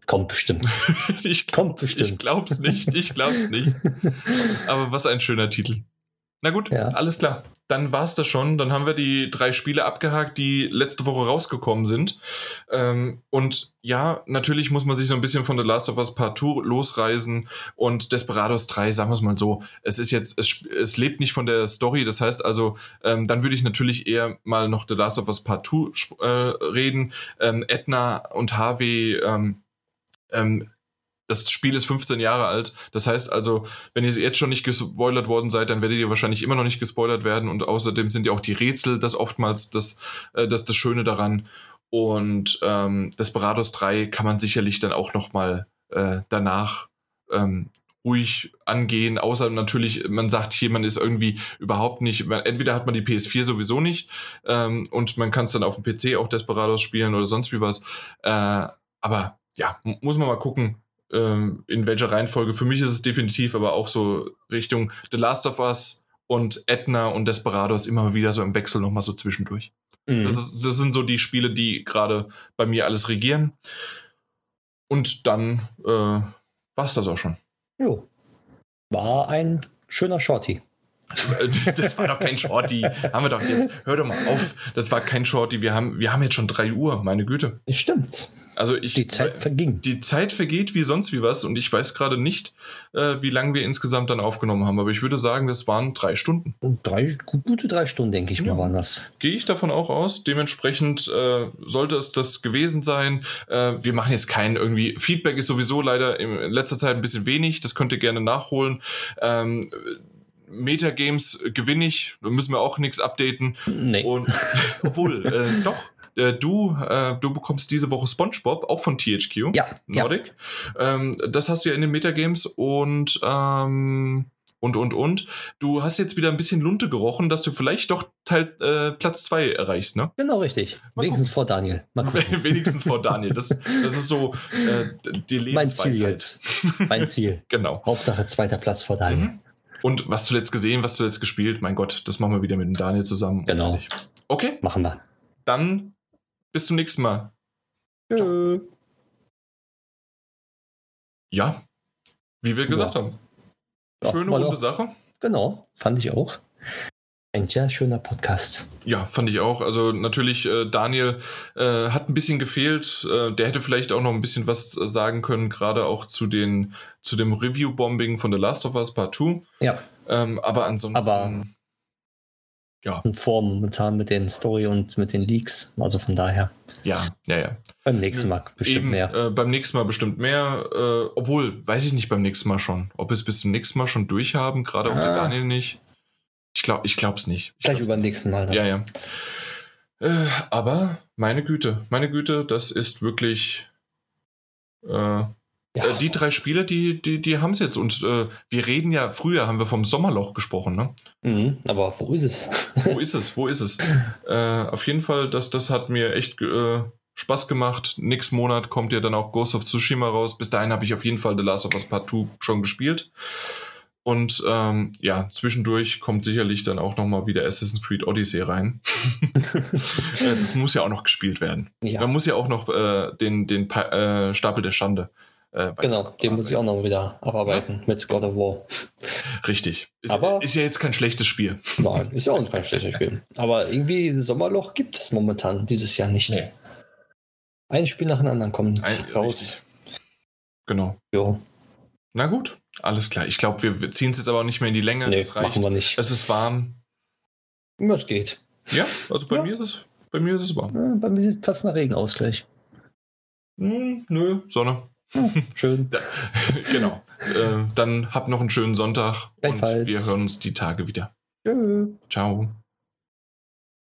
Kommt bestimmt. (laughs) ich, Kommt bestimmt. Ich glaub's nicht, ich glaub's nicht. Aber was ein schöner Titel. Na gut, ja. alles klar. Dann war's das schon. Dann haben wir die drei Spiele abgehakt, die letzte Woche rausgekommen sind. Ähm, und ja, natürlich muss man sich so ein bisschen von The Last of Us Part 2 losreisen. Und Desperados 3, sagen wir es mal so, es ist jetzt, es, es lebt nicht von der Story. Das heißt also, ähm, dann würde ich natürlich eher mal noch The Last of Us Part 2 äh, reden. Ähm, Edna und Harvey, ähm, ähm, das Spiel ist 15 Jahre alt. Das heißt also, wenn ihr jetzt schon nicht gespoilert worden seid, dann werdet ihr wahrscheinlich immer noch nicht gespoilert werden. Und außerdem sind ja auch die Rätsel das oftmals das, äh, das, das Schöne daran. Und ähm, Desperados 3 kann man sicherlich dann auch noch mal äh, danach ähm, ruhig angehen, außer natürlich, man sagt hier, man ist irgendwie überhaupt nicht, entweder hat man die PS4 sowieso nicht ähm, und man kann es dann auf dem PC auch Desperados spielen oder sonst wie was. Äh, aber ja, muss man mal gucken. ähm, in welcher Reihenfolge. Für mich ist es definitiv aber auch so Richtung The Last of Us und Edna und Desperados immer wieder so im Wechsel nochmal so zwischendurch. Mhm. Das, ist, das, sind so die Spiele, die gerade bei mir alles regieren. Und dann äh, war es das auch schon. Jo. War ein schöner Shorty. (laughs) Das war doch kein Shorty. haben wir doch jetzt. Hör doch mal auf. Das war kein Shorty. Wir haben, wir haben jetzt schon 3 Uhr, meine Güte. Stimmt. Also ich, die Zeit verging. Die Zeit vergeht wie sonst wie was und ich weiß gerade nicht, äh, wie lange wir insgesamt dann aufgenommen haben. Aber ich würde sagen, das waren drei Stunden. Drei, gute drei Stunden, denke ich ja. mal, waren das. Gehe ich davon auch aus. Dementsprechend äh, sollte es das gewesen sein. Äh, wir machen jetzt keinen irgendwie. Feedback ist sowieso leider in letzter Zeit ein bisschen wenig. Das könnt ihr gerne nachholen. Ähm, Metagames gewinne ich, da müssen wir auch nichts updaten. Nee. Und (laughs) obwohl, äh, doch, äh, du, äh, du bekommst diese Woche SpongeBob, auch von THQ. Ja. Nordic. Ja. Ähm, das hast du ja in den Metagames und ähm, und und und. Du hast jetzt wieder ein bisschen Lunte gerochen, dass du vielleicht doch Teil, äh, Platz 2 erreichst, ne? Genau, richtig. Mal Wenigstens gucken. vor Daniel. (laughs) Wenigstens vor Daniel. Das, das ist so äh, die Lebensweisheit. (laughs) Mein Ziel jetzt. Mein Ziel. (laughs) genau. Hauptsache zweiter Platz vor Daniel. Mhm. Und was zuletzt gesehen, was zuletzt gespielt, mein Gott, das machen wir wieder mit dem Daniel zusammen. Genau. Okay. Machen wir. Dann bis zum nächsten Mal. Tschö. Ja, wie wir gesagt ja. haben. Schöne ja, runde Sache. Genau, fand ich auch. Ein sehr schöner Podcast. Ja, fand ich auch. Also natürlich, äh, Daniel äh, hat ein bisschen gefehlt. Äh, der hätte vielleicht auch noch ein bisschen was sagen können, gerade auch zu, den, zu dem Review-Bombing von The Last of Us Part 2. Ja. Ähm, aber ansonsten. Aber ja. In Form momentan mit den Story und mit den Leaks. Also von daher. Ja, ja, ja. Beim nächsten Mal bestimmt Eben, mehr. Äh, beim nächsten Mal bestimmt mehr. Äh, obwohl, weiß ich nicht beim nächsten Mal schon. Ob wir es bis zum nächsten Mal schon durchhaben, gerade auch ah. der Daniel nicht. Ich glaube ich glaub's nicht. Ich Gleich über den nächsten Mal. Dann. Ja, ja. Äh, aber meine Güte, meine Güte, das ist wirklich äh, ja. äh, die drei Spiele, die, die, die haben es jetzt. Und äh, wir reden ja, früher haben wir vom Sommerloch gesprochen, ne? Mhm, aber wo ist es? wo ist es? Wo ist es? (laughs) Äh, auf jeden Fall, das, das hat mir echt äh, Spaß gemacht. Nächsten Monat kommt ja dann auch Ghost of Tsushima raus. Bis dahin habe ich auf jeden Fall The Last of Us Part 2 schon gespielt. Und ähm, ja, zwischendurch kommt sicherlich dann auch nochmal wieder Assassin's Creed Odyssey rein. (laughs) Äh, das muss ja auch noch gespielt werden. Ja. Man muss ja auch noch äh, den, den äh, Stapel der Schande. Äh, genau, den muss ich auch noch wieder abarbeiten ja? mit God of War. Richtig. Ist, Aber ist ja jetzt kein schlechtes Spiel. Nein, ist ja auch kein schlechtes Spiel. Aber irgendwie Sommerloch gibt es momentan dieses Jahr nicht. Nee. Ein Spiel nach dem anderen kommt Ein, raus. Richtig. Genau. Jo. Na gut. Alles klar. Ich glaube, wir ziehen es jetzt aber auch nicht mehr in die Länge. Nee, das reicht. machen wir nicht. Es ist warm. Das geht. Ja, also bei, ja. Mir, ist es, bei mir ist es warm. Ja, bei mir sieht fast nach Regenausgleich. Hm, nö, Sonne. Ja, schön. (laughs) genau. Äh, dann habt noch einen schönen Sonntag und wir hören uns die Tage wieder. Tschö. Ciao.